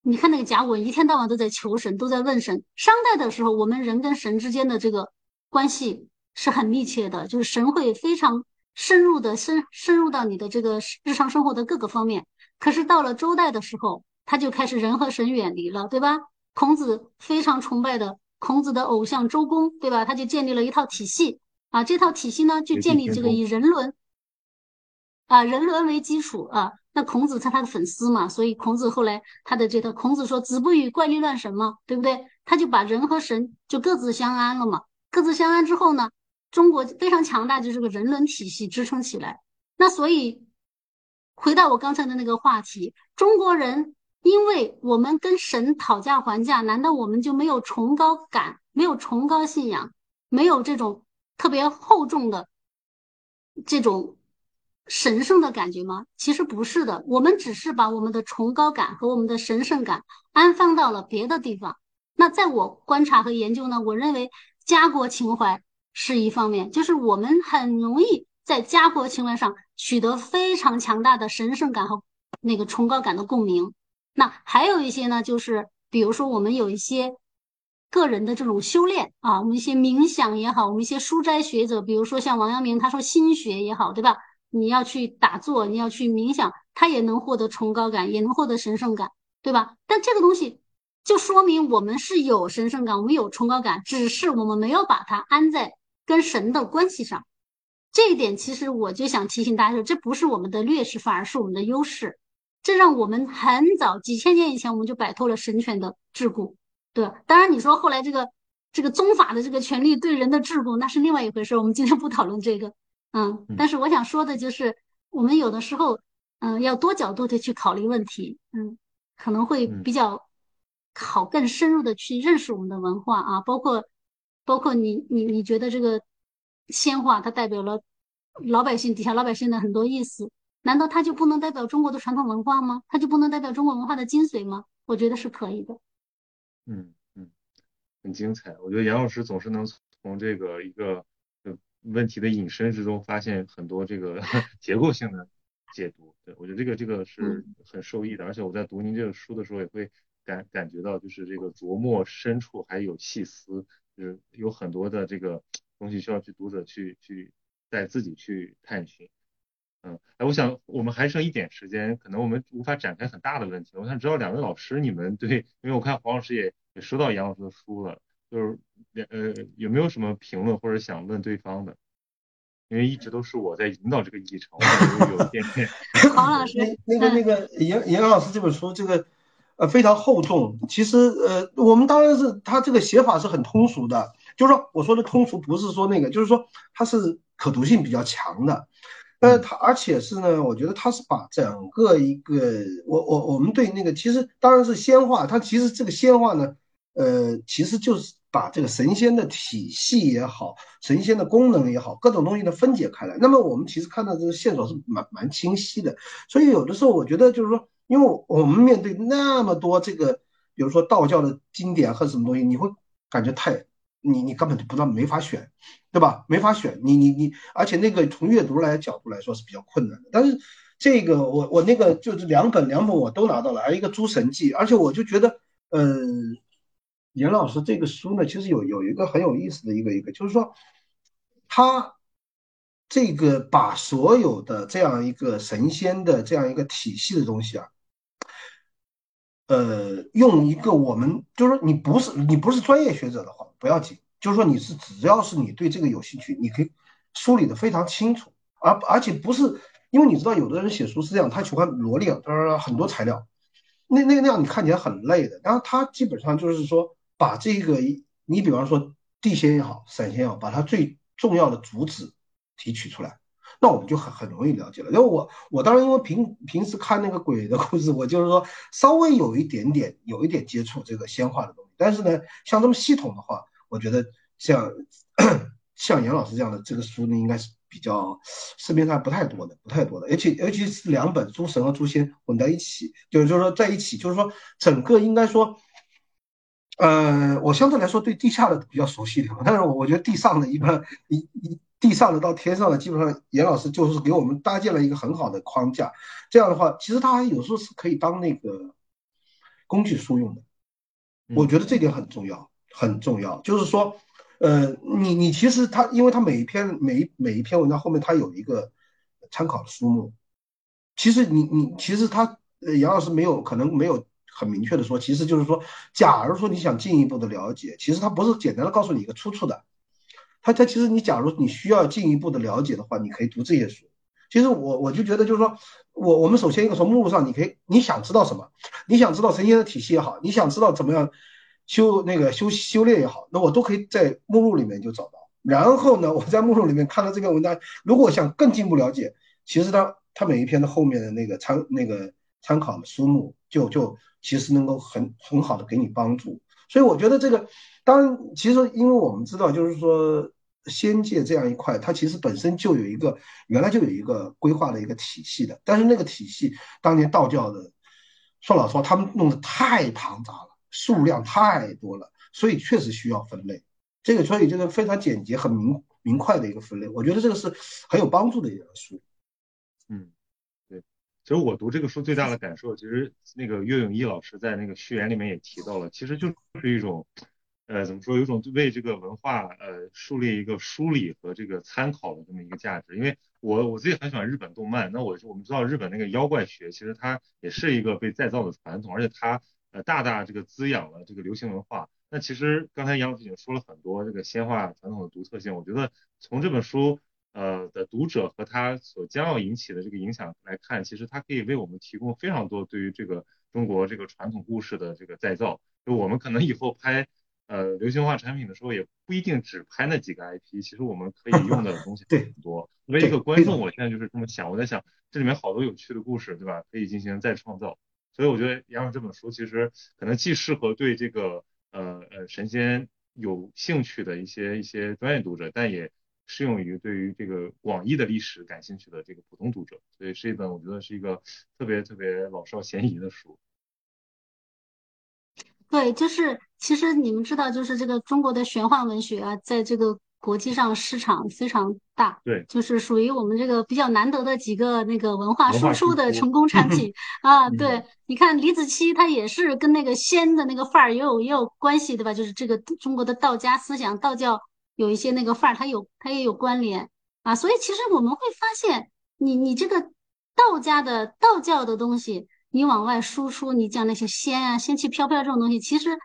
你看那个甲骨文，一天到晚都在求神，都在问神。商代的时候，我们人跟神之间的这个关系是很密切的，就是神会非常深入的深深入到你的这个日常生活的各个方面。可是到了周代的时候，他就开始人和神远离了，对吧？孔子非常崇拜的孔子的偶像周公，对吧？他就建立了一套体系。啊，这套体系呢，就建立这个以人伦啊人伦为基础啊。那孔子他他的粉丝嘛，所以孔子后来他的这个孔子说：“子不语怪力乱神嘛，对不对？”他就把人和神就各自相安了嘛。各自相安之后呢，中国非常强大，就这个人伦体系支撑起来。那所以回到我刚才的那个话题，中国人因为我们跟神讨价还价，难道我们就没有崇高感，没有崇高信仰，没有这种？特别厚重的这种神圣的感觉吗？其实不是的，我们只是把我们的崇高感和我们的神圣感安放到了别的地方。那在我观察和研究呢，我认为家国情怀是一方面，就是我们很容易在家国情怀上取得非常强大的神圣感和那个崇高感的共鸣。那还有一些呢，就是比如说我们有一些。个人的这种修炼啊，我们一些冥想也好，我们一些书斋学者，比如说像王阳明，他说心学也好，对吧？你要去打坐，你要去冥想，他也能获得崇高感，也能获得神圣感，对吧？但这个东西就说明我们是有神圣感，我们有崇高感，只是我们没有把它安在跟神的关系上。这一点其实我就想提醒大家说，这不是我们的劣势，反而是我们的优势。这让我们很早几千年以前我们就摆脱了神权的桎梏，对？当然你说后来这个这个宗法的这个权利对人的桎梏，那是另外一回事。我们今天不讨论这个，嗯。但是我想说的就是，我们有的时候，嗯，要多角度的去考虑问题，嗯，可能会比较好，更深入的去认识我们的文化啊，包括包括你你你觉得这个鲜花它代表了老百姓底下老百姓的很多意思。难道它就不能代表中国的传统文化吗？它就不能代表中国文化的精髓吗？我觉得是可以的。嗯嗯，很精彩。我觉得杨老师总是能从这个一个问题的引申之中发现很多这个 <laughs> 结构性的解读。对我觉得这个这个是很受益的。而且我在读您这个书的时候也会感感觉到，就是这个琢磨深处还有细思，就是有很多的这个东西需要去读者去去再自己去探寻。嗯，哎，我想我们还剩一点时间，可能我们无法展开很大的问题。我想知道两位老师，你们对，因为我看黄老师也也收到杨老师的书了，就是两呃有没有什么评论或者想问对方的？因为一直都是我在引导这个议程，我有一点点。<laughs> 黄老师，那个那个杨杨老师这本书这个呃非常厚重，其实呃我们当然是他这个写法是很通俗的，就是说我说的通俗不是说那个，就是说它是可读性比较强的。呃，他而且是呢，我觉得他是把整个一个，我我我们对那个其实当然是仙话，它其实这个仙话呢，呃，其实就是把这个神仙的体系也好，神仙的功能也好，各种东西呢分解开来。那么我们其实看到这个线索是蛮蛮清晰的，所以有的时候我觉得就是说，因为我们面对那么多这个，比如说道教的经典和什么东西，你会感觉太。你你根本就不知道，没法选，对吧？没法选，你你你，而且那个从阅读来角度来说是比较困难的。但是这个我我那个就是两本两本我都拿到了，还有一个《诸神记》，而且我就觉得，嗯，严老师这个书呢，其实有有一个很有意思的一个一个，就是说他这个把所有的这样一个神仙的这样一个体系的东西啊。呃，用一个我们就是说，你不是你不是专业学者的话，不要紧，就是说你是只要是你对这个有兴趣，你可以梳理的非常清楚，而而且不是因为你知道，有的人写书是这样，他喜欢罗列呃很多材料，那那那样你看起来很累的。然后他基本上就是说，把这个你比方说地仙也好，散仙也好，把它最重要的主旨提取出来。那我们就很很容易了解了。因为我我当然因为平平时看那个鬼的故事，我就是说稍微有一点点有一点接触这个仙话的东西。但是呢，像这么系统的话，我觉得像 <clears throat> 像杨老师这样的这个书呢，应该是比较市面上不太多的，不太多的。而且尤其是两本《诸神》和《诸仙》混在一起，就是就是说在一起，就是说整个应该说，呃，我相对来说对地下的比较熟悉一点，但是我我觉得地上的一般一一。地上的到天上的，基本上严老师就是给我们搭建了一个很好的框架。这样的话，其实他有时候是可以当那个工具书用的。我觉得这点很重要，很重要。就是说，呃，你你其实他，因为他每一篇每一每一篇文章后面他有一个参考的书目。其实你你其实他杨老师没有可能没有很明确的说，其实就是说，假如说你想进一步的了解，其实他不是简单的告诉你一个出处的。他他其实你假如你需要进一步的了解的话，你可以读这些书。其实我我就觉得就是说，我我们首先一个从目录上，你可以你想知道什么，你想知道神仙的体系也好，你想知道怎么样修那个修修炼也好，那我都可以在目录里面就找到。然后呢，我在目录里面看到这篇文章，如果想更进一步了解，其实它它每一篇的后面的那个参那个参考书目，就就其实能够很很好的给你帮助。所以我觉得这个，当其实因为我们知道就是说。仙界这样一块，它其实本身就有一个，原来就有一个规划的一个体系的。但是那个体系，当年道教的，说老实话，他们弄得太庞杂了，数量太多了，所以确实需要分类。这个所以这个非常简洁、很明明快的一个分类，我觉得这个是很有帮助的一本书。其实我读这个书最大的感受，其实那个岳永一老师在那个序言里面也提到了，其实就是一种。呃，怎么说？有种为这个文化呃树立一个梳理和这个参考的这么一个价值。因为我我自己很喜欢日本动漫，那我我们知道日本那个妖怪学其实它也是一个被再造的传统，而且它呃大大这个滋养了这个流行文化。那其实刚才杨老师已经说了很多这个鲜花传统的独特性，我觉得从这本书呃的读者和他所将要引起的这个影响来看，其实它可以为我们提供非常多对于这个中国这个传统故事的这个再造。就我们可能以后拍呃流行文化产品的时候，也不一定只拍那几个 IP，其实我们可以用的东西 <laughs> 很多。作为一个观众，我现在就是这么想，我在想这里面好多有趣的故事，对吧？可以进行再创造。所以我觉得杨老师这本书其实可能既适合对这个呃呃神仙有兴趣的一些一些专业读者，但也适用于对于这个广义的历史感兴趣的这个普通读者。所以是一本我觉得是一个特别特别老少咸宜的书。对，就是其实你们知道，就是这个中国的玄幻文学啊，在这个国际上市场非常大。对，就是属于我们这个比较难得的几个那个文化输出的成功产品 <laughs> 啊。对，你看李子柒，他也是跟那个仙的那个范儿也有也有关系，对吧？就是这个中国的道家思想，道教有一些那个范儿，它有它也有关联啊。所以其实我们会发现，你你这个道家的道教的东西。你往外输出，你讲那些仙啊、仙气飘飘这种东西，其实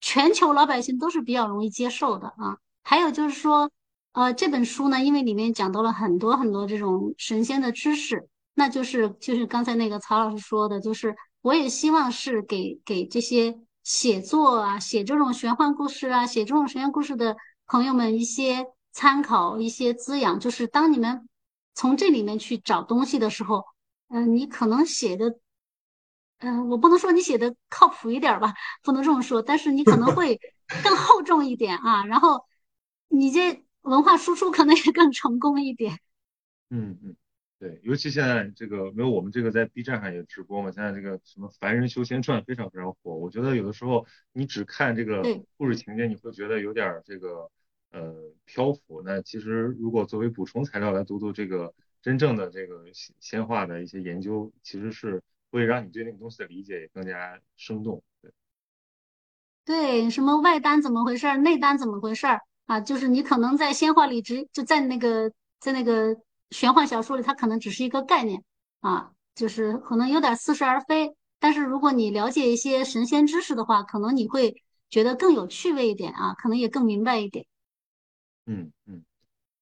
全球老百姓都是比较容易接受的啊。还有就是说，呃，这本书呢，因为里面讲到了很多很多这种神仙的知识，那就是就是刚才那个曹老师说的，就是我也希望是给给这些写作啊、写这种玄幻故事啊、写这种神仙故事的朋友们一些参考、一些滋养。就是当你们从这里面去找东西的时候，嗯，你可能写的。嗯，我不能说你写的靠谱一点吧，<laughs> 不能这么说，但是你可能会更厚重一点 <laughs> 啊，然后你这文化输出可能也更成功一点。嗯嗯，对，尤其现在这个没有我们这个在 B 站上也直播嘛，现在这个什么《凡人修仙传》非常非常火，我觉得有的时候你只看这个故事情节，你会觉得有点这个呃漂浮，那其实如果作为补充材料来读读这个真正的这个仙话的一些研究，其实是。会让你对那个东西的理解也更加生动，对。对，什么外丹怎么回事儿，内丹怎么回事儿啊？就是你可能在仙话里只就在那个在那个玄幻小说里，它可能只是一个概念啊，就是可能有点似是而非。但是如果你了解一些神仙知识的话，可能你会觉得更有趣味一点啊，可能也更明白一点。嗯嗯。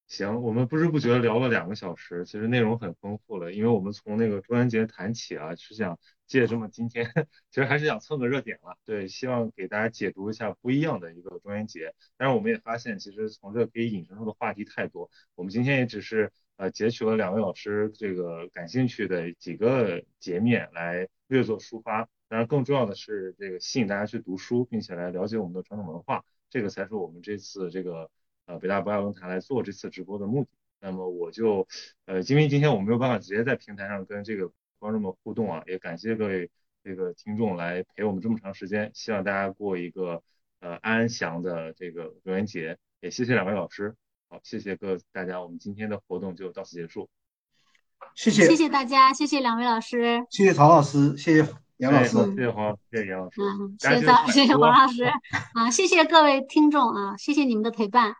行，我们不知不觉聊了两个小时，其实内容很丰富了。因为我们从那个中元节谈起啊，是想借这么今天，<laughs> 其实还是想蹭个热点了。对，希望给大家解读一下不一样的一个中元节。但是我们也发现，其实从这可以引申出的话题太多。我们今天也只是呃截取了两位老师这个感兴趣的几个截面来略作抒发。当然，更重要的是这个吸引大家去读书，并且来了解我们的传统文化，这个才是我们这次这个。呃，北大博雅论坛来做这次直播的目的，那么我就，呃，因为今天我没有办法直接在平台上跟这个观众们互动啊，也感谢各位这个听众来陪我们这么长时间，希望大家过一个呃安详的这个中元节，也谢谢两位老师，好，谢谢各大家，我们今天的活动就到此结束，谢谢，谢谢大家，谢谢两位老师，谢谢曹老师，谢谢杨老师，谢谢黄，谢谢杨老师，嗯，谢谢曹，谢谢黄老师，啊，谢谢各位听众啊，谢谢你们的陪伴。